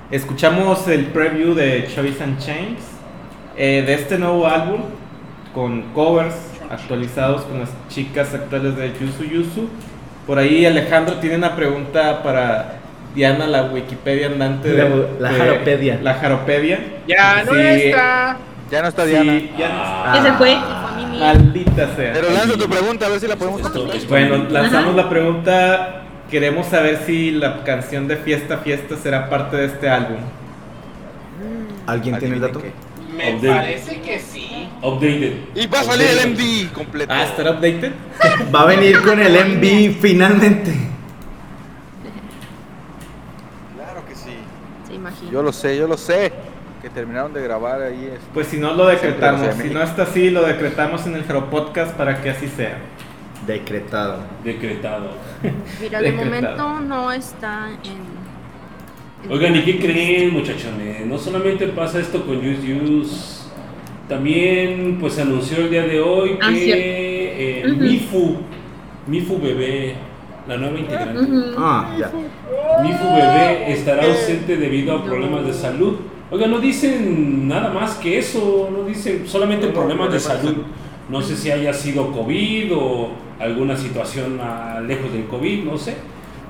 A: Escuchamos el preview de Choice and Chains eh, de este nuevo álbum con covers actualizados con las chicas actuales de Yusu Yusu. Por ahí Alejandro tiene una pregunta para Diana, la Wikipedia andante de
F: La- la
A: de-
F: Jaropedia.
A: La Jaropedia.
L: Ya no
A: Sí,
L: está.
D: Ya no está
A: sí,
D: Diana.
A: ya no
E: Ya se fue.
C: Fue a mí mismo.
A: Maldita sea.
D: Pero lanza tu pregunta, a ver si la podemos contestar.
A: Bueno, lanzamos la pregunta. Queremos saber si la canción de Fiesta Fiesta será parte de este álbum.
F: ¿Alguien tiene el dato?
G: Me parece que sí.
H: Updated.
D: Y va a salir el MD completo.
A: Ah, ¿estará updated? [laughs]
F: Va a venir con el MV finalmente.
D: Claro que sí.
C: Se imagina.
D: Yo lo sé, yo lo sé. Que terminaron de grabar ahí. este,
A: Pues si no lo decretamos, si no está así, lo decretamos en el Podcast para que así sea.
F: Decretado.
H: Decretado.
C: Mira, de momento no está en. en-
H: Oigan, ¿y qué creen, muchachones? No solamente pasa esto con Use Use, también pues se anunció el día de hoy
E: Ah,
H: que eh,
E: Ujú.
H: Mifu, Mifu Bebé, la nueva integrante,
E: Ujú.
F: Ah, ya.
H: Mifu Bebé estará ausente debido a problemas de salud. Oigan, no dicen nada más que eso, no dicen solamente
D: No,
H: problemas de
D: problemas de
H: salud. No sé si haya sido COVID o alguna situación ah, lejos del COVID, no sé.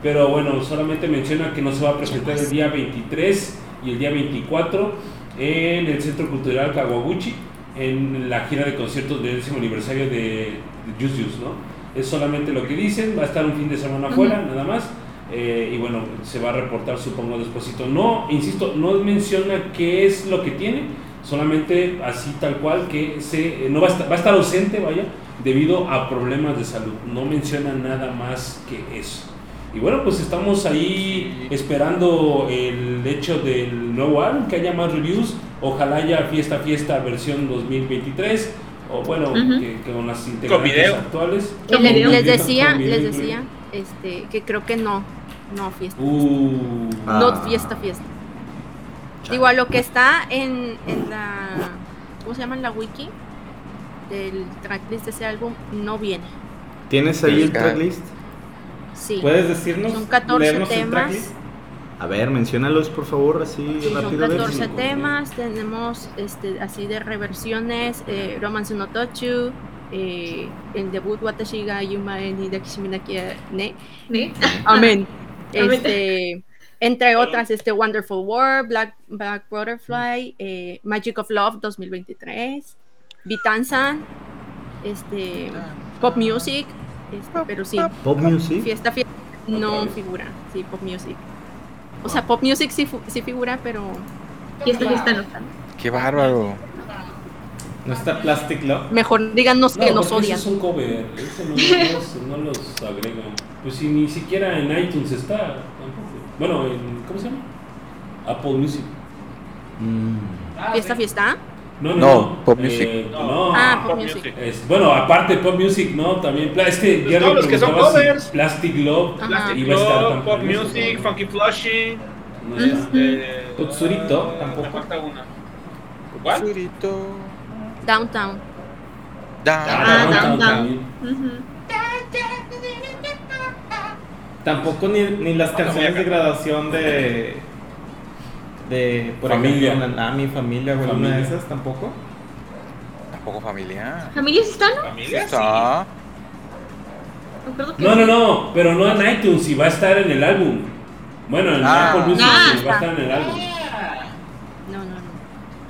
H: Pero bueno, solamente menciona que no se va a presentar el día 23 y el día 24 en el Centro Cultural Kawaguchi en la gira de conciertos del décimo aniversario de, Just, ¿no? Es solamente lo que dicen, va a estar un fin de semana afuera, nada más. Eh, y bueno, se va a reportar supongo despuesito. No, insisto, no menciona qué es lo que tiene, solamente así tal cual que se, eh, no va a, estar, va a estar ausente, vaya, debido a problemas de salud. No menciona nada más que eso. Y bueno, pues estamos ahí esperando el hecho del nuevo álbum, que haya más reviews. Ojalá haya Fiesta Fiesta versión 2023. O bueno,
E: Ujú.
H: que, que con las integrantes actuales.
C: Y le-
E: video.
C: les decía, les decía, este, que creo que no, no fiesta,
H: Uh,
F: Ah.
C: no fiesta, fiesta. Digo, a lo que está en, en la, ¿cómo se llama? En la wiki del tracklist de ese álbum, no viene.
F: ¿Tienes ahí el tracklist?
C: Sí.
A: ¿Puedes decirnos?
C: Son 14
A: leernos el
C: temas.
F: A ver, menciónalos por favor, así
C: Sí, son
F: rápido. ver.
C: 14 temas, tenemos este, así de reversiones, eh, Romance no Touch You, eh, el debut Watashi ga Yumae ni Dakishimi Naki ne.
E: ¿Ne? Amén. [laughs]
C: Este, entre otras, este Wonderful World, Black, Black Butterfly, eh, Magic of Love 2023, Bitansan, este, Pop Music, este, pero sí,
F: Pop Music.
C: Fiesta Fiesta no figura, sí, Pop Music. O sea, Pop Music sí, sí figura, pero
E: Fiesta, fiesta no.
D: Qué bárbaro.
A: No está Plastic Love.
C: mejor díganos que
H: No,
C: nos
H: porque
C: odian.
H: esos son cover, eso no, no los, no los agregan. Pues si ni siquiera en iTunes está, tampoco. Bueno, en, ¿cómo se llama? Apple Music.
F: Mm.
C: Fiesta Fiesta.
H: No, no,
D: No,
H: no,
D: Pop
H: eh,
D: Music.
H: no.
C: Ah,
G: Pop
C: Pop Music.
H: Es- bueno, aparte Pop Music, ¿no? También, es que
G: Pues
H: ya
G: no,
H: me
G: los que son
H: preguntabas si
G: covers.
H: Plastic Love
C: Ajá.
G: Plastic
H: iba a estar
G: Love, Pop Music,
H: ¿no?
G: Funky Flushing.
H: No está.
G: Este,
A: Tutsurito, tampoco.
G: Me falta una. ¿Cuál?
D: Surito.
C: Downtown.
D: Da-
E: Ah,
H: Downtown
E: Downtown.
A: Tampoco ni, ni las canciones de graduación de. de. por
H: Familia.
A: ejemplo, na- mi familia o alguna de
H: Familia.
A: esas tampoco.
D: Tampoco familiar.
E: ¿Familias están?
G: ¿Familia?
D: Está.
E: Me acuerdo que
H: No, no,
E: sí.
H: no, pero no en iTunes, y va a estar en el álbum. Bueno, en
D: Ah.
H: Apple Music
E: Ah,
H: sí, va a estar en el álbum.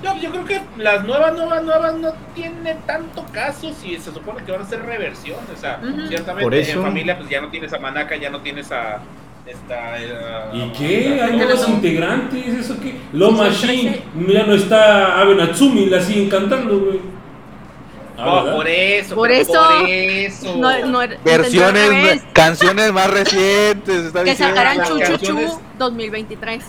C: No.
G: Yo, yo creo que las nuevas, nuevas, nuevas no tienen tanto caso si se supone que van a ser reversiones. O sea, ciertamente
F: Por eso-
G: en familia pues ya no tienes a Manaka, ya no tienes a esta... eh,
H: ¿Y qué? Hay nuevos integrantes, ¿eso qué? Lo Machine, ya no está Abe Natsumi, la siguen cantando, güey. Ah,
G: Oh, por eso,
C: Por eso.
G: por eso.
C: No, no, era-
D: Versiones, canciones más recientes. Está
C: que sacarán
G: las
C: Chu Chu
G: canciones-
C: Chu 2023.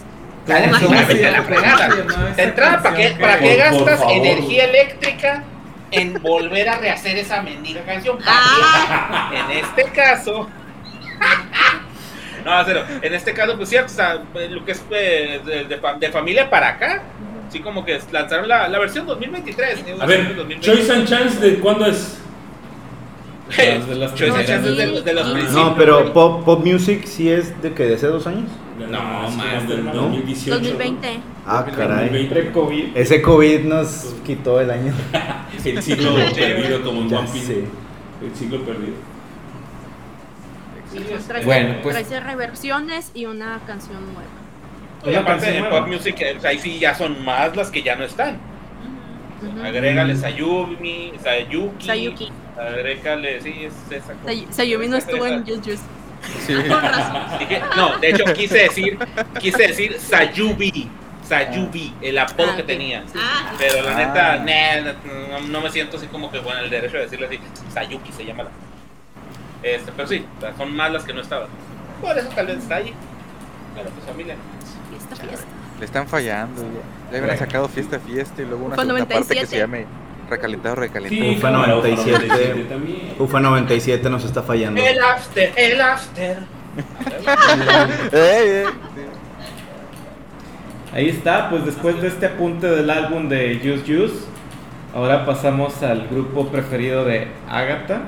G: Cállate,
A: ¿Cómo se
G: vete
A: llama
G: a la fregada. De entrada, ¿para qué, para qué gastas
H: favor.
G: energía eléctrica en volver a rehacer esa mendiga canción? ¿Para
E: Ah.
G: En este caso. No, cero. En este caso, pues cierto, o sea, lo que es eh, de, de fa- de familia para acá, sí, como que lanzaron la, la versión 2023. eh,
H: A ver,
G: 2023.
H: Choice and Chance, ¿de cuándo es?
A: Las [laughs] de las
G: Choice and. Chances de, de los
C: No,
G: principios.
F: No, pero pop, pop Music sí es de que de hace dos años.
H: No,
A: más,
H: más del
A: ¿no?
H: 2018.
C: 2020.
F: Ah, caray.
H: 2020.
A: Pre-COVID.
F: Ese COVID nos quitó el año. [laughs]
H: El siglo [laughs] perdido como en One Piece. El siglo perdido.
C: Trae,
A: Bueno, pues-
C: trae reversiones y una canción nueva.
G: Y
A: Una
G: aparte
A: nueva.
G: Pop Music, eh, ahí sí ya son más las que ya no están.
C: Ujú.
G: Agrégale Sayumi, Sayuki.
C: Sayuki.
G: Agrégale, sí, es esa cosa.
C: Sayumi no estuvo en Just.
D: Sí.
E: Con razón.
G: Dije- no, de hecho quise decir, quise decir Sayubi. Sayubi, el apodo
C: Ah,
G: que tenía.
E: Ah,
G: Pero la
D: Ah.
G: neta, nah, no, no me siento así como que con el derecho de decirle así. Sayuki se llama la. Este, pero sí, son más las que no estaban. Por eso tal vez está ahí. Pero pues familia.
C: Fiesta, fiesta.
D: Le están fallando. Ya, ya habían sacado fiesta, fiesta y luego una segunda parte que
C: 97.
D: se llame recalentado, recalentado.
H: Sí,
F: Ufa
H: claro,
F: 97.
H: 97 también.
F: UFA 97 nos está fallando.
G: El after, el after.
D: Eh, eh.
A: Ahí está, pues después de este apunte del álbum de Use Use, ahora pasamos al grupo preferido de Agatha,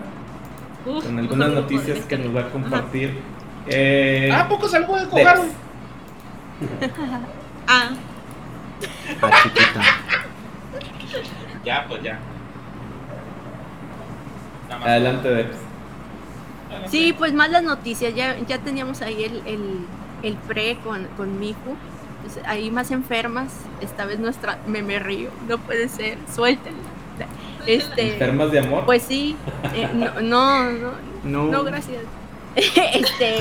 E: uf,
A: con algunas noticias que nos va a compartir. Eh, [laughs]
G: Ah, ¿a poco salgo de. Koharu?
E: Ah,
F: Ah, chiquita.
G: Ya, pues ya.
A: Adelante, Dex.
C: Sí, pues más las noticias. Ya, ya teníamos ahí el, el, el pre con, con Miku. Pues, ahí más enfermas. Esta vez nuestra. Me, me río. No puede ser. Suéltenla. Este.
A: ¿Enfermas de amor?
C: Pues sí. eh, no, [laughs] no, no,
F: No.
C: no, gracias. [laughs] este.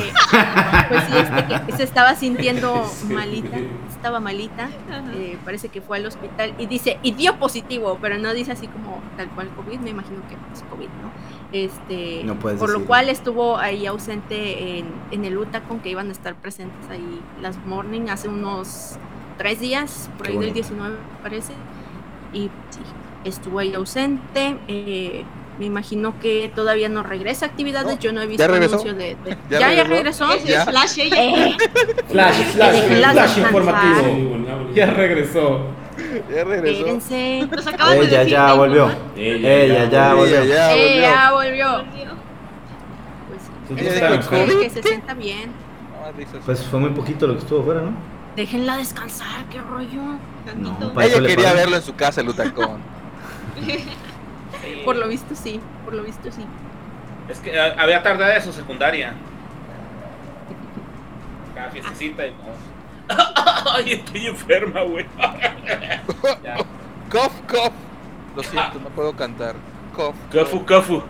C: Pues sí, este que se estaba sintiendo [laughs]
H: Sí.
C: malita. Estaba malita. Eh, parece que fue al hospital y dice, y dio positivo, pero no dice así como tal cual COVID, me imagino que es COVID, ¿no? Este,
F: No
C: por lo cual estuvo ahí ausente en, en el Utacon, que iban a estar presentes ahí las Morning hace unos tres días, por
F: Qué
C: ahí del
F: bonito.
C: 19 parece, y sí, estuvo ahí ausente. eh, me imagino que todavía no regresa a actividades.
D: No,
C: Yo no he visto
D: ¿ya regresó?
C: anuncios de. de-
D: ¿Ya
C: ¿Ya, ya
D: regresó? Ya.
E: Flash ella.
C: Eh, [laughs]
A: Flash, flash, flash
C: descansar.
A: informativo. Ya regresó.
D: Ya regresó.
C: espérense.
E: Nos acaban de
F: Ella
E: decir
F: ya
E: de
F: volvió. Ella ya volvió.
D: Ella ya volvió.
C: ya volvió.
E: Volvió.
C: Pues
D: Ella dijo
A: enfermo.
D: COVID.
C: Que se sienta bien.
D: Risas.
F: Pues fue muy poquito lo que estuvo fuera, ¿no?
C: Déjenla descansar, qué rollo.
F: No,
D: Ella quería verlo en su casa, el Utacón. [laughs]
C: Por lo visto sí, por lo visto sí.
G: Es que ah, había tardada de su secundaria. [laughs] Cada fiestecita y no. [laughs] Ay, estoy enferma, güey. [laughs]
D: Cough, cough. Lo siento, no puedo cantar. Cough.
G: Cafu, cafu.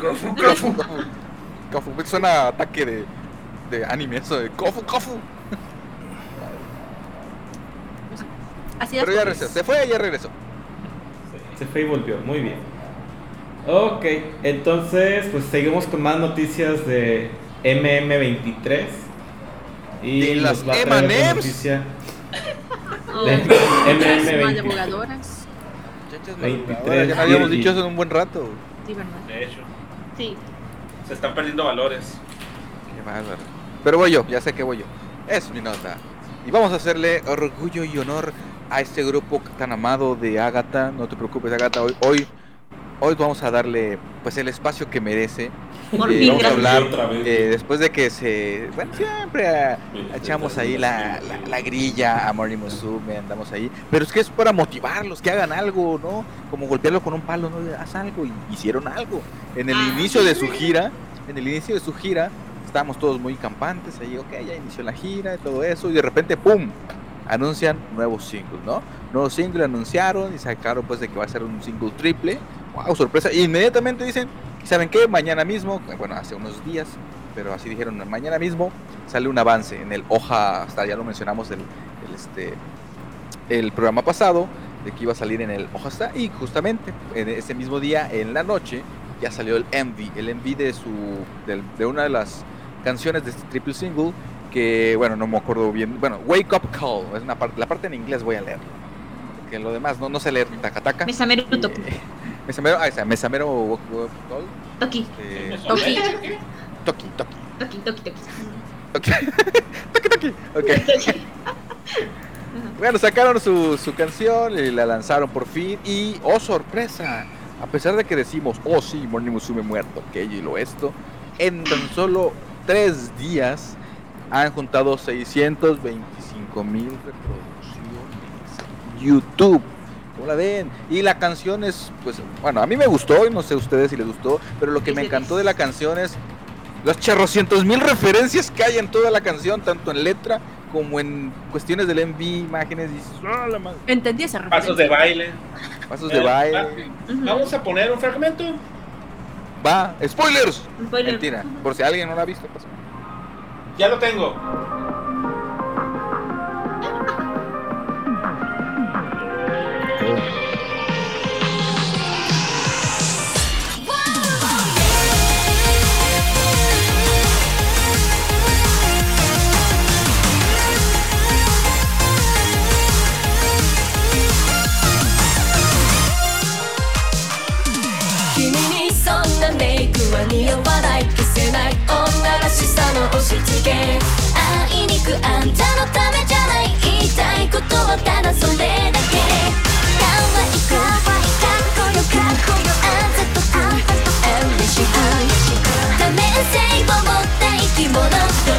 G: Cafu, cafu.
D: Cough. Me Suena a ataque de, de anime eso de cofu, cofu.
C: Así.
D: Pero ya regresó. Se fue y ya regresó.
A: Se fue y volvió, muy bien. Ok, entonces pues seguimos con más noticias de MM23. Y
D: De las M&Ms.
C: Oh,
A: de
C: las más
A: MM23.
C: divulgadoras.
D: Muchachas,
A: 23
D: ahora ya no habíamos
A: y-
D: dicho eso en un buen rato.
C: Sí, ¿verdad?
G: De hecho,
E: Sí.
G: se están perdiendo valores.
D: Qué bárbaro. Pero voy yo, ya sé que voy yo. Es mi nota. Y vamos a hacerle orgullo y honor a este grupo tan amado de Agatha. No te preocupes, Agatha. Hoy, hoy, hoy vamos a darle pues el espacio que merece.
E: Por
D: Eh,
E: fin,
D: vamos a hablar
H: Otra vez.
D: eh, después de que se. Bueno, siempre ah, echamos ahí la, la, la grilla a Morning Musume, andamos ahí. Pero es que es para motivarlos, que hagan algo, ¿no? Como golpearlo con un palo, ¿no? Haz algo. Y hicieron algo. En el
E: Ah.
D: inicio de su gira, en el inicio de su gira, estábamos todos muy campantes. Ahí, ok, ya inició la gira y todo eso. Y de repente, ¡pum! Anuncian nuevos singles, ¿no? Nuevos singles anunciaron y sacaron pues de que va a ser un single triple. ¡Wow! Sorpresa. Y inmediatamente dicen, ¿saben qué? Mañana mismo, bueno, hace unos días, pero así dijeron, mañana mismo sale un avance en el hoja, hasta ya lo mencionamos el, el, este, el programa pasado, de que iba a salir en el hoja hasta, y justamente en ese mismo día, en la noche, ya salió el MV, el MV de su, del- de, una de las canciones de este triple single, que bueno, no me acuerdo bien, bueno, Wake Up Call, es una parte, la parte en inglés voy a leer, porque lo demás no, no sé leer.
E: Mesamero Toki.
D: Mesamero, ah, esa, Mesamero.
E: Toki.
D: eh,
C: Toki.
D: Toki, Toki.
E: Toki, Toki, Toki.
D: Ok. [laughs] Toki, Toki. Ok. Bueno, sacaron su, su canción y la lanzaron por fin. Y, oh sorpresa, a pesar de que decimos, oh sí, Morning Musume muerto, aquello y lo esto, en tan solo tres días han juntado 625 mil reproducciones. YouTube. ¿Cómo la ven? Y la canción es, pues, bueno, a mí me gustó, y no sé a ustedes si les gustó, pero lo que me encantó de la canción es los charrocientos mil referencias que hay en toda la canción, tanto en letra como en cuestiones del MV, imágenes, y "Ah, la madre".
C: Entendí esa
G: Pasos de
C: referencia.
G: baile.
D: pasos de baile.
G: ah, Vamos a poner un fragmento.
D: Va, spoilers.
E: Spoiler.
D: Mentira, por si alguien no la ha visto, pues.
G: Ya lo tengo.「
B: くあんたのためじゃない」「言いたいことはただそれだけ」「可愛いかかっこよかっこよあんたとあんたと嬉しく」「多面性を持った生き物ど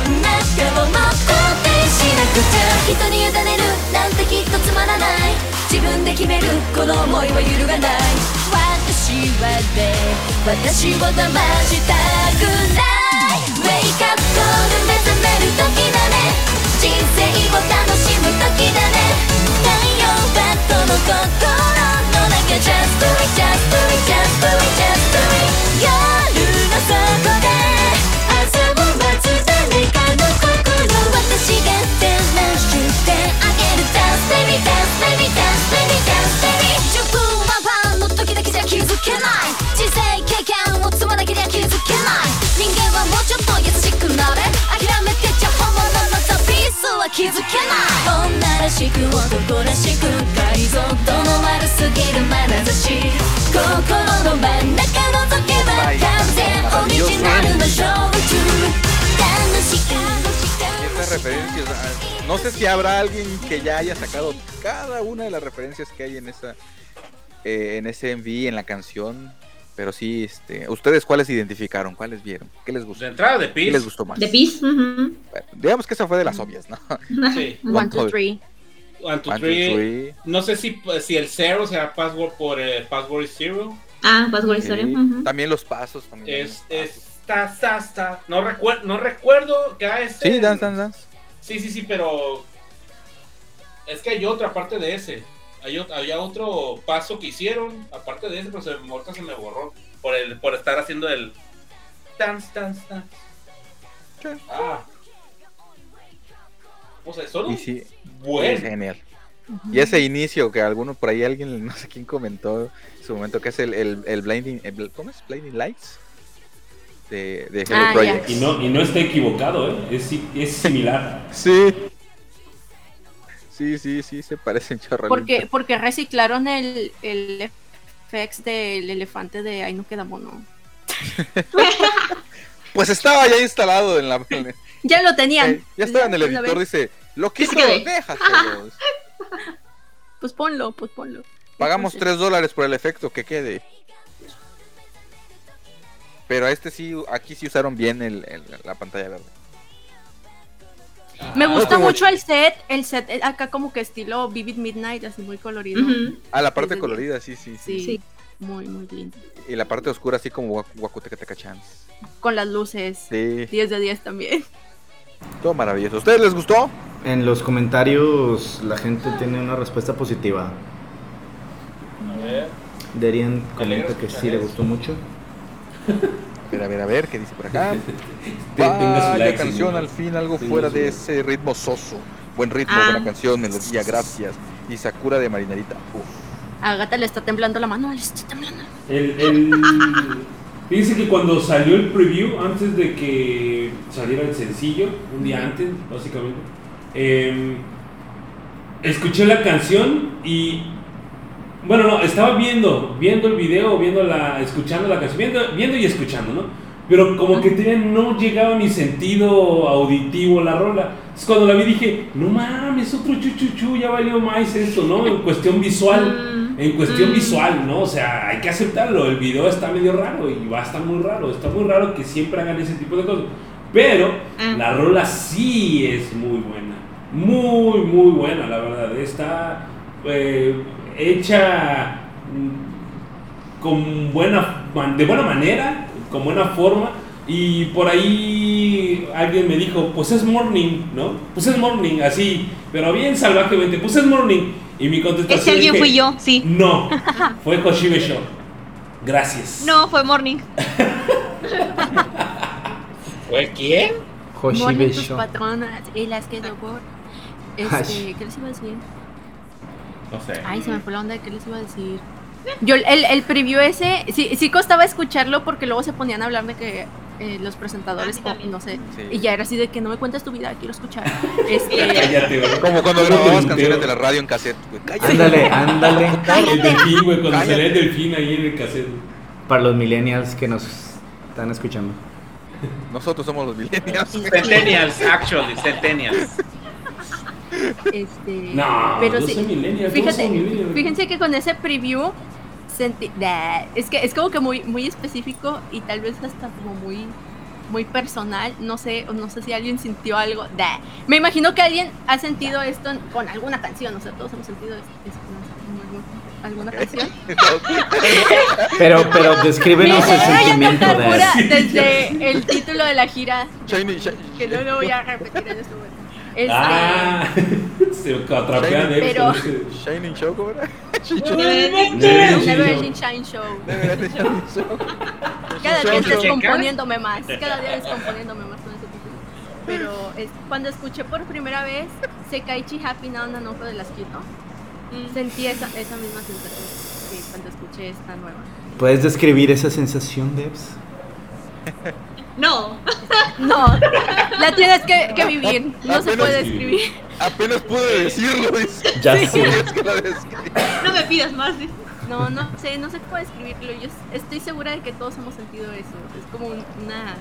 B: んな顔も肯定しなくちゃ」「人に委ねるなんてきっとつまらない」「自分で決めるこの思いは揺るがない」「私はね私を騙したくない」「ウェイクアップコール目覚」「人生を楽しむ時だね」「太陽バットの心の中。Just do it, just do it, just do it, just do it 夜の底で。朝を待つ誰かの心私が照らして。あげる。Dance baby dance baby dance baby dance baby 自分はファンの時だけじゃ気づけない。人生経験を積まなけりゃ気づけない。人間はもうちょっと優 気づけない女らしく男らしく解像度の悪すぎる眼差し心の真ん中覗けば完全オリジナルの勝負中楽しく
D: Y estas referencias, ah, no sé si habrá alguien que ya haya sacado cada una de las referencias que hay en esa eh, en ese MV, en la canción. pero sí, este, ¿ustedes cuáles identificaron? ¿Cuáles vieron? ¿Qué les gustó?
G: De entrada de
D: ¿Qué les
G: Peace.
D: gustó más?
E: De Peace.
D: Bueno, digamos que esa fue de las obvias, ¿no? [laughs]
G: Sí.
C: One, two, three.
G: One, two,
D: One, two,
G: three. No sé si, si el Zero será password por eh, Password is Zero.
E: Ah,
D: Sí.
E: historia. ujú.
D: También los pasos. También
G: Es, está, está, está. No, recuer- no recuerdo que a ese.
D: Sí, Dance Dance Dance.
G: Sí, sí, sí, pero. Es que hay otra aparte de ese. Hay, había otro paso que hicieron, aparte de ese, pero se, ahorita se me borró. Por, el, por estar haciendo el. Dance, dance, dance. Ah. O sea, son
D: sí,
G: buen.
D: es genial. Y ese inicio que alguno por ahí alguien, no sé quién comentó en su momento, que es el, el, el Blinding, el ¿cómo es? Blinding Lights de, de Hello
C: Ah,
D: Project.
H: Y no, y no está equivocado, ¿eh? Es, es similar.
D: Sí. Sí, sí, sí, se parecen chorro.
C: Porque, porque reciclaron el, el FX del elefante de Ahí no queda mono. [laughs]
D: Pues estaba ya instalado en la.
C: Ya lo tenían.
D: eh, ya estaba en el editor, dice, lo quiso, déjaselo. [laughs]
C: Pues ponlo, pues ponlo.
D: Pagamos
C: Entonces,
D: 3 dólares por el efecto que quede. Pero a este sí, aquí sí usaron bien el, el- la pantalla verde.
C: Me gusta
D: como-
C: mucho el set, el set eh, acá como que estilo Vivid Midnight, así muy colorido.
D: Ah, la parte colorida, sí, sí, sí.
C: Sí,
E: Sí.
C: muy, muy lindo.
D: Y la parte oscura, así como Wakuteka Chance.
C: Con las luces.
D: Sí,
C: 10 de 10 también.
D: todo maravilloso. ¿A ustedes les gustó?
F: En los comentarios la gente tiene una respuesta positiva.
G: A ver.
F: Derian comenta que sí le gustó mucho. [laughs]
D: A ver, a ver, a ver, ¿qué dice por acá? [laughs] Vaya
H: like,
D: canción, al fin, algo fuera de ese ritmo soso. Buen ritmo,
E: Ah.
D: buena canción, melodía, gracias. Y Sakura de Marinerita. Uf.
C: A Gata le está temblando la mano, le está temblando.
H: El, el... [laughs] Fíjense que cuando salió el preview, antes de que saliera el sencillo, un día antes, básicamente, em, escuché la canción y. Bueno, no, estaba viendo, viendo el video, viendo la, escuchando la canción, viendo, viendo y escuchando, ¿no? Pero como que todavía no llegaba a mi sentido auditivo la rola. Es cuando la vi dije, no mames, otro chuchuchu, ya valió más esto, ¿no? En cuestión visual.
E: Mm.
H: En cuestión
E: Mm.
H: visual, ¿no? O sea, hay que aceptarlo. El video está medio raro y va a estar muy raro. Está muy raro que siempre hagan ese tipo de cosas. Pero
E: Ah.
H: la rola sí es muy buena. Muy, muy buena, la verdad. Está eh, hecha mm, con buena, man- de buena manera, con buena forma. Y por ahí alguien me dijo, pues es morning, ¿no? Pues es morning, así, pero bien salvajemente, pues es morning. Y mi contestación
E: Ese alguien
H: dije,
E: fui yo, sí.
H: No, fue Hoshibe Show. Gracias.
E: No, fue Morning.
G: ¿Fue quién?
F: Hoshibe Show.
C: patronas y las que no por. Este, ¿qué les iba a decir?
A: No sé.
C: Ay, se me fue la onda de qué les iba a decir. Yo, el, el preview ese, sí, sí costaba escucharlo porque luego se ponían a hablar de que eh, los presentadores,
E: Ah,
C: o no sé,
D: Sí.
C: y ya era así de que no me cuentes tu vida, quiero escuchar. [laughs] Este,
H: Cállate, güey.
D: Como cuando
H: ¿Cómo te
D: grababas canciones de la radio en cassette, güey. Cállate.
F: Ándale, ándale. [laughs]
H: El delfín, güey, cuando salía el delfín ahí en el cassette.
F: Para los millennials que nos están escuchando.
D: Nosotros somos los millennials.
G: Centennials, actually, Centennials.
C: Este,
H: No,
C: pero
H: yo
C: sí,
H: soy millennial,
C: fíjate,
H: millennial.
C: fíjense que con ese preview sentí, Nah, es que es como que muy, muy específico y tal vez hasta como muy muy personal, no sé, no sé si alguien sintió algo. Nah. Me imagino que alguien ha sentido esto en- con alguna canción, o sea, todos hemos sentido esto, esto, alguna, canción. [laughs]
F: Pero, pero descríbenos el sentimiento
C: cantar
F: de
C: pura desde el título de la gira,
D: Shiny, shiny,
C: que no lo voy a repetir en este momento. Este,
H: Ah, [laughs] se atrapea de
C: Pero-
D: Shining Show, ¿cómo era?
C: Never Ending Shine Show.
D: Shining Show. [laughs]
C: Cada
G: Show,
C: día descomponiéndome más, cada día descomponiéndome más con ese título. Pero es- cuando escuché por primera vez Sekaichi Happy Now Nanoko de las Kyoto, sentí esa, esa misma sensación que cuando escuché esta nueva.
F: ¿Puedes describir esa sensación, Debs? [laughs]
E: No.
C: No, la tienes que, que vivir, no se puede escribir.
D: Apenas pude decirlo, dice.
F: Ya
C: Sí.
F: sé.
E: No me pidas más. dice.
C: No, no sé, no sé cómo describirlo. Yo es- estoy segura de que todos hemos sentido eso. Es como un- una,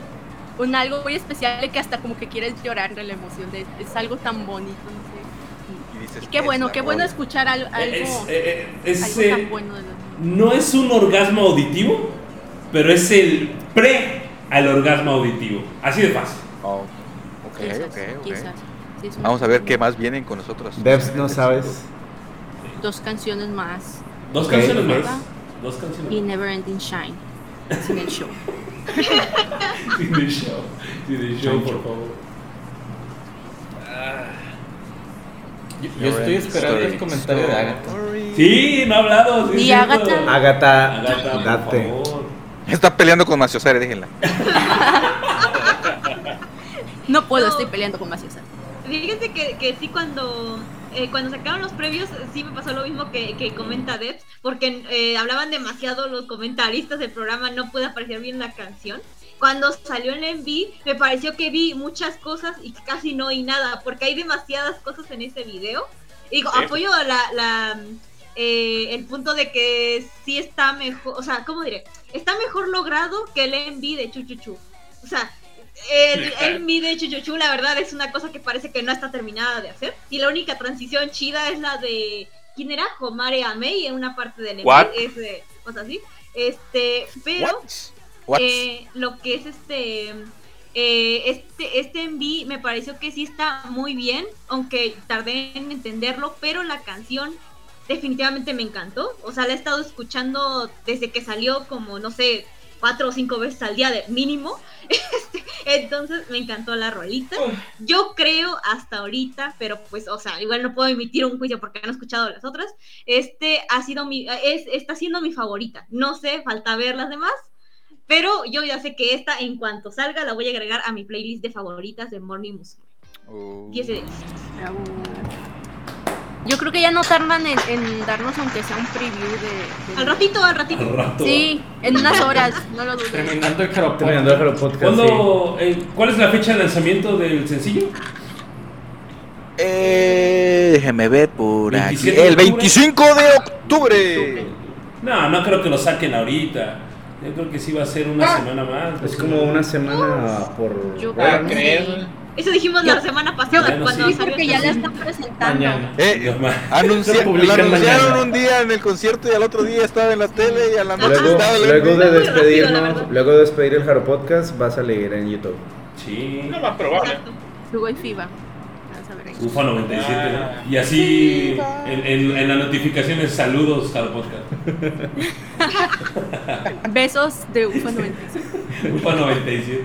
C: un algo muy especial que hasta como que quieres llorar de la emoción. De, es algo tan bonito, no sé.
D: Y dices,
C: Y qué
D: "Es
C: bueno, qué bueno
D: rola".
C: escuchar al- algo,
H: Es, eh, es,
C: algo
H: eh,
C: tan bueno de los
H: no es un orgasmo auditivo, pero es el pre al orgasmo auditivo. Así de fácil.
D: Oh, ok,
C: Quizás,
D: ok, ok.
C: quizás. Sí,
D: Vamos a ver qué más vienen con nosotros.
F: Debs, no sabes.
C: Dos canciones más.
H: Dos canciones más. Dos canciones.
C: y Never Ending Shine. Sin el show. [laughs]
H: Sin el show. Sin el show, por favor.
A: Yo, yo estoy esperando el comentario de Agatha.
H: Sí, no ha hablado. sí,
C: Y. Agatha.
F: Agatha,
H: Agatha, por
F: date.
H: favor.
D: Está peleando con Maciosare, déjenla.
C: No puedo,
E: No.
C: estoy peleando con Maciosa.
E: Fíjense que, que sí cuando eh, cuando sacaron los previos sí me pasó lo mismo que, que comenta Debs, porque eh, hablaban demasiado los comentaristas del programa, no pude apreciar bien la canción. Cuando salió en MV me pareció que vi muchas cosas y casi no oí nada, porque hay demasiadas cosas en ese video. Y digo,
G: Sí.
E: apoyo la, la, eh, el punto de que sí está mejor, o sea, ¿cómo diré? Está mejor logrado que el MV de Chuchuchu. O sea, el, el de Chuchuchu, la verdad, es una cosa que parece que no está terminada de hacer. Y la única transición chida es la de. ¿Quién era? Homare Amei en una parte del? Es de cosas así. Este, pero.
D: What? What?
E: Eh, lo que es este eh, este este me pareció que sí está muy bien aunque tardé en entenderlo pero la canción definitivamente me encantó. O sea la he estado escuchando desde que salió como no sé cuatro o cinco veces al día de mínimo. [laughs] Este, entonces me encantó la rolita. Yo creo hasta ahorita pero pues o sea igual no puedo emitir un juicio porque no he escuchado las otras. Este ha sido mi es está siendo mi favorita. No sé falta ver las demás pero yo ya sé que esta, en cuanto salga, la voy a agregar a mi playlist de favoritas de Morning Musume.
D: Uh,
E: 10 de 10.
C: Bravo. Yo creo que ya no tardan en, en darnos aunque sea un preview de... de-
E: Al ratito, al ratito.
H: Al rato.
C: Sí, en unas horas, no lo dudes.
A: Terminando el Jaro
F: Terminando el
A: Podcast.
F: Jaro Podcast. sí.
H: ¿Cuándo, eh, ¿Cuál es la fecha de lanzamiento del sencillo?
D: Eh, déjeme ver por aquí.
H: 27 de
D: El
H: octubre.
D: 25 de octubre.
H: No, no creo que lo saquen ahorita. Yo creo que sí va a ser una semana más.
F: Es como una semana por.
C: Yo creo
E: Eso dijimos
C: Yo-
E: la semana pasada
H: Bueno,
E: cuando
H: sí,
E: salió
C: porque ya la están presentando.
A: Mañana.
D: Eh, [laughs] anuncia- lo anunciaron
A: mañana.
D: un día en el concierto y al otro día estaba en la tele y a la noche
F: Luego,
D: estaba en el
F: luego de
E: Muy rápido, la
F: despedirnos, luego de despedir el Jaro Podcast, va a salir en YouTube.
H: Sí.
G: No más probable.
E: Exacto.
C: Luego hay FIBA. Vas.
H: UFA 97, ¿no? Y así en, en, en las notificaciones, saludos al podcast. [laughs]
C: Besos de UFA 96. [laughs]
H: UFA 97.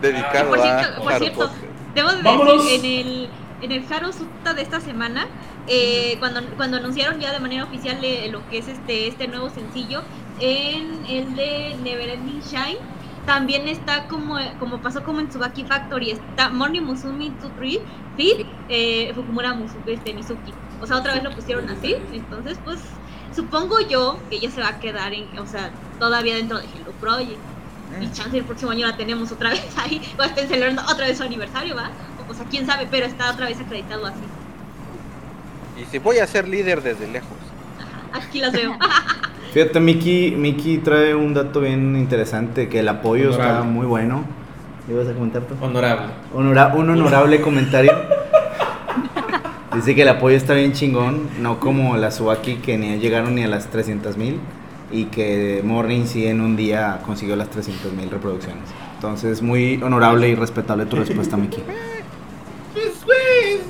D: Dedicado
E: Por
D: a
E: cierto, por cierto, debo de
H: Vámonos.
E: decir, en el, en el Jaro Suta de esta semana, eh, cuando, cuando anunciaron ya de manera oficial eh, lo que es este, este nuevo sencillo, en el de Neverending Shine, también está como, como pasó como en Tsubaki Factory, está Morning Musumi 23 Fit eh, Fukumura Musu- este, Mizuki. O sea, otra vez lo pusieron así, entonces pues supongo yo que ya se va a quedar en, o sea, todavía dentro de Hello Project. Y chance el próximo año la tenemos otra vez [laughs] ahí, o estén celebrando otra vez su aniversario, ¿va? O sea, quién sabe, pero está otra vez acreditado así.
D: Y si voy a ser líder desde lejos.
E: Aquí las veo. [laughs]
F: Fíjate, Miki, Miki trae un dato bien interesante, que el apoyo está
A: Honorable.
F: muy bueno. ¿Ibas a comentar tú?
A: Honorable.
F: Honora- un honorable comentario. Dice que el apoyo está bien chingón, no como la Subaki que ni llegaron ni a las 300 mil y que Morning sí en un día consiguió las 300 mil reproducciones. Entonces, muy honorable y respetable tu respuesta, Miki. [laughs]
G: Pues.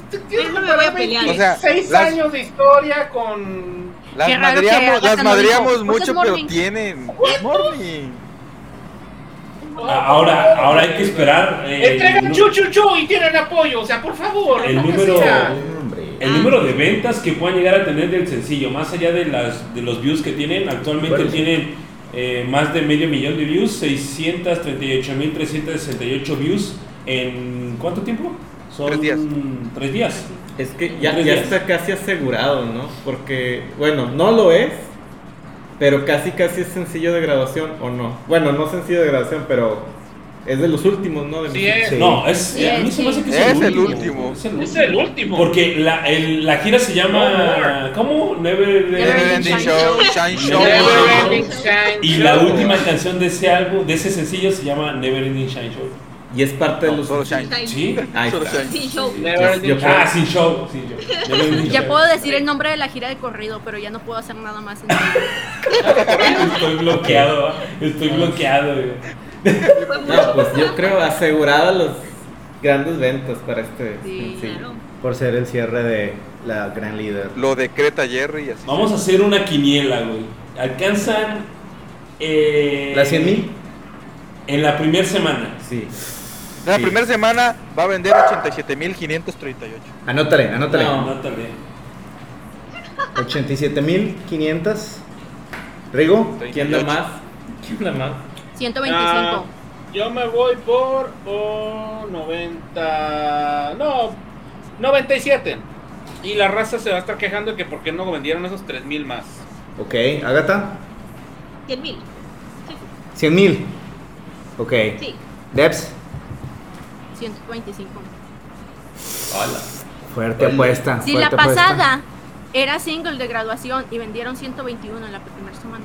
D: O sea,
G: seis
D: las-
G: años de historia con.
D: Las
C: Qué Agatha
D: las
C: es
D: mucho, pero tienen. Morning.
H: Ah, Ahora, ahora hay que esperar. eh,
G: Entregan chu chu chu y tienen apoyo. O sea, por favor.
H: El
G: no
H: número-
G: sea.
H: El número de ventas que puedan llegar a tener del sencillo, más allá de, las, de los views que tienen, actualmente
F: Bueno, sí.
H: tienen eh, más de medio millón de views, 638.368 views en ¿cuánto tiempo? Son
D: Tres días.
H: Tres días.
A: Es que ya,
H: Tres
A: ya
H: días.
A: está casi asegurado, ¿no? Porque, bueno, no lo es, pero casi casi es sencillo de graduación o no. Bueno, no sencillo de graduación, pero es de los últimos, ¿no? De
G: Sí,
A: mi-
G: es.
F: Sí.
H: No, es,
C: Sí,
H: a mí se me hace que es,
D: Es
H: el,
D: el
H: último.
D: último.
H: Es el
G: Es
H: último.
G: el último.
H: Porque la, el- la gira se llama. ¿Cómo? Never,
C: Never
D: Ending
C: Shine
D: Show. Shine Show.
H: Never
G: Neverending Shine
H: Y la
G: Show.
H: última canción de ese álbum, de ese sencillo, se llama Never Ending Shine Show.
A: Y es parte de
D: No,
A: los...
D: solo Shine.
H: ¿Sí?
A: Ahí está.
E: Sí, show.
H: Ah, sin show. Sin [laughs] show.
C: Ya puedo decir el nombre de la gira de corrido, pero ya no puedo hacer nada más. en [laughs]
H: Estoy bloqueado, estoy bloqueado. güey.
A: No, pues yo creo asegurada las grandes ventas para este
C: Sí,
A: sencillo.
E: Claro.
F: Por ser el cierre de la gran líder.
D: Lo decreta Jerry y así.
H: Vamos a hacer una quiniela, güey. Alcanzan. Eh,
F: ¿La 100 mil?
H: En la primera semana.
A: Sí.
D: La
F: Sí.
D: primera semana va a vender 87.538.
F: Anótale, anótale.
H: No, no tal vez.
F: 87.500. Rigo,
A: ¿Quién da más? ¿Quién da más?
C: 125.
G: Ah, yo me voy por oh, 90. No, 97. Y la raza se va a estar quejando de que por qué no vendieron esos 3000 más.
F: ok. Agatha,
E: 100 mil.
F: 100 mil. Ok.
E: Sí.
F: Debs,
C: 125.
H: Hola.
F: fuerte apuesta.
C: Si la
F: fuerte apuesta.
C: pasada era single de graduación y vendieron 121 en la primera semana.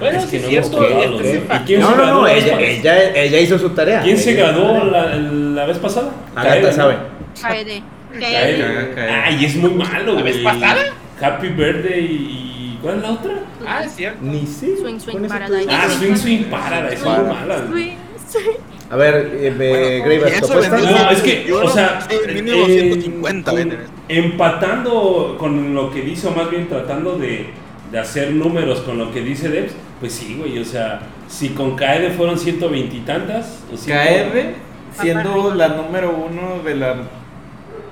G: Bueno,
H: Es
G: sí
H: que
G: es
H: no
G: cierto. este,
H: ¿no? ¿Y quién
F: No,
H: se
F: no, no, ella, ella, ella hizo su tarea.
H: ¿Quién se graduó la, la vez pasada? ¿no?
F: sabe.
C: KD.
H: Kaede. Ay, es muy malo,
G: ¿La vez pasada?
H: Happy Birthday y. ¿Cuál es la otra?
G: Ah, es cierto.
F: Ni sí.
C: Swing, swing, paradise.
H: Ah, Swing Swing Paradise. Es muy mala.
C: Sí, sí.
F: A ver, eh, eh,
D: Bueno,
F: Graver,
D: y
F: ¿tu
D: eso
F: apuesta?
D: vendió
H: No, es que,
D: 121,
H: o sea,
D: sí,
H: eh,
D: 150
H: con-
D: venden esto.
H: empatando con lo que dice, o más bien tratando de, de hacer números con lo que dice Debs, pues sí, güey, o sea, si con Kaede fueron 120 y tantas, o
A: siendo la número uno de la.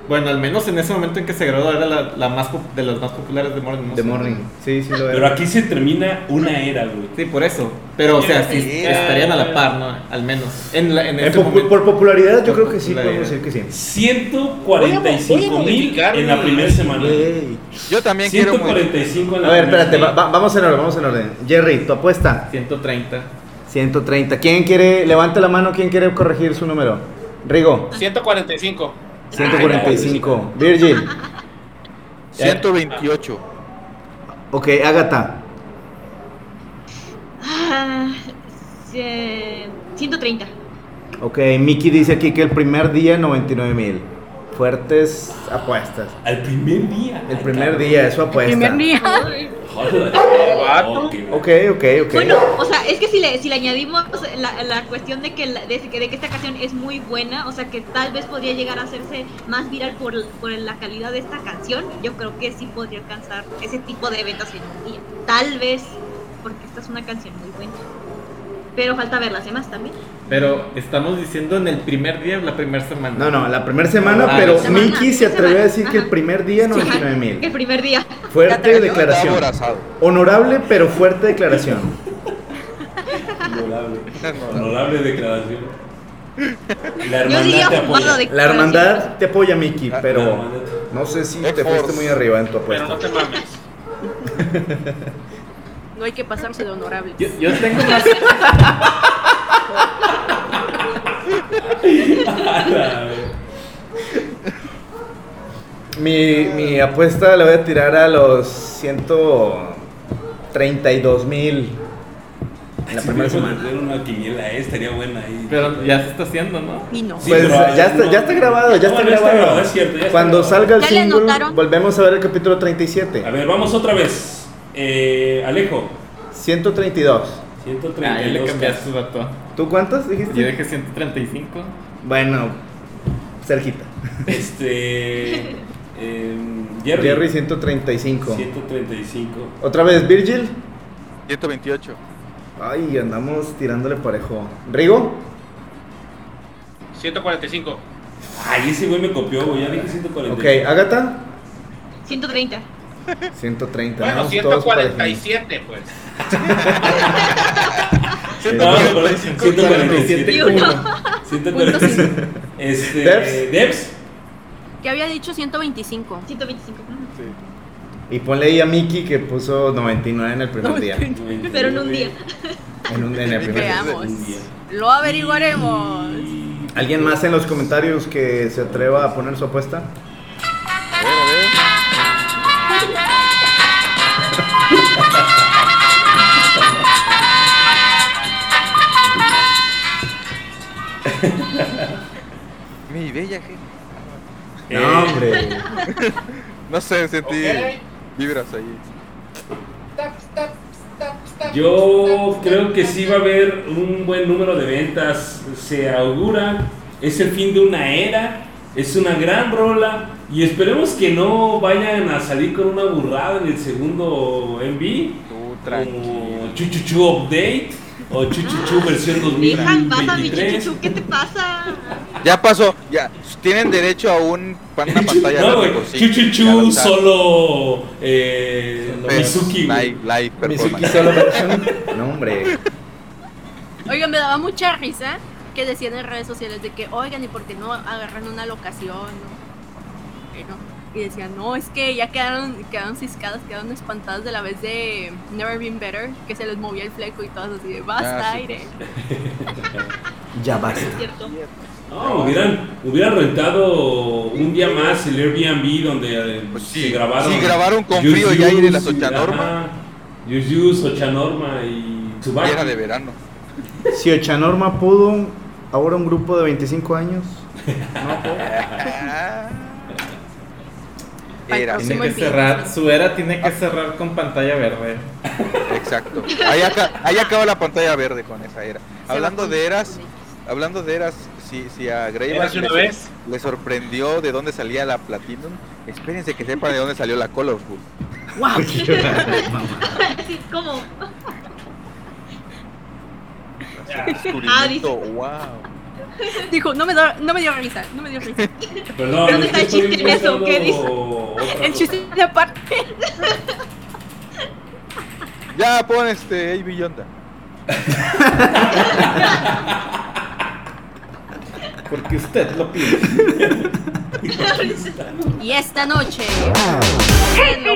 A: Bueno, al menos en ese momento en que se graduó era la, la más de las más populares de Morning
F: The
A: Musume.
F: Morning. Sí, sí lo
H: Pero
F: era.
H: aquí se termina una era, güey.
A: Sí, por eso. Pero, o sea, sí, estarían a la par, ¿no? Al menos. En, la, en
F: En popu-
A: momento.
F: por popularidad, yo
A: Por
F: creo que sí podemos decir que sí.
H: 145
G: Voy a
H: mil en la primera semana.
D: Yo también quiero. muy-
H: 145 en la
F: A ver, espérate, va- vamos en orden, vamos en orden. Jerry, tu apuesta.
A: 130.
F: 130. ¿Quién quiere, levante la mano, quién quiere corregir su número? Rigo,
G: 145.
F: 145. [laughs] Virgil,
D: 128.
F: ok, Agatha,
E: Ah, eh, 130.
F: ok, Mickey dice aquí que el primer día 99 mil. Fuertes apuestas.
H: Al primer día.
F: El primer día, es su apuesta.
C: Primer día.
H: Ok.
F: Ok, ok.
E: Bueno, o sea, es que si le, si le añadimos la, la cuestión de que, la- de, que de que esta canción es muy buena, o sea, que tal vez podría llegar a hacerse más viral por, por la calidad de esta canción, yo creo que sí podría alcanzar ese tipo de ventas en un día. Tal vez, porque esta es una canción muy buena. Pero falta ver las demás también.
A: Pero estamos diciendo en el primer día o la primera semana.
F: No, no, la primera semana,
A: Ah,
F: pero
E: semana,
F: Mickey se atrevió a decir que el primer día
E: Sí,
F: 99
E: El
F: mil.
E: primer día.
F: Fuerte declaración. Honorable, pero fuerte declaración.
H: Honorable. Honorable declaración. La
E: Yo diría
H: hermandad te apoya.
E: de
F: La hermandad te apoya, Mickey, pero no sé si te fuiste muy arriba en tu
G: Pero
F: apuesta.
G: no te mames. [laughs]
C: No hay que pasarse de honorable.
A: Yo, yo tengo [laughs] más.
F: Mi, mi apuesta la voy a tirar a los 132 mil en la primera semana.
H: hacer una quiniela, eh, estaría buena ahí.
A: Pero ya se está haciendo, ¿no?
C: Y no.
H: Sí,
F: Pues ya, está,
H: no-
F: ya está grabado, ya
H: No,
F: está
H: no está
F: grabado.
H: grabado, es cierto, ya está
F: Cuando
H: grabado.
F: salga el
C: ¿Ya le
F: single, volvemos a ver el capítulo 37.
H: A ver, vamos otra vez. Eh, Alejo,
F: 132.
H: 132.
A: Ah, ya le cambiaste, vato.
F: ¿Tú cuántos dijiste?
A: Yo dije 135.
F: Bueno, cerquita.
H: Este. [laughs] em, Jerry.
F: Jerry 135.
H: 135.
F: Otra vez, Virgil.
D: 128.
F: Ay, andamos tirándole parejo. ¿Rigo?
G: 145.
H: Ay, ese güey me copió, güey. Ya dije 145.
F: Ok, Agatha.
E: 130.
F: 130.
G: Bueno,
F: andamos todos parejos.
G: 147, pues.
H: No, pero 147.
E: Y uno.
H: 147. Este.
F: Debs.
H: Debs.
C: Que había dicho 125.
E: 125.
F: Y ponle ahí a Mickey que puso 99 en el primer día.
E: Pero en un día.
F: En, un, en el primer día.
C: Veamos.
H: Un día.
C: Lo averiguaremos.
F: ¿Alguien más en los comentarios que se atreva a poner su apuesta? [laughs]
D: Mi bella gente.
H: Eh,
F: No, hombre. [laughs]
D: No sé, sentí
G: Ok.
D: vibras ahí.
H: Yo creo que sí va a haber un buen número de ventas. Se augura. Es el fin de una era. Es una gran rola y esperemos que no vayan a salir con una burrada en el segundo MV. Como Chuchuchu Update o Chuchuchu versión
E: Dejan, pasa mi
H: 2023.
E: chuchu, ¿qué te pasa?
D: Ya pasó, ya. Tienen derecho a un, una [laughs] pantalla
H: No, güey,
D: sí.
H: Chuchuchu solo eh, Mizuki.
D: Live, live
F: Mizuki solo versión. [laughs] No, hombre.
C: Oigan, me daba mucha risa que decían en redes sociales de que, oigan, ¿y por qué no agarran una locación? no? Que no. Y decían, no, es que ya quedaron, quedaron ciscadas, quedaron espantadas de la vez de Never Been Better, que se les movía el fleco y todas así de, basta
D: Ah, sí,
C: aire. [laughs]
F: Ya basta.
E: Es cierto.
H: No, hubieran, hubieran rentado un día más el Airbnb donde eh,
D: Pues sí,
H: se grabaron.
D: sí, grabaron con
H: Yus
D: frío y aire
H: Yus,
D: las Ochanorma.
H: ajá, Yus Yus, Ochanorma y
D: Y
H: Tsubaki.
D: era de verano.
F: Si Ochanorma pudo, ahora un grupo de 25 años. [laughs] No, pues. [laughs]
D: Era,
A: Tiene que cerrar, su era tiene que cerrar con pantalla verde.
D: exacto. Ahí, aca- ahí acaba la pantalla verde con esa era.
C: Se
D: Hablando de eras, hablando de eras, si, si a Greyback
G: ¿Eras de
D: le, sorprendió de dónde salía la Platinum, espérense que sepan de dónde salió la Colorful. [laughs]
C: ¡Wow!
E: Sí, ¿cómo?
D: Wow. [laughs]
C: Dijo, no me, da- no me dio risa, no me dio risa. [laughs]
H: Perdón,
E: ¿Dónde está el chiste en eso? ¿Qué dice? [laughs]
C: El chiste de aparte.
D: Ya pon este AB Yonda.
A: Porque usted lo pide.
C: Y esta noche. ¿quién lo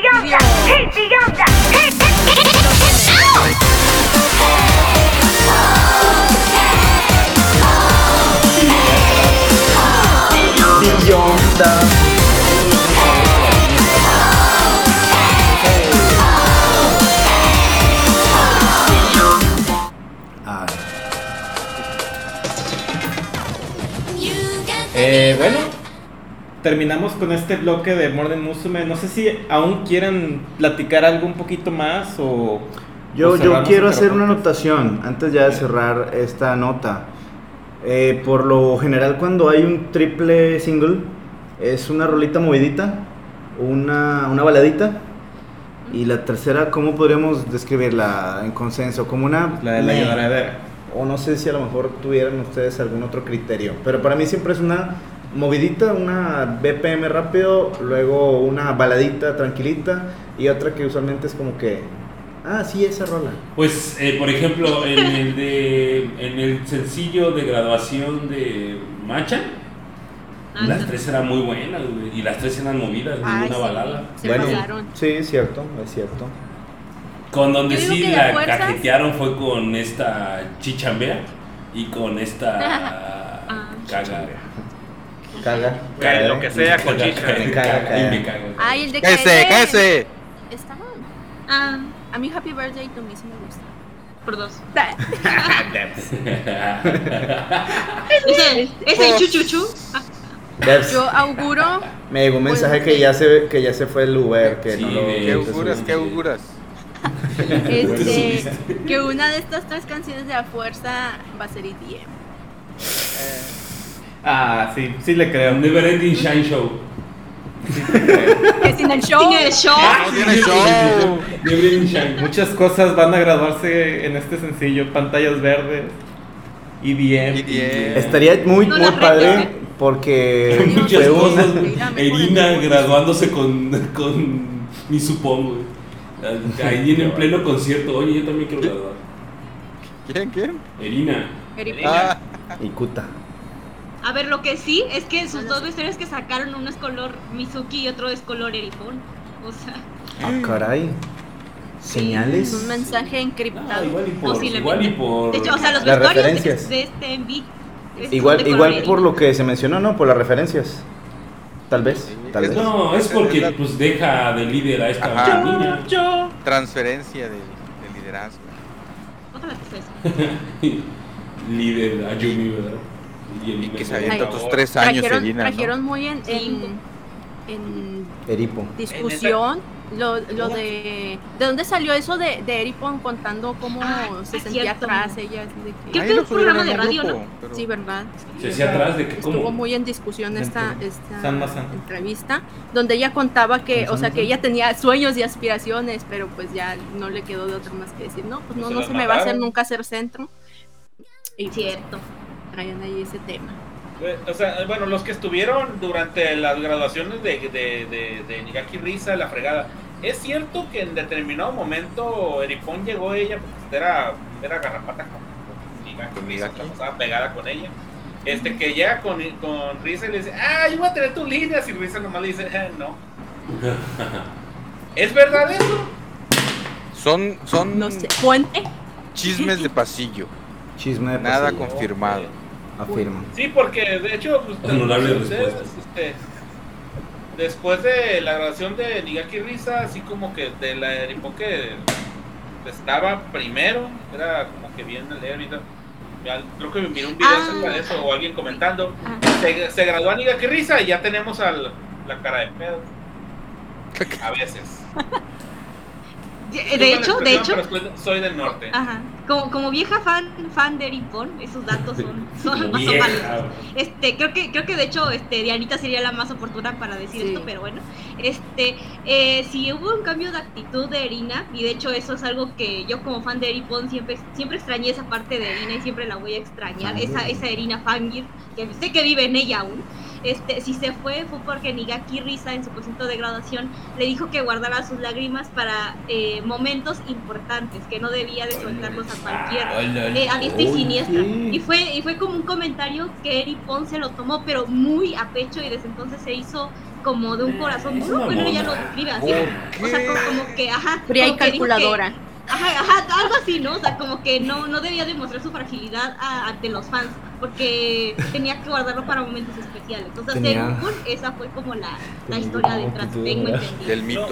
C: pidió?
F: Ah,
A: Eh, bueno, terminamos con este bloque de Morden Musume. No sé si aún quieran platicar algo un poquito más o.
F: Yo,
A: o
F: yo quiero
A: el
F: hacer una anotación antes ya de cerrar esta nota. Eh, por lo general cuando hay un triple single es una rolita movidita, una, una baladita y la tercera, ¿cómo podríamos describirla en consenso? Como una...
A: La de la lloradera.
F: O no sé si a lo mejor tuvieran ustedes algún otro criterio, pero para mí siempre es una movidita, una BPM rápido, luego una baladita tranquilita y otra que usualmente es como que, ah, sí, esa rola.
H: Pues, eh, por ejemplo, en [laughs] el de en el sencillo de graduación de Macha,
E: Ah,
H: las tres eran muy buenas, güey, y las tres eran movidas,
C: Ay,
H: ninguna
C: sí,
H: balada.
C: Se
F: Bueno.
C: pasaron.
F: Sí, es cierto, es cierto.
H: Con donde sí la
C: fuerzas-
H: cajetearon fue con esta chichambea y con esta [laughs]
E: Ah.
H: caga.
F: Caga.
G: Güey, lo que sea con
H: Caga,
G: chicha.
H: caga,
F: caga,
H: caga, y
F: caga.
H: me caga.
C: Ay, el de
D: ¡Cállese, cállese!
C: Está
E: Ah,
C: A mí Happy Birthday to me sí me gusta.
E: por dos. [laughs]
C: Pues, [laughs]
E: Ese, ese chuchuchu. Ah,
F: Debs,
C: Yo auguro
F: me llegó un mensaje que ya se que ya se fue el Uber, que
H: Sí,
F: no lo
D: ¿Qué
H: ¿Qué
D: auguras? ¿Qué auguras?
C: este, que una de estas tres canciones de a fuerza va a ser EDM.
A: Ah, sí, sí le creo.
H: Never Ending Shine Show.
C: Que sin el show.
E: Tiene el show.
D: ¡No tiene show!
A: Muchas cosas van a graduarse en este sencillo. Pantallas verdes. EDM.
D: EDM.
F: Estaría muy
E: No
F: muy padre porque
H: Muchas
F: fue una-
H: cosas. Erina graduándose con, con mi supongo. Ahí en el pleno concierto. Oye, yo también quiero graduar.
D: ¿Quién? ¿Quién?
H: Erina.
C: Eric.
D: Ah,
F: y Kuta.
E: A ver, lo que sí es que sus dos vestuarios que sacaron, uno es color Mizuki y otro es color Erifón. O sea,
F: Ah, caray.
C: Es
F: Señales.
C: un mensaje
H: Ah,
C: encriptado.
H: igual y por.
E: Posiblemente.
H: Igual y por.
E: de hecho, o sea, los
F: Las
E: vestuarios de,
F: referencias.
E: de este MV. es
F: Igual igual por lo que se mencionó, ¿no? Por las referencias. Tal vez, tal vez.
H: No, es porque pues deja de líder a esta
D: Ajá.
H: niña.
D: transferencia de, de liderazgo.
E: Ojalá que sea eso. [laughs]
H: líder a Yumi, ¿verdad?
D: Y que se avienta otros tres años,
C: Trajeron,
D: ¿no?
C: trajeron muy en, en, en
F: Eripo.
C: discusión Lo, lo de. ¿De dónde salió eso de, de Eripon contando cómo
E: Ah,
C: se sentía
E: cierto.
C: atrás ella? Así de que,
E: Creo
D: Ahí
E: que
D: lo
E: un programa
D: en
E: de radio,
D: grupo, pero-
C: Sí, ¿verdad?
H: Se hacía atrás de que
C: Estuvo muy en discusión esta, esta
A: San Mazán.
C: entrevista, donde ella contaba que,
A: San
C: o sea, que ella tenía sueños y aspiraciones, pero pues ya no le quedó de otro más que decir, no, pues no,
G: Se
C: no se me va a hacer nunca ser centro. Y pues,
E: Cierto.
C: Traían ahí ese tema.
G: Eh, O sea, bueno, los que estuvieron durante las graduaciones de, de, de, de Nigaki Risa, la fregada. Es cierto que en determinado momento Eripón llegó ella, porque era, era garrapata con, con Nigaki Risa, que pasaba pegada con ella. Este, que llega con, con Risa y le dice, ah, yo voy a tener tus líneas. Y Risa nomás le dice, "Eh, no. ¿Es verdad eso?
D: Son, son
C: No sé, puente.
D: chismes de pasillo.
F: Chisme de
D: Nada
F: pasillo,
D: confirmado.
F: Afirma.
G: Sí, porque de hecho, pues,
H: Honorable
G: ustedes,
H: respuesta.
G: este, después de la grabación de Nigaki Risa, así como que de la que estaba primero, era como que bien leer ahorita. Creo que miré un video
E: Ah.
G: acerca de eso o alguien comentando.
E: Ah.
G: Se, se graduó a Nigaki Risa y ya tenemos al, la cara de pedo. A veces. [laughs]
E: De hecho, de hecho,
G: soy del norte.
E: Ajá. Como, como vieja fan, fan de Eripon, esos datos son, [laughs] son, son
H: vieja,
E: válidos. Este, creo que, creo que de hecho, este, Dianita sería la más oportuna para decir
C: Sí.
E: esto, pero bueno. Este, eh, si hubo un cambio de actitud de Erina, y de hecho eso es algo que yo como fan de Eripon siempre, siempre extrañé esa parte de Erina y siempre la voy a extrañar, esa, esa Erina fangir, que sé que vive en ella aún. Este, si se fue fue porque Nigaki Risa en su presento de graduación le dijo que guardara sus lágrimas para eh, momentos importantes, que no debía de soltarlos a cualquiera eh, a diestra y siniestra. Y fue, y fue como un comentario que Eri Ponce lo tomó, pero muy a pecho, y desde entonces se hizo como de un corazón duro.
H: una
E: Bueno, ella
H: mona.
E: lo describe así.
D: ¿Por
E: O sea, como, como que, ajá.
C: Fría y
E: como que
C: calculadora.
E: Ajá, ajá, algo así, ¿no? O sea, como que no, no debía demostrar su fragilidad a- ante los fans, porque tenía que guardarlo para momentos especiales. Entonces,
F: Tenía-
E: en Kun, esa fue como la, la historia detrás, tengo entendido.
D: Del mito.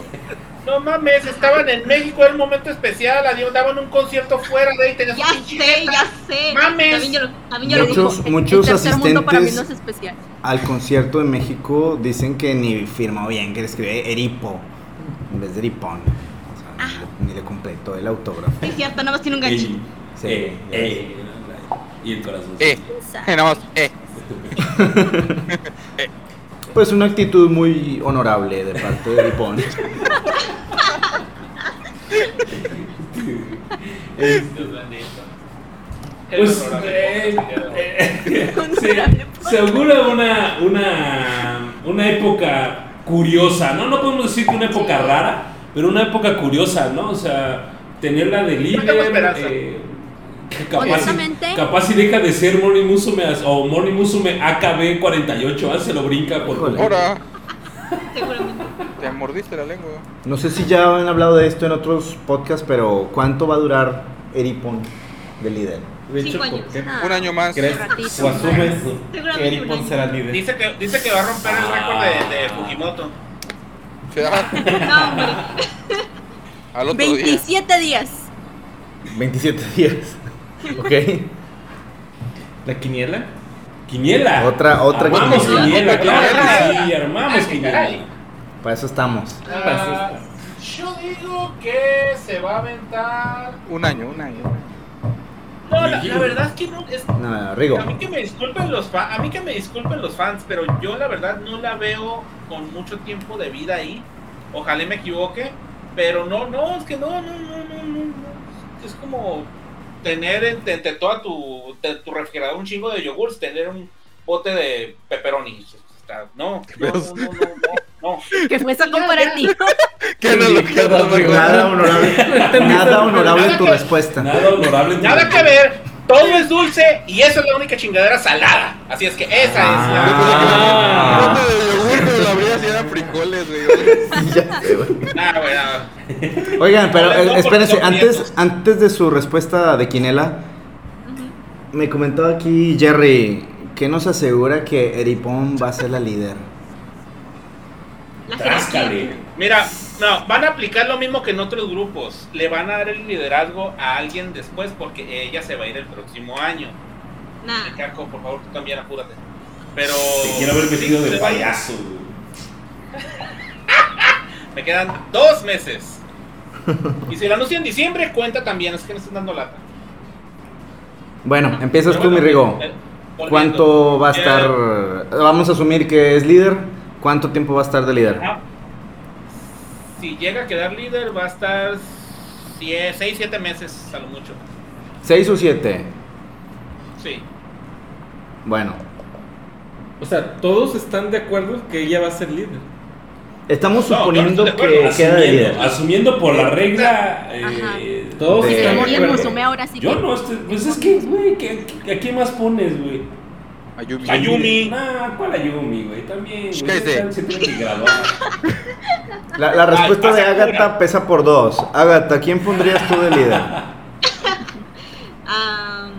G: No mames, estaban en México, era un momento especial, adiós, daban un concierto fuera de ahí, tenías
E: Ya sé, ya sé.
G: Mames.
E: También yo lo, también yo lo digo.
F: Muchos, muchos
C: el para mí
F: asistentes
C: no es especial.
F: al concierto de México dicen que ni firmó bien, que le escribe Eripo en vez de Eripón. O sea, ni, le, ni le completó el autógrafo.
E: Es cierto, nada más tiene un ganchito.
H: Y,
F: Sí,
H: eh, eh, y el corazón.
D: Eh, eh, nada más, [laughs] eh.
F: Pues una actitud muy honorable de parte de Eripón. [laughs]
H: Pues eh, eh, se, se augura una, una, una época curiosa, ¿no? No podemos decir que una época rara, pero una época curiosa, ¿no? O sea, tenerla de líder. Capaz,
C: Honestamente.
H: y, capaz y deja de ser Morning Musume o Morning Musume AKB 48, ah, se lo brinca por.
D: Ahora,
E: Seguramente.
D: te mordiste la lengua.
F: No sé si ya han hablado de esto en otros podcasts, pero ¿cuánto va a durar Eripón de líder?
A: De hecho,
E: Cinco
A: ¿por
E: años.
A: qué
C: Ah,
D: Un año más.
A: crees
C: ratito.
A: o asumes [laughs] que Eric
E: un
A: Pon
E: año.
A: será líder?
G: Dice que, dice que va a romper el récord de, de Fujimoto.
E: No, hombre. [laughs]
D: al otro día.
C: 27 días.
F: 27 días. ¿Ok?
A: ¿La quiniela?
H: Quiniela.
F: Otra- otra
H: Armamos
F: quiniela.
H: quiniela, claro que sí, armamos quiniela.
F: Para eso estamos.
G: Ah, yo digo que se va a aventar.
D: Un año, un año.
G: No, la, la verdad es que no. Es,
F: No, Rigo.
G: a mí que me disculpen los fans, a mí que me disculpen los fans, pero yo la verdad no la veo con mucho tiempo de vida ahí. Ojalá me equivoque, pero no, no, es que no, no, no, no, no, no. Es como tener entre, entre toda tu, de tu refrigerador un chingo de yogurts, tener un bote de pepperoni. No, no, no, no, no, no, no.
C: Que fue esa comparativo. [laughs]
D: ¿Qué no lo que
F: Nada honorable, [laughs] nada honorable en tu respuesta.
H: Nada honorable. en tu-
G: Nada que ver, todo es dulce y eso es la única chingadera salada. Así es que esa
F: Ah.
G: Es la. Nah, güey, nada.
F: Oigan, pero
G: No,
F: eh, espérense, antes, antes de su respuesta de Quinela, me comentó aquí Jerry que nos asegura que Eripón va a ser la líder.
E: La jerarquía.
G: Mira, no, van a aplicar lo mismo que en otros grupos. Le van a dar el liderazgo a alguien después porque ella se va a ir el próximo año.
E: Nah.
G: Caco, por favor, tú también apúrate. Pero.
H: Te quiero ver vestido
G: sí,
H: de payaso. [laughs]
G: Me quedan dos meses. Y si lo anuncio en diciembre, cuenta también, es que me están dando lata.
F: Bueno, empiezas
G: Pero
F: tú, mi Rigo.
G: eh.
F: ¿Cuánto va a
G: Eh,
F: estar? Vamos a asumir que es líder. ¿Cuánto tiempo va a estar de líder?
G: ah, Si llega a quedar líder, va a estar 6, 7 meses a lo mucho.
F: ¿Seis o siete?
G: Sí.
F: Bueno,
A: O sea, todos están de acuerdo que ella va a ser líder.
F: estamos
G: No,
F: suponiendo
G: no estoy
F: que
G: acuerdo.
F: queda de líder.
H: Asumiendo, asumiendo por la regla. eh.
A: Todos
F: De-
A: están de acuerdo.
C: Ahora sí
H: Yo
C: que-
H: no, este- pues es que, güey, ¿qué- qué- ¿a quién más pones, güey?
D: Ayumi.
G: Ayumi.
H: Nah, ¿cuál Ayumi, güey? También, güey.
D: Cállate.
H: Se tienen que graduar. [laughs]
F: La, la respuesta
G: Ay,
F: de Agatha pesa por dos. Agatha, ¿quién pondrías tú de líder? [laughs]
E: Am,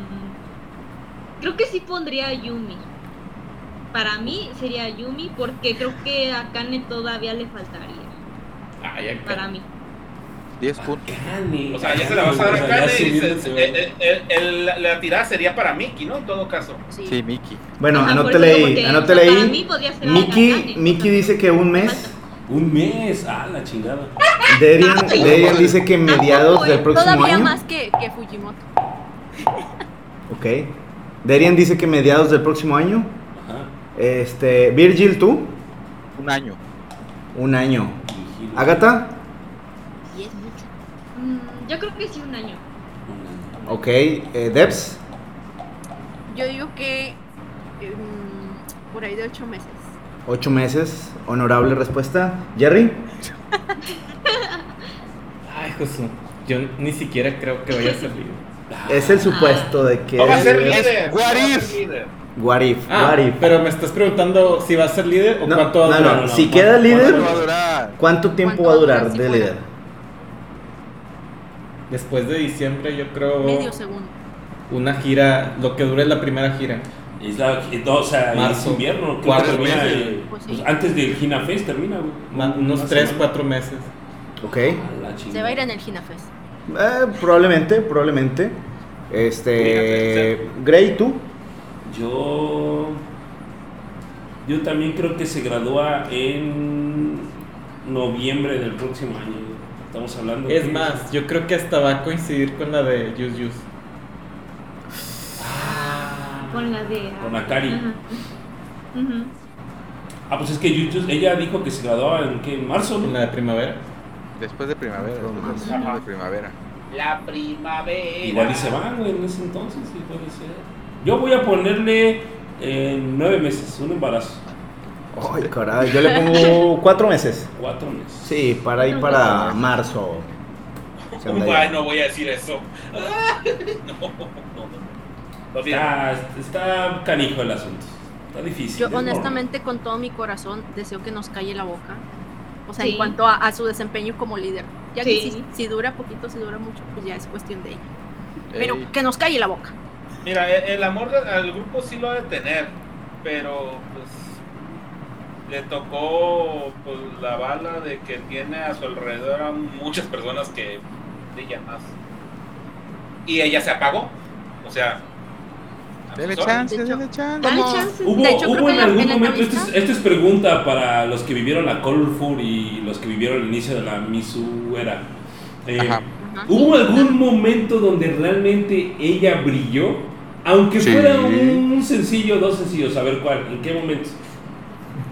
E: creo que sí pondría a Yumi. Para mí sería Yumi porque creo que a Kane todavía le faltaría.
A: Ay.
E: Para mí.
D: 10 puntos.
H: Kane,
G: O sea, ya se la vas a dar a Kane y se-
H: güey.
G: eh, eh, el- el- la- tirada sería para Miki, ¿no? En todo caso.
C: Sí.
D: Sí, Miki.
F: Bueno, anótele ahí, anótele ahí. Miki. Miki dice que un mes.
H: Un mes, ah, la chingada.
F: Derian,
E: Ay,
F: Derian dice que mediados del próximo
C: Todavía
F: año.
C: más que, que Fujimoto.
F: Ok. Derian dice que mediados del próximo año.
H: Ajá.
F: Este, Virgil, tú,
D: Un año.
F: un año. Agatha,
C: Y es mucho.
E: Mm, yo creo que sí un año.
H: Un año.
F: ok. Eh, Debs,
C: Yo digo que em, por ahí de ocho meses.
F: Ocho meses. Honorable respuesta. Jerry, [laughs]
A: Ay, Josu. Yo ni siquiera creo que vaya a ser líder.
F: es el supuesto de que.
G: No va a ser líder. no va a
D: What
G: ser
D: if?
G: líder.
F: What if,
A: Ah,
F: what if.
A: pero me estás preguntando si va a ser líder o
F: No,
A: cuánto va a
F: no,
A: durar.
F: no,
H: no,
F: si queda líder,
D: ¿Cuánto va a durar?
F: ¿cuánto tiempo
C: ¿Cuánto
F: va a durar de líder?
A: Después de diciembre, yo creo
C: Medio segundo.
A: una gira, lo que dure la primera gira.
H: Es la, no, o sea,
A: Marzo,
H: es invierno.
A: cuatro
H: termina,
A: meses.
H: eh,
C: Pues
H: pues antes del Gina Fest termina, güey.
A: Ma- unos
H: Una
A: 3,
H: semana.
A: 4 meses.
F: Ok.
C: Se va a ir en el Hinafest.
F: Eh, probablemente, probablemente. Este. Gray, tú.
H: Yo. Yo también creo que se gradúa en noviembre del próximo año. Estamos hablando.
A: Es
H: que-
A: más, yo creo que hasta va a coincidir con la de Yus Yus.
E: Con la de.
H: Con Akari.
E: Ajá. Ujú.
H: Ah, pues es que YouTube- ella dijo que se graduaba en, ¿qué? en marzo,
A: En la de primavera.
D: Después de primavera. Después de,
G: Ajá.
D: de primavera.
G: La primavera.
H: Igual y se van, güey, en ese entonces, sí puede ser. Yo voy a ponerle eh, nueve meses, un embarazo.
F: Ay, caray, yo le pongo cuatro meses.
H: Cuatro meses.
F: Sí, para ir para marzo.
G: Ay, no voy a decir eso. [laughs] no, no, no. Lo siento.
H: Está, está canijo el asunto. Está difícil.
C: Yo
H: es
C: honestamente con todo mi corazón deseo que nos calle la boca. O sea,
E: Sí.
C: en cuanto a, a su desempeño como líder. Ya que
E: Sí.
C: si, si dura poquito, si dura mucho, pues ya es cuestión de ella. Pero
D: Ey,
C: que nos calle la boca.
G: Mira, e- el amor al grupo sí lo ha de tener, pero pues le tocó pues, la bala de que tiene a su alrededor a muchas personas que brillan más. Y ella se apagó. O sea,
D: Dele chance,
C: De hecho,
D: dele chance.
E: Dale chance.
H: Hubo,
C: De hecho, creo
H: hubo en algún
C: la
H: momento, esto es,
C: entrevista-
H: esto es pregunta para los que vivieron la Colorful y los que vivieron el inicio de la Misu era. Eh,
D: Ajá.
C: Ajá.
H: ¿Hubo algún momento donde realmente ella brilló? Aunque
D: Sí.
H: fuera un sencillo, dos sencillos, a ver cuál, ¿en qué momento?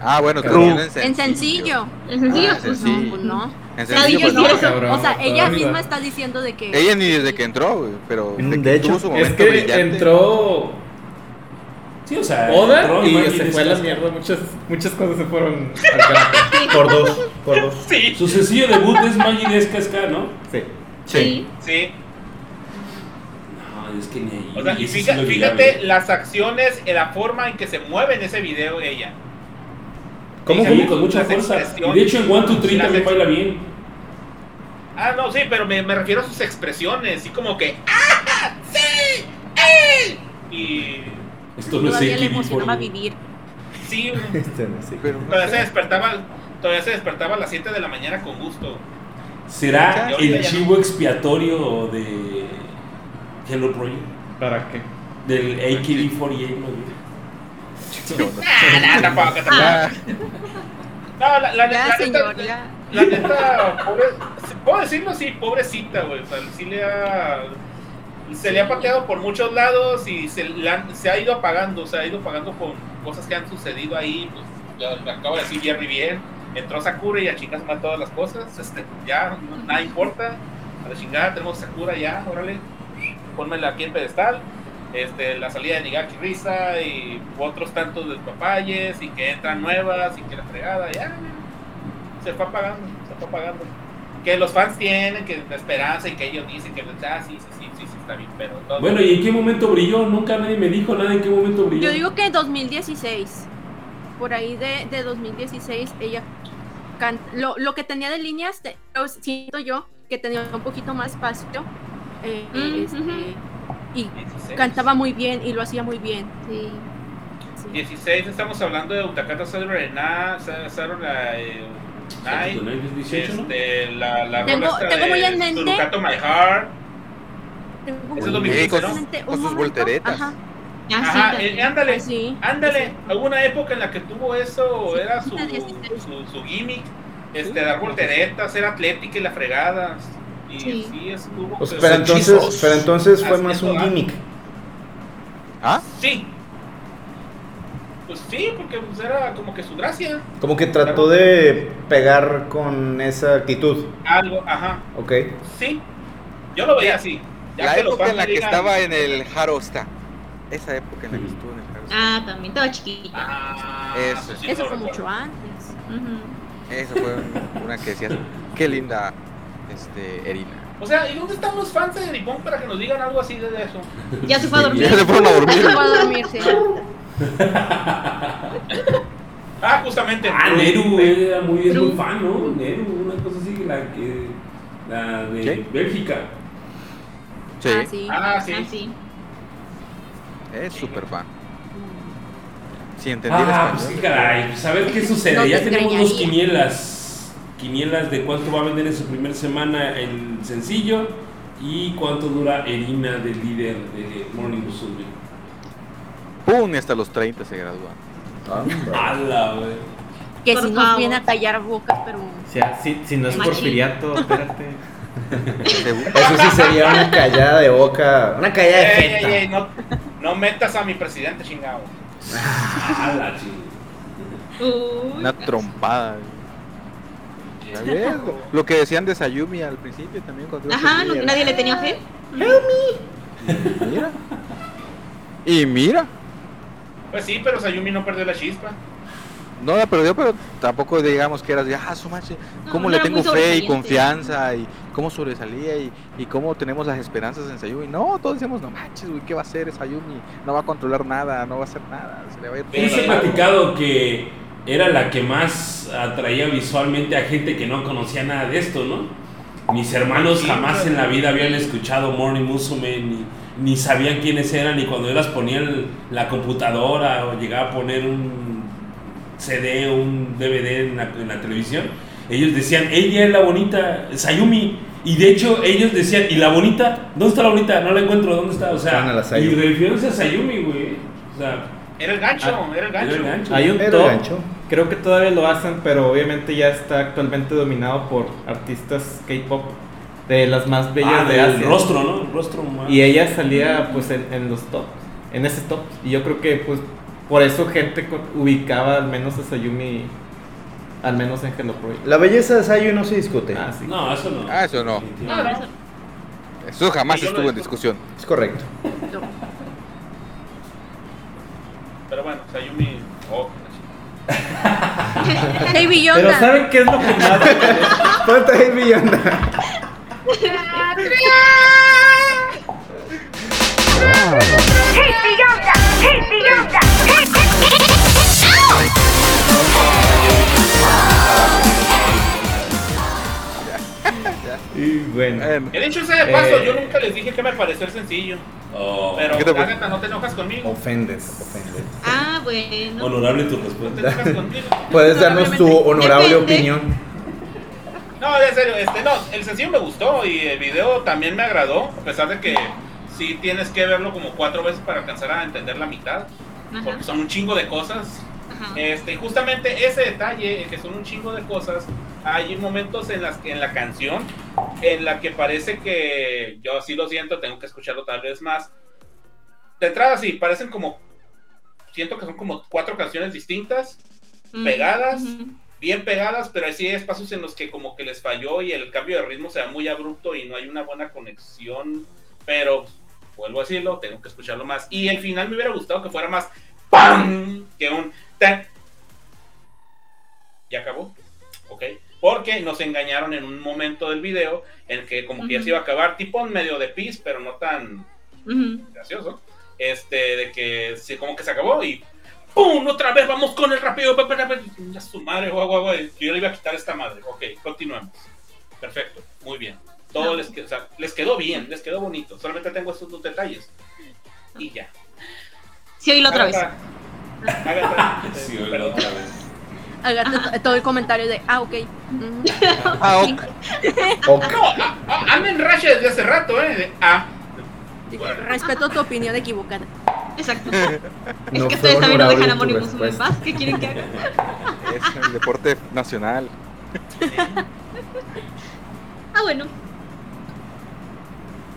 D: Ah, bueno,
F: Ru-
D: canción en
C: En sencillo.
E: En sencillo,
D: Ah,
E: pues
D: sencillo.
E: no.
C: Pues no.
D: En sencillo, pues, no.
E: eso.
A: Cabrón,
C: O sea, ella misma está diciendo de que.
D: Ella ni desde que entró, güey, pero
F: Mm, de
D: que
F: hecho,
D: tuvo su
A: Es que
D: brillante.
A: entró
H: Sí, o sea,
A: Oda y se fue a la mierda. Muchas, muchas cosas se fueron al carajo.
F: Por dos, por dos.
G: Sí,
H: Su sencillo debut es Maggie Escasca, ¿no?
A: Sí.
E: Sí.
G: sí.
H: No, es que ni ahí.
G: O sea, y fíjate, las acciones, y la forma en que se mueve en ese video ella.
H: ¿Cómo,
G: Sí?
H: Con mucha fuerza. Y de hecho en One, Two, Three también baila bien.
G: Ah, no, sí, pero me, me refiero a sus expresiones, así como que ¡Ah! ¡Sí! ¡Eh! Y
H: Esto no es
C: Todavía le
H: AKB
C: emocionaba vivir.
G: sí, [laughs]
F: Este, no sé.
D: Pero no
G: todavía se despertaba, todavía se despertaba a las 7 de la mañana con gusto.
H: ¿Será el
G: no.
H: chivo expiatorio de Hello Project?
A: ¿Para qué?
H: Del AKB48, ¿no?
G: Ah, no, tampoco, tampoco.
D: Ah,
G: No, la, la,
C: Ya,
G: la
C: señor,
G: neta,
C: ya.
G: La neta, pobre, puedo decirlo así, pobrecita, güey. O sea, sí le ha. Se le ha pateado por muchos lados y se, han- se ha ido apagando, se ha ido apagando con cosas que han sucedido ahí. Pues, ya me acabo de decir Jerry bien. Entró Sakura y a chingas más todas las cosas. Este, ya, nada importa. A la chingada tenemos Sakura ya, órale. Pónmela aquí en pedestal. Este, la salida de Nigaki Risa y otros tantos de papayes y que entran nuevas y que la fregada, ya, se fue apagando, se fue apagando. Que los fans tienen, que la esperanza y que ellos dicen que, ah, sí, sí, sí, está bien, pero todo-
H: Bueno, ¿y en qué momento brilló? Nunca nadie me dijo nada en qué momento brilló.
C: Yo digo que 2016. Por ahí de, de 2016 ella can- lo, lo que tenía de líneas te- lo siento yo que tenía un poquito más espacio eh,
E: Mm,
C: este,
E: ujú.
C: y
G: 16.
C: cantaba muy bien y lo hacía muy bien. Sí. Sí.
G: 16 estamos hablando de Utakata Saturday Night, Night,
H: Saturday Night es 18, ¿no?
G: este, la, la
C: Tengo- tengo muy
G: de
C: en mente-
G: My Heart,
C: Tengo
G: Ese es
C: muy
G: 2015, ¿no?
C: presente
D: Con sus
C: momento,
D: volteretas.
C: ajá,
E: Ah,
G: Ajá, eh, ándale,
C: sí.
G: ándale, alguna época en la que tuvo eso,
C: Sí,
G: era su,
C: de 16.
G: su, su gimmick, este, dar volteretas, ser atlética y la fregada, y sí,
C: Sí.
G: estuvo,
F: Pues,
G: pero-
F: pero entonces, pero entonces fue más un gimmick.
D: ¿Ah?
G: Sí. Pues sí, porque pues, era como que su gracia.
F: Como que trató de pegar con esa actitud.
G: Algo, ajá.
F: Ok.
G: Sí. Yo lo veía así. Ya
D: La
G: que
D: época en la que estaba en el Harosta. Esa época en la que estuvo en el Harosta.
E: Ah, también estaba chiquita.
G: Ah,
D: Eso.
G: pues sí,
C: Eso fue
G: recuerdo.
C: mucho antes.
D: Esa fue una que decías, qué linda este, Erina.
G: O sea, ¿y dónde están los fans de Ripón para que nos digan algo así de eso?
E: Ya se fue a dormir.
D: Ya se fueron a dormir.
C: Se fue a dormir, sí. [laughs]
G: Ah, justamente.
H: Ah, Neru era muy, es muy
E: True.
H: fan, ¿no? Neru, una cosa así, la que. La de
D: ¿Qué?
H: Bélgica.
D: Sí,
C: Ah, sí.
G: Ah, sí.
E: Ah, sí.
D: es súper fan. Si entendí el
H: Ah, pues caray, pues a ver qué [laughs] sucede.
C: No te
H: ya tenemos dos quinielas. Quinielas de cuánto va a vender en su primera semana el sencillo y cuánto dura Erina del líder de Morning Musume.
D: ¡Pum! Y hasta los 30 se gradúa.
H: ¡Hala, güey!
C: Que
E: Por
C: si nos
E: favor.
C: viene a callar bocas, pero
A: O sea, si, si no es
E: Machín.
A: porfiriato, espérate. [laughs] [laughs]
F: Eso sí sería una callada de boca. Una callada de
G: Ey, ey, ey, no, no metas a mi presidente, chingado.
E: Uy,
D: Una trompada. Lo que decían de Sayumi al principio también. Cuando
E: Ajá, no- nadie le tenía fe.
D: Mira. Y mira.
G: Pues sí, pero Sayumi no perdió la chispa.
D: No la perdió, pero tampoco digamos que eras de, ah, su mache,
E: No,
D: cómo
E: no
D: le tengo fe y confianza y cómo sobresalía y, y cómo tenemos las esperanzas en Sayumi. No, todos decíamos, no manches, güey, ¿qué va a hacer Sayumi? No va a controlar nada, no va a hacer nada, se le va a ir todo
H: Sí, se
D: la
H: ha
D: mano".
H: platicado que era la que más atraía visualmente a gente que no conocía nada de esto, ¿no? Mis hermanos
G: Sí,
H: jamás en la vida habían escuchado Morning Musume ni, ni sabían quiénes eran y cuando yo las ponía en la computadora o llegaba a poner un CD un DVD en la, en la televisión, ellos decían, ella es la bonita, Sayumi. Y de hecho ellos decían, ¿y la bonita? ¿Dónde está la bonita? No la encuentro, ¿dónde está? O
F: Estaban a la
H: sea, y
F: Sayumi.
H: refiriéndose a Sayumi, güey. O sea,
G: Era el gancho,
A: Ah,
G: era el
H: era
G: gancho.
H: el gancho.
A: Hay un
F: Era
A: top,
F: gancho.
A: creo que todavía lo hacen, pero obviamente ya está actualmente dominado por artistas K-pop de las más bellas
H: Ah,
A: de
H: del
A: Asia.
H: rostro, ¿no? El rostro más-
A: Y ella salía pues en, en los tops, en ese top. Y yo creo que pues por eso gente ubicaba al menos a Sayumi, al menos en Hello Project.
F: La belleza de Sayu no se discute.
A: Ah, sí.
H: No, eso no.
D: Ah, eso no.
E: Eso-
D: Eso jamás estuvo en discusión.
F: Es correcto.
G: Pero bueno, Sayumi. Oh,
C: Baby
A: Pero
C: Yoda.
A: ¿saben qué es lo que más?
F: Ponte. [laughs] [laughs]
A: Y bueno,
D: Bueno,
G: He dicho ese de paso,
A: Eh.
G: yo nunca les dije que me pareció el sencillo.
H: Oh,
G: Pero neta, no te enojas conmigo.
F: Ofendes, ofendes.
E: Ah, bueno.
H: honorable tu
G: No te
H: respuesta.
G: enojas conmigo.
F: Puedes darnos tu honorable
E: Depende.
F: opinión.
G: No, en serio, este, no, el sencillo me gustó y el video también me agradó, a pesar de que sí tienes que verlo como cuatro veces para alcanzar a entender la mitad,
E: Ajá.
G: porque son un chingo de cosas.
E: Ajá.
G: Este, justamente ese detalle, que son un chingo de cosas, hay momentos en las que en la canción en la que parece que yo así lo siento, tengo que escucharlo tal vez más. De entrada sí, parecen como siento que son como cuatro canciones distintas,
E: Mm,
G: pegadas,
E: ujú.
G: bien pegadas, pero sí hay espacios en los que como que les falló y el cambio de ritmo sea muy abrupto y no hay una buena conexión, pero vuelvo a decirlo, tengo que escucharlo más. Y el final me hubiera gustado que fuera más ¡pam! que un tan. ¿Ya acabó? Ok. Porque nos engañaron en un momento del video en que como que ya se iba a acabar, tipo en medio de pis, pero no tan gracioso. Este, de que como que se acabó y ¡pum! Otra vez vamos con el rápido. Ya su madre, guau, guau, guau, Yo le iba a quitar esta madre. Ok, continuemos. Perfecto, muy bien. Todo
E: No.
G: les, que- o sea, les quedó bien, les quedó bonito. Solamente tengo estos dos detalles. Y ya.
E: Sí, oílo otra vez.
G: Agatha, Agatha, [laughs]
H: Sí, oílo otra vez.
C: Hágate to- todo el comentario de, ah, ok. [laughs]
D: Ah, ok. [laughs]
F: Ok.
G: No, a- a- en racha desde hace rato, ¿eh? De- ah.
C: Respeto tu opinión equivocada.
E: Exacto. Es que ustedes también no dejan a Moni en paz. ¿Qué quieren que haga?
D: Es el deporte nacional.
E: Ah, bueno.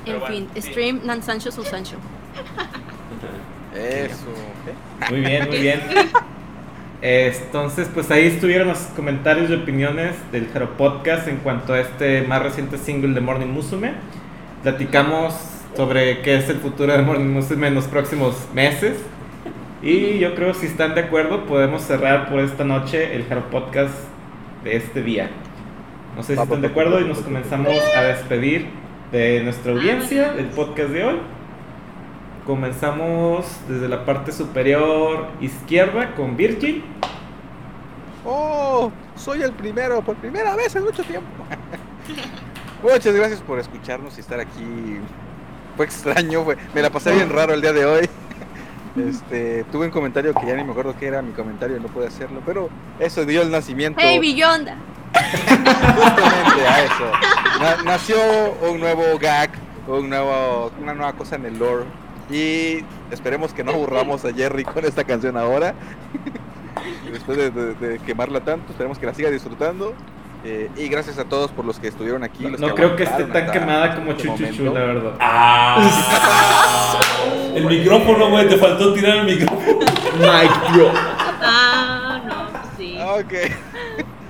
G: Pero
C: En
G: bueno,
C: fin,
G: sí.
C: stream Nan Sancho su Sancho.
D: Eso.
A: Muy bien, muy bien. [laughs] Entonces, pues ahí estuvieron los comentarios y opiniones del Jaro Podcast en cuanto a este más reciente single de Morning Musume. Platicamos sobre qué es el futuro de Morning Musume en los próximos meses. Y yo creo, si están de acuerdo, podemos cerrar por esta noche el Jaro Podcast de este día. No sé si están de acuerdo y nos comenzamos a despedir de nuestra audiencia del podcast de hoy. Comenzamos desde la parte superior izquierda con Virgil.
D: Oh, soy el primero por primera vez en mucho tiempo. [laughs] Muchas gracias por escucharnos y estar aquí. Fue extraño, fue- me la pasé bien raro el día de hoy. Este, tuve un comentario que ya ni me acuerdo qué era mi comentario no pude hacerlo, pero eso dio el nacimiento
C: ¡Hey, Billonda!
D: justamente a eso. Na- nació un nuevo gag, un nuevo, una nueva cosa en el lore y esperemos que no aburramos a Jerry con esta canción ahora. [laughs] Después de, de- de quemarla tanto, esperemos que la siga disfrutando. Eh, y gracias a todos por los que estuvieron aquí.
A: No,
D: los
A: no creo que esté tan quemada como
D: este
A: Chuchuchu,
D: momento.
A: la verdad.
H: ¡Ah! [laughs] El micrófono, güey, te faltó tirar el micrófono.
F: Mike, bro.
E: Ah, no, pues sí.
D: Ok.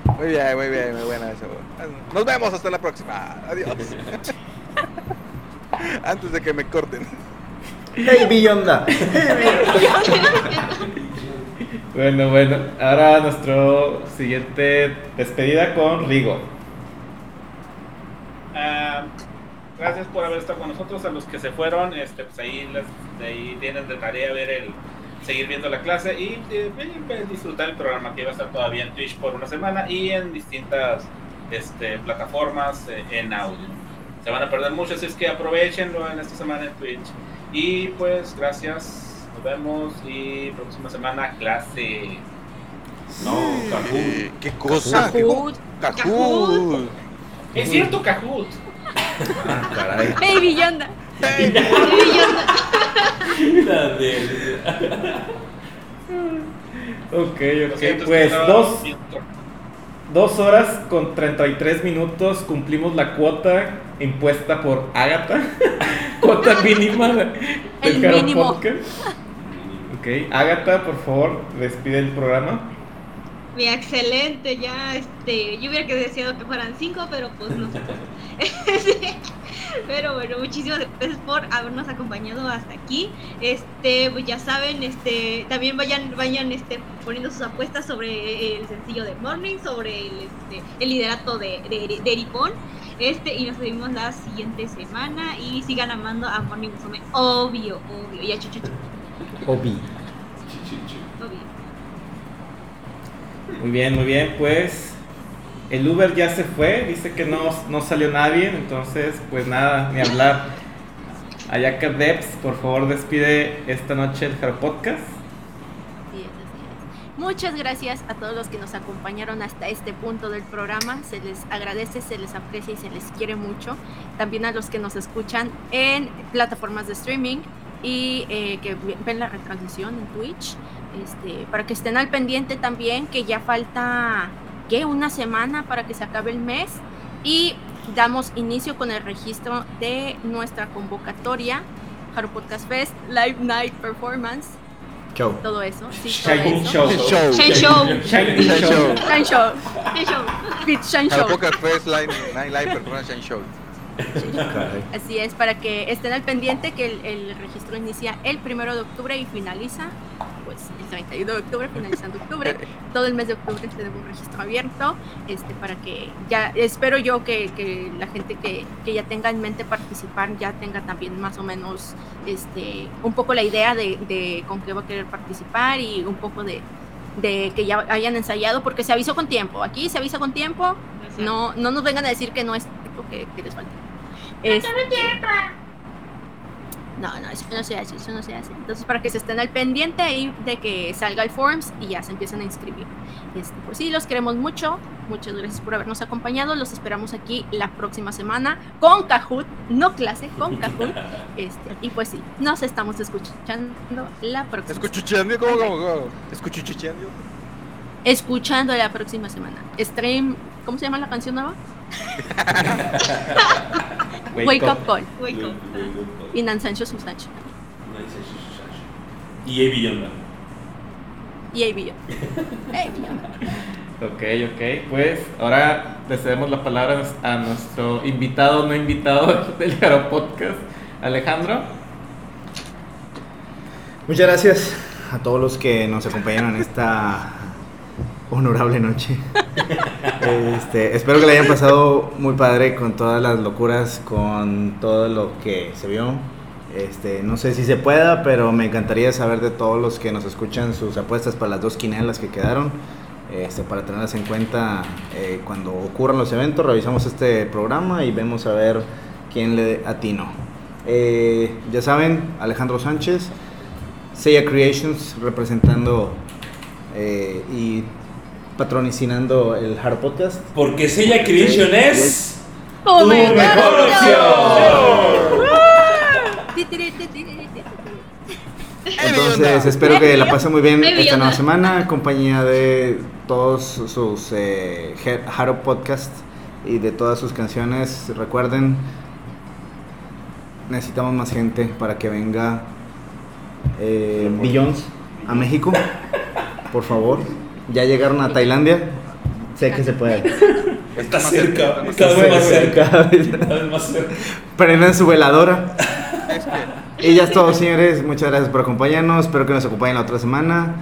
D: [laughs] Muy bien, muy bien, muy buena eso. Nos vemos hasta la próxima. Adiós. [laughs] Antes de que me corten.
F: Hey, Billonda.
A: Bueno, bueno, ahora nuestro siguiente despedida con Rigo.
G: Ah, gracias por haber estado con nosotros. A los que se fueron, este, pues ahí, les, ahí tienen de tarea ver el seguir viendo la clase y eh, disfrutar el programa que va a estar todavía en Twitch por una semana y en distintas este, plataformas eh, en audio. Se van a perder mucho, así es que aprovechenlo en esta semana en Twitch. Y pues gracias, nos vemos y próxima semana clase.
H: No, Cajú.
D: Eh, ¿Qué cosa?
C: Kahoot.
D: Cajú.
G: Es cierto, Kahoot.
F: Ah, caray. [laughs]
C: ¡Hey, Billonda!
H: La de-
A: Ok,
G: Lo
A: ok,
G: que
A: pues dos, dos horas con 33 minutos cumplimos la cuota impuesta por Agatha. [laughs] cuota mínima del
C: El
A: Jaro
C: mínimo.
A: Podcast. Ok, Agatha, por favor, despide el programa.
E: Bien, excelente, ya, este, yo hubiera que deseado que fueran cinco, pero pues no se. [laughs] Pero bueno, muchísimas gracias por habernos acompañado hasta aquí. Este, pues ya saben, este, también vayan, vayan, este, poniendo sus apuestas sobre el sencillo de Morning, sobre el, este, el liderato de, de, de Eripon. Este, y nos vemos la siguiente semana y sigan amando a Morning Musume, obvio, obvio, y a Chuchuchu,
F: Obi.
E: obvio.
A: Muy bien, muy bien, pues el Uber ya se fue, dice que no, no salió nadie, entonces pues nada, ni hablar. [laughs] Ayaka Debs, por favor despide esta noche el Jaro Podcast.
C: Así es, así es. Muchas gracias a todos los que nos acompañaron hasta este punto del programa. Se les agradece, se les aprecia y se les quiere mucho. También a los que nos escuchan en plataformas de streaming y eh, que ven la retransmisión en Twitch. este, para que estén al pendiente también, que ya falta, ¿qué? Una semana para que se acabe el mes y damos inicio con el registro de nuestra convocatoria, Haru Podcast Fest Live Night Performance,
F: Show.
C: todo eso. Sí, todo
A: Shine
C: eso.
A: Show.
D: Show.
E: Shine Show.
A: Shine Show.
D: Show.
C: Shine Show.
E: Shine Show.
C: Fit Shine Show.
D: Night Live.
C: Así es, para que estén al pendiente que el, el registro inicia el primero de octubre y finaliza 31 de octubre, finalizando octubre. Todo el mes de octubre tenemos un registro abierto, este, para que ya, espero yo que, que la gente que, que ya tenga en mente participar ya tenga también más o menos este, un poco la idea de, de con qué va a querer participar y un poco de, de que ya hayan ensayado, porque se avisó con tiempo. Aquí se avisa con tiempo, no, no nos vengan a decir que no es tiempo que, que les falta. Este, no, no, eso no se hace, eso no se hace. Entonces, para que se estén al pendiente ahí de que salga el Forms y ya se empiecen a inscribir. Este, pues sí, los queremos mucho. Muchas gracias por habernos acompañado. Los esperamos aquí la próxima semana con Kahoot, no clase, con Kahoot. [laughs] Este, y pues sí, nos estamos escuchando la próxima
D: ¿Escuchucheando? ¿Cómo, cómo, cómo? ¿Escuchucheando?
C: Escuchando la próxima semana. Stream, ¿cómo se llama la canción nueva? [laughs] Wake, Up Call.
E: Wake up.
C: Y Nansancho Susancho.
H: Y Avi Yonda.
C: Y. Ey, [laughs]
A: Ok, ok. Pues ahora le cedemos la palabra a nuestro invitado, no invitado [laughs] del Jaro Podcast, Alejandro.
F: Muchas gracias a todos los que nos acompañaron en esta honorable noche. Este, espero que le hayan pasado muy padre con todas las locuras, con todo lo que se vio. Este, no sé si se pueda, pero me encantaría saber de todos los que nos escuchan sus apuestas para las dos quinelas que quedaron. Este, para tenerlas en cuenta eh, cuando ocurran los eventos, revisamos este programa y vemos a ver quién le atino. Eh, ya saben, Alejandro Sánchez, Seiya Creations representando eh, y patronicinando el Hard Podcast.
H: Porque Sella Creation es.
C: ¡Oh,
H: ¡Tu mejor opción!
C: Tiri. [laughs]
F: Entonces espero que la pasen muy bien esta nueva semana en compañía de todos sus eh, Haro Podcast y de todas sus canciones. Recuerden, necesitamos más gente para que venga eh, Billions a México. Por favor, ya llegaron a Tailandia. Sé que se puede. [laughs]
H: Está
D: más
H: cerca,
D: cerca,
H: cada vez más cerca.
F: Cada vez-
H: más cerca.
F: Prendan su veladora. Y ya es todo, señores. Muchas gracias por acompañarnos. Espero que nos acompañen la otra semana.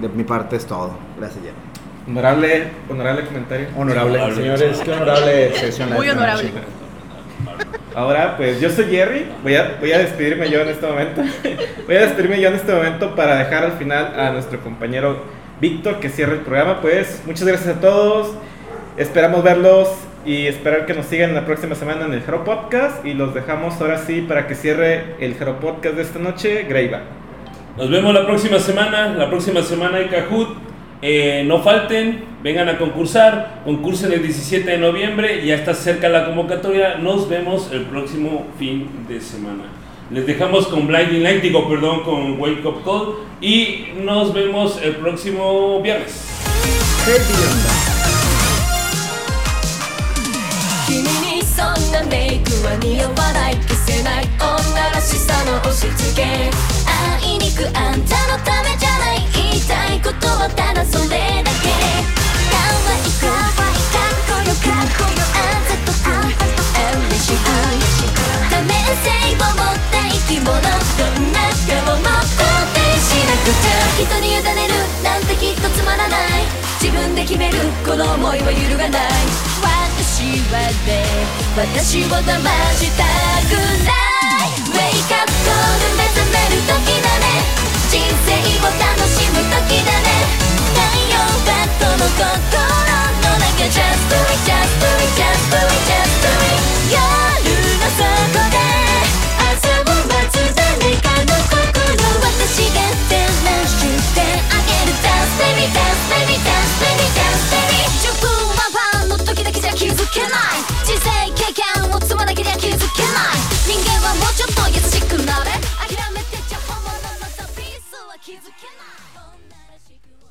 F: De mi parte es todo. Gracias, ya.
A: Honorable, honorable comentario.
F: Honorable,
H: Honorable.
F: señores. Qué honorable sesión. la
C: Muy honorable.
A: Ahora, pues yo soy Jerry. Voy a, voy a despedirme yo en este momento. [laughs] voy a despedirme yo en este momento para dejar al final a nuestro compañero Víctor que cierre el programa. Pues muchas gracias a todos. Esperamos verlos y esperar que nos sigan la próxima semana en el Hero Podcast. Y los dejamos ahora sí para que cierre el Hero Podcast de esta noche, Greiva.
H: Nos vemos la próxima semana. La próxima semana hay Kahoot. Eh, no falten, vengan a concursar. Concursen el 17 de noviembre. Ya está cerca la convocatoria. Nos vemos el próximo fin de semana. Les dejamos con Blinding Light, digo, perdón, con Wake Up Call. Y nos vemos el próximo viernes.
B: きものどんな顔かもも肯定しなくちゃ人に委ねるなんてきっとつまらない自分で決めるこの思いは揺るがない私はね私を騙したくない。ウェイクアップコール目覚める時だね。人生を楽しむ時だね。太陽バッの心の中。Just do ジャ just ジャ it, just do just 夜の底で。かの心私がげるダンスベビダンスベビダンスベビダンスベビー10分はパンのだけじゃ気づけない